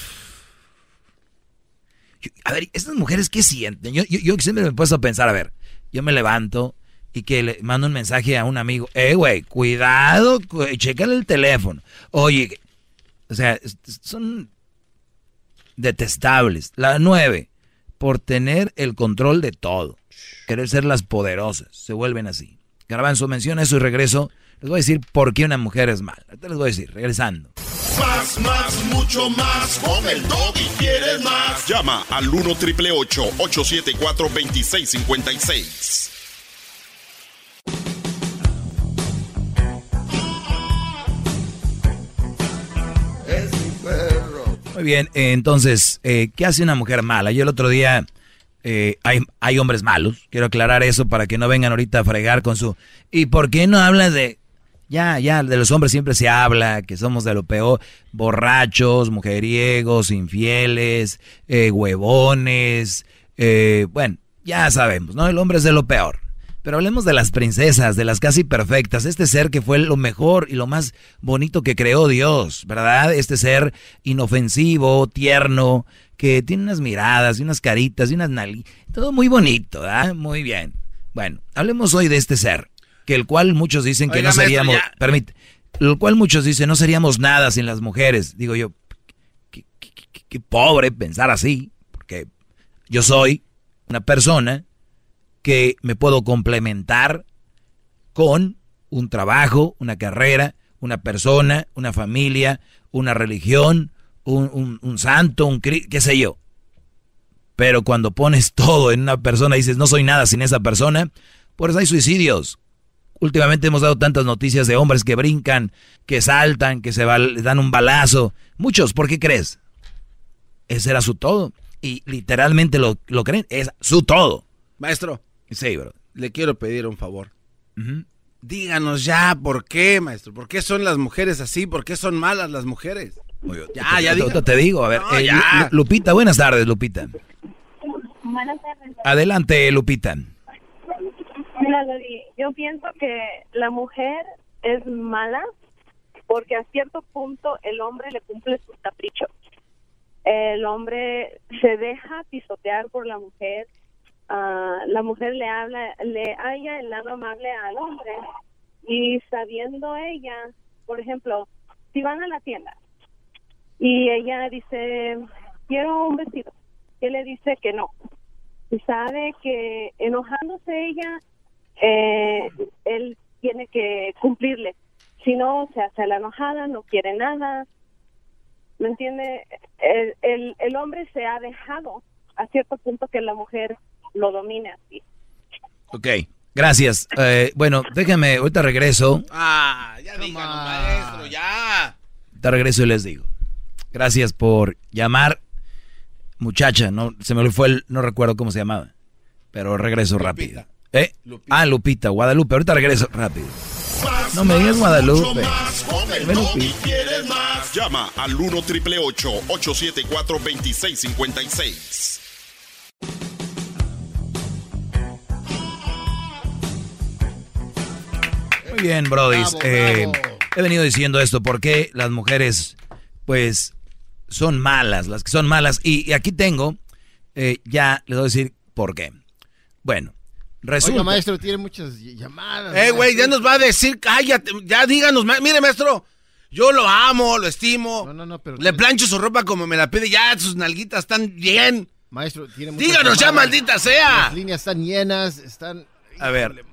A ver, estas mujeres, ¿qué sienten? Yo, yo, siempre me he puesto a pensar, a ver, yo me levanto y que le mando un mensaje a un amigo, eh, güey, cuidado, chécale el teléfono. Oye, o sea, son detestables. La nueve, por tener el control de todo. Querer ser las poderosas. Se vuelven así. su menciona eso y regreso. Les voy a decir por qué una mujer es mala. Ahorita les voy a decir, regresando. Más, más, mucho más. Con el y quieres más. Llama al 1 triple 874 2656. Muy bien, entonces, eh, ¿qué hace una mujer mala? Yo el otro día, eh, hay, hay hombres malos, quiero aclarar eso para que no vengan ahorita a fregar con su... ¿Y por qué no hablas de...? Ya, ya, de los hombres siempre se habla, que somos de lo peor, borrachos, mujeriegos, infieles, eh, huevones, bueno, ya sabemos, ¿no? El hombre es de lo peor. Pero hablemos de las princesas, de las casi perfectas, este ser que fue lo mejor y lo más bonito que creó Dios, ¿verdad? Este ser inofensivo, tierno, que tiene unas miradas unas caritas y unas narices, todo muy bonito, ¿verdad? Muy bien. Bueno, hablemos hoy de este ser, que el cual muchos dicen que no seríamos, permite, el cual muchos dicen no seríamos nada sin las mujeres. Digo yo, qué pobre pensar así, porque yo soy una persona que me puedo complementar con un trabajo, una carrera, una persona, una familia, una religión, un, santo, un qué sé yo. Pero cuando pones todo en una persona y dices, no soy nada sin esa persona, pues hay suicidios. Últimamente hemos dado tantas noticias de hombres que brincan, que saltan, que se dan un balazo. Muchos, ¿por qué crees? Ese era su todo. Y literalmente lo, lo creen, es su todo. Maestro, Sí, bro. Le quiero pedir un favor. Díganos ya por qué, maestro. ¿Por qué son las mujeres así? ¿Por qué son malas las mujeres? ya, ya digo. Te, digo, a ver. Eh, Lupita, buenas tardes, Lupita. Buenas tardes. Adelante, Lupita. Mira, yo pienso que la mujer es mala porque a cierto punto el hombre le cumple sus caprichos. El hombre se deja pisotear por la mujer, la mujer le habla, le haya el lado amable al hombre y sabiendo ella, por ejemplo, si van a la tienda y ella dice, quiero un vestido, él le dice que no. Y sabe que enojándose ella, eh, él tiene que cumplirle. Si no, se hace la enojada, no quiere nada. ¿Me entiende? El, el, el hombre se ha dejado a cierto punto que la mujer lo domine así. Ok, gracias. Eh, bueno, déjame, ahorita regreso. Ah, ya díganos, maestro, ya. Ahorita regreso y les digo. Gracias por llamar. Muchacha, no se me fue el, no recuerdo cómo se llamaba, pero regreso rápido. ¿Eh? Ah, Lupita, Guadalupe, ahorita regreso rápido. no me digas Guadalupe. Llama al 1 triple 874 2656. Muy bien, Brody. Eh, he venido diciendo esto porque las mujeres, pues, son malas, las que son malas. Y, aquí tengo, eh, ya les voy a decir por qué. Bueno, resulta... Oiga, maestro, tiene muchas llamadas. Eh, güey, ya nos va a decir, cállate, ya díganos, ma- mire, maestro, yo lo amo, lo estimo. No, no, no, pero... Le plancho su ropa como me la pide, ya sus nalguitas están bien. Maestro, tiene muchas Díganos ya, maldita sea. Las líneas están llenas, están... A ver.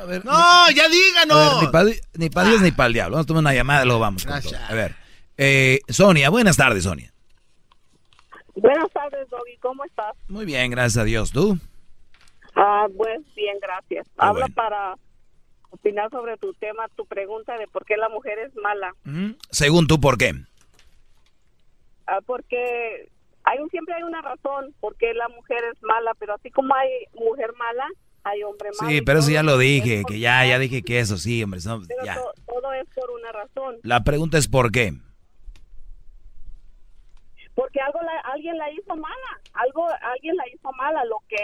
A ver, No, ya A ver, díganos. ni para ni pa Dios ni para el diablo. Vamos a tomar una llamada y luego vamos. con todo. A ver. Eh, Sonia, buenas tardes, Sonia. Buenas tardes, Doggy. ¿Cómo estás? Muy bien, gracias a Dios. ¿Tú? Ah, pues bien, gracias. Ah, bueno. para opinar sobre tu tema, tu pregunta de por qué la mujer es mala. Mm, Según tú, ¿por qué? Ah, porque hay un, siempre hay una razón por qué la mujer es mala, pero así como hay mujer mala, hay hombre malo. Sí, pero eso ya lo dije, que ya, ya dije que eso, sí, hombre. no, pero ya. to- todo es por una razón. La pregunta es ¿por qué? Porque algo la- alguien la hizo mala, algo alguien la hizo mala, lo que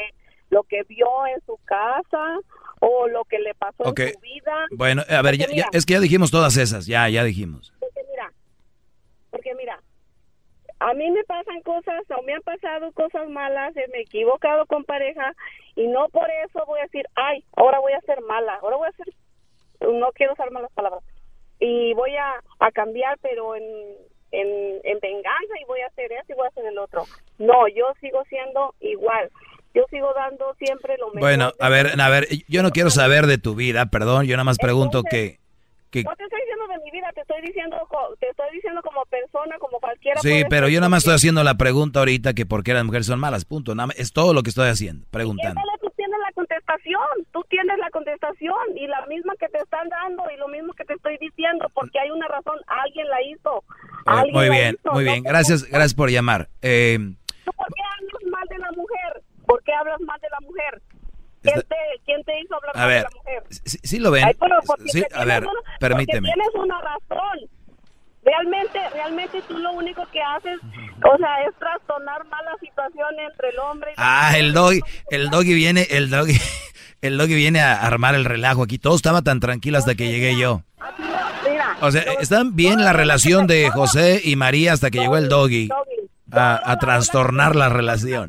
lo que vio en su casa o lo que le pasó en su vida. Bueno, a ver, ya- es que ya dijimos todas esas, ya, ya dijimos. Porque mira, porque mira, a mí me pasan cosas o me han pasado cosas malas, eh, me he equivocado con pareja y no por eso voy a decir, ay, ahora voy a ser mala, ahora voy a ser, no quiero usar malas palabras, y voy a, a cambiar, pero en, en, en venganza y voy a hacer eso y voy a hacer el otro. No, yo sigo siendo igual. Yo sigo dando siempre lo mejor. Bueno, a ver, a ver, yo no quiero saber de tu vida, perdón, yo nada más pregunto que... que No te estoy diciendo de mi vida, te estoy diciendo, te estoy diciendo como persona, como cualquiera. sí, pero yo nada más estoy haciendo la pregunta ahorita que por qué las mujeres son malas, punto. Nada más, es todo lo que estoy haciendo, preguntando. Tú tienes la contestación, tú tienes la contestación y la misma que te están dando y lo mismo que te estoy diciendo, porque hay una razón, alguien la hizo. alguien Muy bien, hizo, muy bien, gracias, gracias por llamar. Eh, ¿Tú ¿Por qué hablas mal de la mujer? ¿Por qué hablas mal de la mujer? ¿Quién, te, quién te hizo hablar A ver, de la mujer? sí, sí lo ven. Ay, pero porque Sí, te a ver, una- permíteme. Tienes una razón. Realmente, realmente tú lo único que haces, o sea, es trastornar mala situación entre el hombre y la Ah, el doggy, el doggy viene, el doggy, el doggy viene a armar el relajo aquí. Todo estaba tan tranquilo hasta que llegué yo. Mira, O sea, está bien la relación de José y María hasta que llegó el doggy a, a trastornar la relación.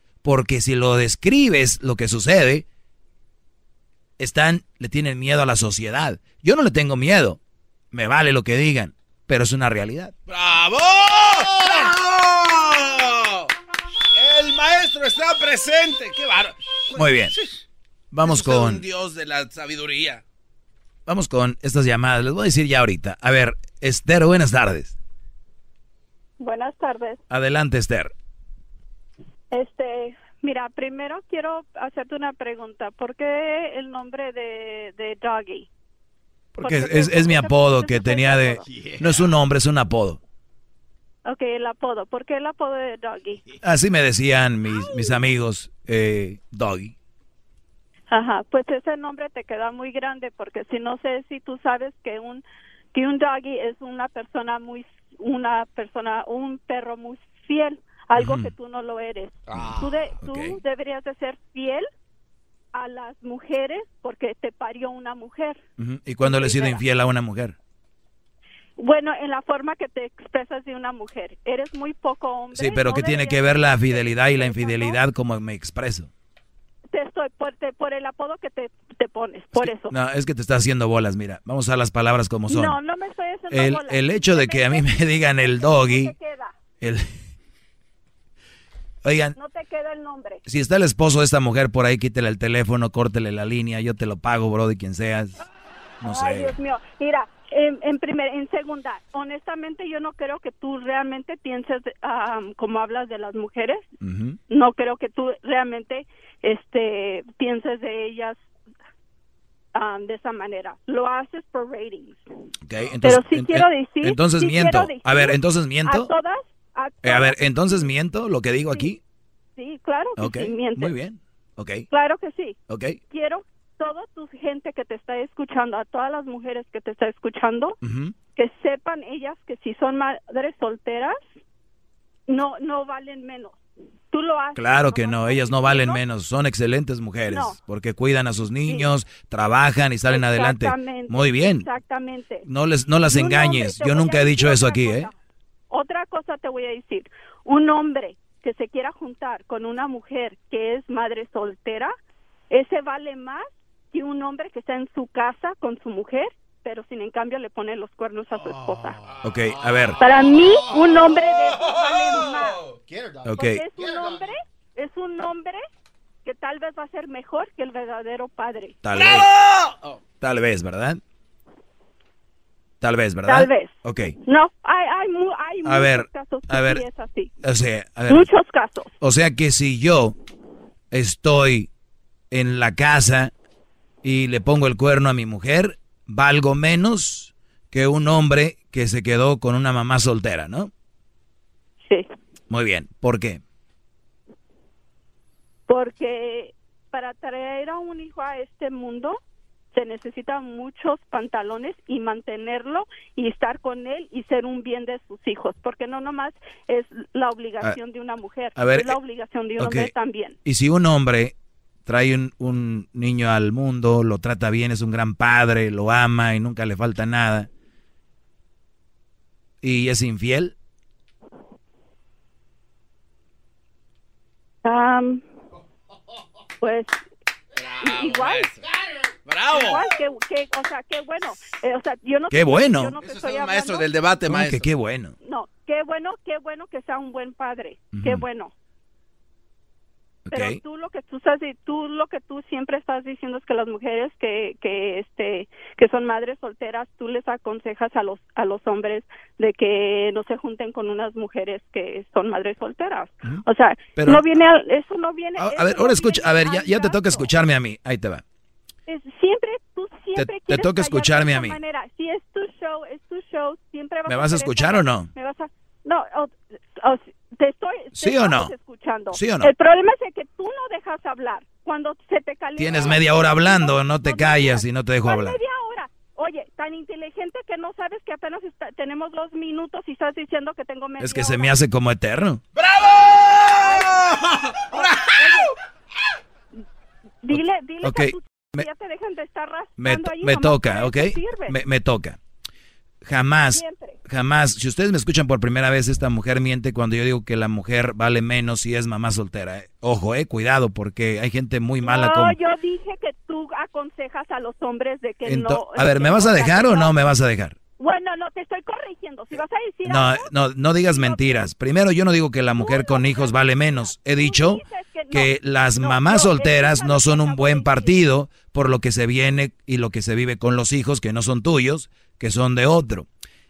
porque si lo describes lo que sucede, están, le tienen miedo a la sociedad. Yo no le tengo miedo. Me vale lo que digan, pero es una realidad. ¡Bravo! ¡Bravo! El maestro está presente. ¡Qué bárbaro! Muy bien. Vamos con un dios de la sabiduría. vamos con estas llamadas. Les voy a decir ya ahorita. A ver, Esther, buenas tardes. Buenas tardes. Adelante, Esther. Este, mira, primero quiero hacerte una pregunta. ¿Por qué el nombre de, de Doggy? Porque es, es- es mi apodo que tenía de... No es un nombre, es un apodo. Ok, el apodo. ¿Por qué el apodo de Doggy? Así me decían mis, mis amigos, eh, Doggy. Ajá, pues ese nombre te queda muy grande porque si no sé si tú sabes que un que un doggy es una persona muy una persona un perro muy fiel, algo Ujú. que tú no lo eres. Ah, tú de- tú ok. deberías de ser fiel a las mujeres porque te parió una mujer. Ujú. ¿Y cuando le he sido infiel a una mujer? Bueno, en la forma que te expresas de una mujer, eres muy poco hombre. Sí, pero no ¿qué tiene que ver la fidelidad y la infidelidad como me expreso? Te estoy por, te- por el apodo que te, te pones, por eso. No, es que te está haciendo bolas, mira. Vamos a las palabras como son. No, no me estoy haciendo el, bolas. el hecho de que a mí me digan el doggy, queda. el... Oigan, No te queda el nombre. si está el esposo de esta mujer por ahí, quítele el teléfono, córtele la línea, yo te lo pago, bro, de quien seas. No Ay, sé. Dios mío. Mira, en, en primer, en segunda, honestamente yo no creo que tú realmente pienses como hablas de las mujeres. No creo que tú realmente este pienses de ellas de esa manera. Lo haces por ratings. Ok, entonces, Pero sí en- quiero decir. entonces sí miento. decir a ver, entonces miento. A todas. A Eh, a ver, entonces miento lo que digo aquí. Sí, claro que Ok, sí, mientes. muy bien. Ok, Claro que sí. ok. Quiero toda tu gente que te está escuchando, a todas las mujeres que te está escuchando, que sepan ellas que si son madres solteras, no no valen menos. Tú lo haces. Claro que no, ellas no valen menos, son excelentes mujeres, No. porque cuidan a sus niños, trabajan y salen adelante. Muy bien. Exactamente. No les no las engañes. Yo nunca he dicho eso aquí, cosa. ¿eh? Otra cosa te voy a decir. Un hombre que se quiera juntar con una mujer que es madre soltera, ese vale más que un hombre que está en su casa con su mujer, pero sin en cambio le pone los cuernos a su esposa. Ok, a ver. Para mí, un hombre de esos vale más. Ok. Porque es un hombre, es un hombre que tal vez va a ser mejor que el verdadero padre. Tal vez. Tal vez, ¿verdad? Tal vez, ¿verdad? Tal vez. Ok. No, hay, hay, hay A muchos ver, casos que a ver. sí es así. O sea, a ver. Muchos casos. O sea que si yo estoy en la casa y le pongo el cuerno a mi mujer, valgo menos que un hombre que se quedó con una mamá soltera, ¿no? Sí. Muy bien. ¿Por qué? Porque para traer a un hijo a este mundo se necesitan muchos pantalones y mantenerlo y estar con él y ser un bien de sus hijos, porque no nomás es la obligación de una mujer, a ver, es la obligación de un hombre también. Y si un hombre trae un, un niño al mundo, lo trata bien, es un gran padre, lo ama y nunca le falta nada, y es infiel, pues igual. ¡Bravo! Igual, que, que, o sea, qué bueno. Eh, o sea, yo no ¡Qué te- bueno! yo no te estoy el maestro hablando- del debate, ¿Cómo maestro. que qué bueno. No, qué bueno, qué bueno que sea un buen padre. Qué Ujú. bueno. Ok. Pero tú lo que tú estás tú lo que tú siempre estás diciendo es que las mujeres que que este que son madres solteras tú les aconsejas a los a los hombres de que no se junten con unas mujeres que son madres solteras. O sea, Pero- no viene al- eso no viene A, a ver, no ahora escucha, viene a ver, al ya, ya te toca escucharme a mí. Ahí te va. Es- siempre tú siempre te quieres toca escucharme de a mí. manera. Si es tu show, es tu show, siempre vas ¿Me vas a escuchar o no? Me vas a No, o- o- te estoy te ¿Sí o no? escuchando. ¿Sí o no? El problema es que tú no dejas hablar. Cuando se te calienta Tienes media hora hablando, no te callas y no te dejo ¿Cuál hablar. media hora? Oye, tan inteligente que no sabes que apenas está- tenemos dos minutos y estás diciendo que tengo media Es que se me hace como eterno. Dile, dile Ok, que a tus- me- ya te dejan de estar Me, ahí, me toca, ¿ok? Me, me toca. Jamás, Siempre. jamás, si ustedes me escuchan por primera vez, esta mujer miente cuando yo digo que la mujer vale menos si es mamá soltera. ¿eh? Ojo, eh, cuidado, porque hay gente muy mala no, como... yo dije que tú aconsejas a los hombres de que Ento- no... a ver, ¿me vas a dejar o no me vas a dejar? Bueno, no te estoy corrigiendo. Si vas a decir No, algo, no, no digas mentiras. Primero, yo no digo que la mujer con hijos vale menos. He dicho que las mamás solteras no son un buen partido por lo que se viene y lo que se vive con los hijos que no son tuyos, que son de otro.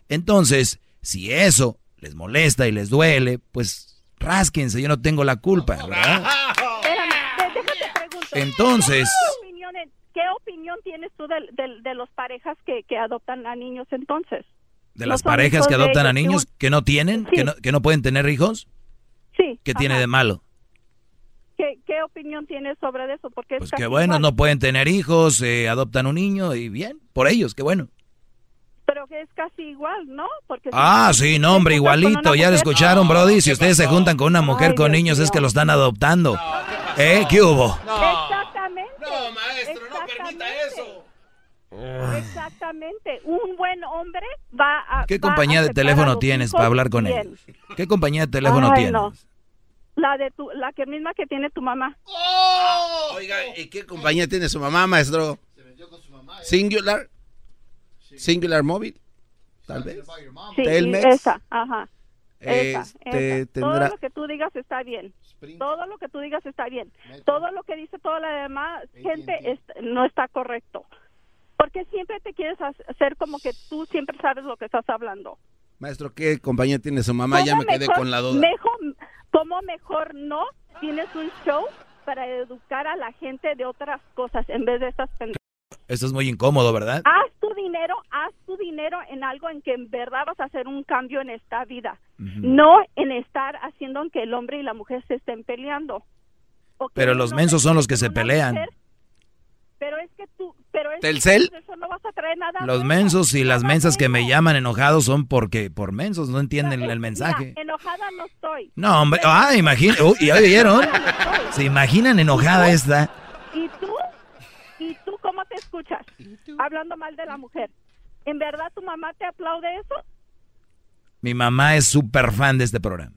Entonces, si eso les molesta y les duele, pues rásquense, yo no tengo la culpa, ¿verdad? Entonces- ¿Qué opinión, qué tienes tú de, de, de los parejas que, que adoptan a niños entonces? De ¿No las son parejas que adoptan a ellos que niños que no tienen, que, Sí. no, que no pueden tener hijos, Sí. ¿qué tiene de malo? ¿Qué, qué opinión tienes sobre eso? Porque Pues es que casi bueno, igual. no pueden tener hijos, eh, adoptan un niño y bien, por ellos, qué bueno. Pero que es casi igual, ¿no? Porque si Ah, tú sí, no, hombre, igualito, ya lo escucharon, Brody. Si ustedes se juntan con una mujer Ay, con Dios niños es mío. que lo están adoptando. ¿Eh? ¿Qué hubo? Exactamente. No, maestro, no eso. Exactamente. Un buen hombre va a. ¿Qué va a compañía de teléfono tienes para hablar con bien. ellos? ¿Qué compañía de teléfono Ay, tienes? no. La de tu, la que misma que tiene tu mamá. Oiga, ¿y qué compañía tiene su mamá, maestro? Singular. Singular Móvil. Tal vez. Sí, Telmex. esa, ajá. Esa, Este, esa. Todo lo que tú digas está bien. Todo lo que tú digas está bien. Todo lo que dice toda la demás gente es- no está correcto. Porque siempre te quieres ha- hacer como que tú siempre sabes lo que estás hablando. Maestro, ¿qué compañía tiene su mamá? Ya me ¿Cómo quedé mejor- con la duda. Mejor, ¿Cómo mejor no tienes un show para educar a la gente de otras cosas en vez de estas pendejadas? Esto es muy incómodo, ¿verdad? Haz tu dinero, haz tu dinero en algo en que en verdad vas a hacer un cambio en esta vida. No en estar haciendo que el hombre y la mujer se estén peleando. Pero los mensos son los que se pelean. mujer- pero es que tú, pero es ¿Telcel? de eso no vas a traer nada Los mensos y las mensas que me llaman enojados son porque por mensos no entienden el Mira, mensaje. enojada no estoy. No, hombre, ah, imagina, uy, ¿ya oyeron? ¿Se imaginan enojada esta? ¿Y tú? ¿Y tú cómo te escuchas? Hablando mal de la mujer. ¿En verdad tu mamá te aplaude eso? Mi mamá es súper fan de este programa.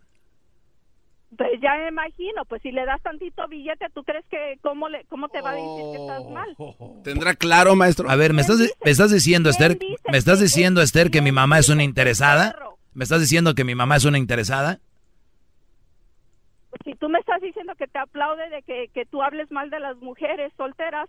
Pues ya me imagino, pues si le das tantito billete, ¿tú crees que cómo, le, cómo te va a decir que estás mal? ¿Tendrá claro, maestro? A ver, ¿me estás, me estás diciendo, Esther, me estás diciendo, Esther, que mi mamá es una interesada? ¿Me estás diciendo que mi mamá es una interesada? Pues si tú me estás diciendo que te aplaude de que, que tú hables mal de las mujeres solteras,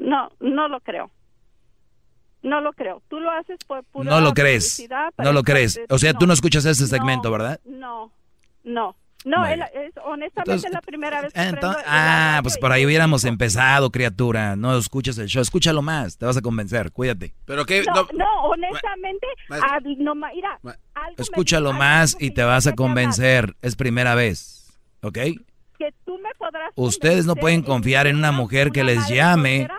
no, no lo creo. No lo creo. Tú lo haces por pura No lo crees. No lo crees. O sea, tú no escuchas ese No, segmento, ¿verdad? No, no. No, es, honestamente Entonces, es la primera vez que Ento- prendo el ah, pues por ahí hubiéramos empezado, criatura. No escuchas el show. Escúchalo más. Te vas a convencer. Cuídate. Pero qué... No, no, honestamente, Maestro. ah, no, ma- mira, algo me- Escúchalo algo más y te vas a convencer. Es primera vez. ¿Ok? que tú me podrás Ustedes no pueden en confiar en una mujer que les llame. soltera.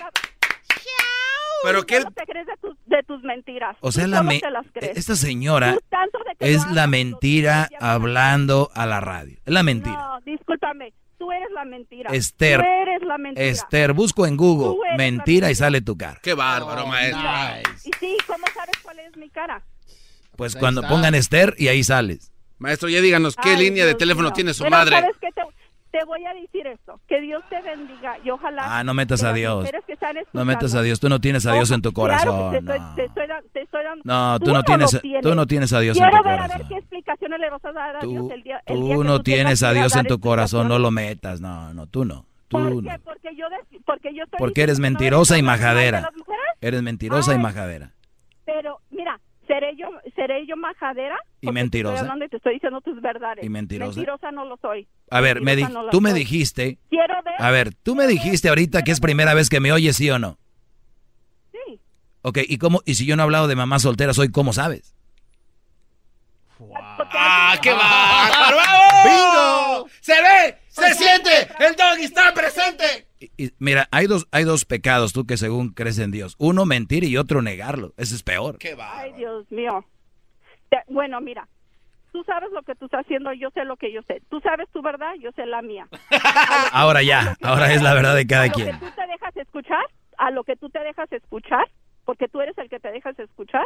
¿Pero te crees de tus, de tus mentiras. O sea, Tú la solo me- te las crees. esta señora es la mentira hablando a la radio. Es la mentira. No, discúlpame. tú eres la mentira. Esther. Tú eres la mentira. Esther, busco en Google mentira y sale tu cara. Qué bárbaro, maestro. Y sí, ¿cómo sabes cuál es mi cara? Pues cuando pongan Esther y ahí sales. Maestro, ya díganos qué Ay, línea de teléfono tiene su Pero madre. ¿sabes qué? Te, te voy a decir esto. Que Dios te bendiga y ojalá... Ah, no metas a Dios. No metas a Dios. Tú no tienes a Dios en tu Ojo, claro corazón. te estoy- No, te estoy te estoy dando- No, tú no tienes- lo tú no tienes a Dios en Quiero tu ver a corazón. ver qué explicaciones le vas a dar a Dios Tú, el día, el día tú que no tú tienes a Dios en tu corazón. No lo metas. No, no, tú no. Tú ¿Por no. qué? Porque yo, porque yo estoy Porque eres no mentirosa y majadera. mujeres. Eres mentirosa y Ay. majadera. Pero, seré yo, seré yo majadera. ¿Y Porque mentirosa? Te estoy hablando y te estoy diciendo tus verdades. ¿Y mentirosa? Mentirosa no lo soy. A ver, me no tú me soy. dijiste. Quiero ver. A ver, tú me dijiste ahorita que es primera vez que me oyes, ¿sí o no? Sí. Ok, ¿y cómo? ¿Y si yo no he hablado de mamá soltera, soy cómo sabes? ¡Ah, qué bárbaro! ¡Bravo! ¡Se ve! ¡Se siente! ¡El doggy está presente! Y mira, hay dos, hay dos pecados, tú que según crees en Dios. Uno, mentir y otro, negarlo. Ese es peor. Ay, Dios mío. Te- bueno, mira. Tú sabes lo que tú estás haciendo, yo sé lo que yo sé. Tú sabes tu verdad, yo sé la mía. Ahora ya, ahora es la verdad de a cada lo quien. que tú te dejas escuchar, a lo que tú te dejas escuchar, porque tú eres el que te dejas escuchar,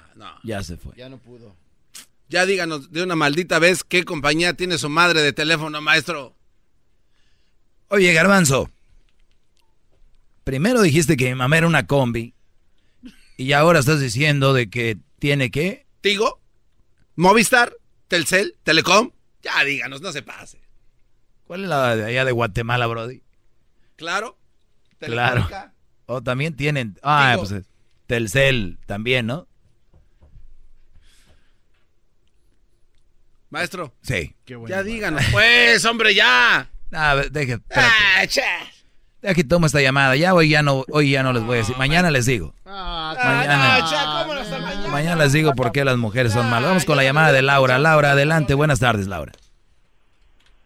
No. Ya se fue. Ya no pudo. Ya díganos de una maldita vez qué compañía tiene su madre de teléfono, maestro. Oye, Garbanzo. Primero dijiste que mi mamá era una combi. Y ahora estás diciendo de que tiene que... ¿Tigo? ¿Movistar? ¿Telcel? ¿Telecom? Ya díganos, no se pase. ¿Cuál es la de allá de Guatemala, Brody? ¿Claro? Claro. ¿Telefónica? O también tienen... Ah, Tigo. pues es Telcel también, ¿no? Maestro. Sí. Ya díganos, pues, hombre, ya. A ver, deje, espérate. Ah, cha. Deja que tomo esta llamada. Ya hoy ya no, hoy ya no les voy a decir. Mañana les digo. Mañana. no, cha, ¿cómo no está mañana? Mañana les digo por qué las mujeres son malas. Vamos con la llamada de Laura. Laura, adelante. Buenas tardes, Laura.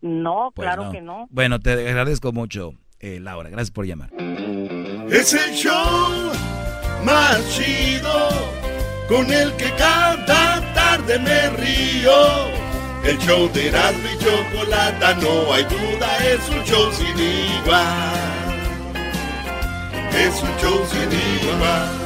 No, Pues claro que no. Bueno, te agradezco mucho, eh, Laura. Gracias por llamar. Es el show más chido con el que cada tarde me río. El show de Erasmo y Chocolata, no hay duda, es un show sin igual. Es un show sin igual.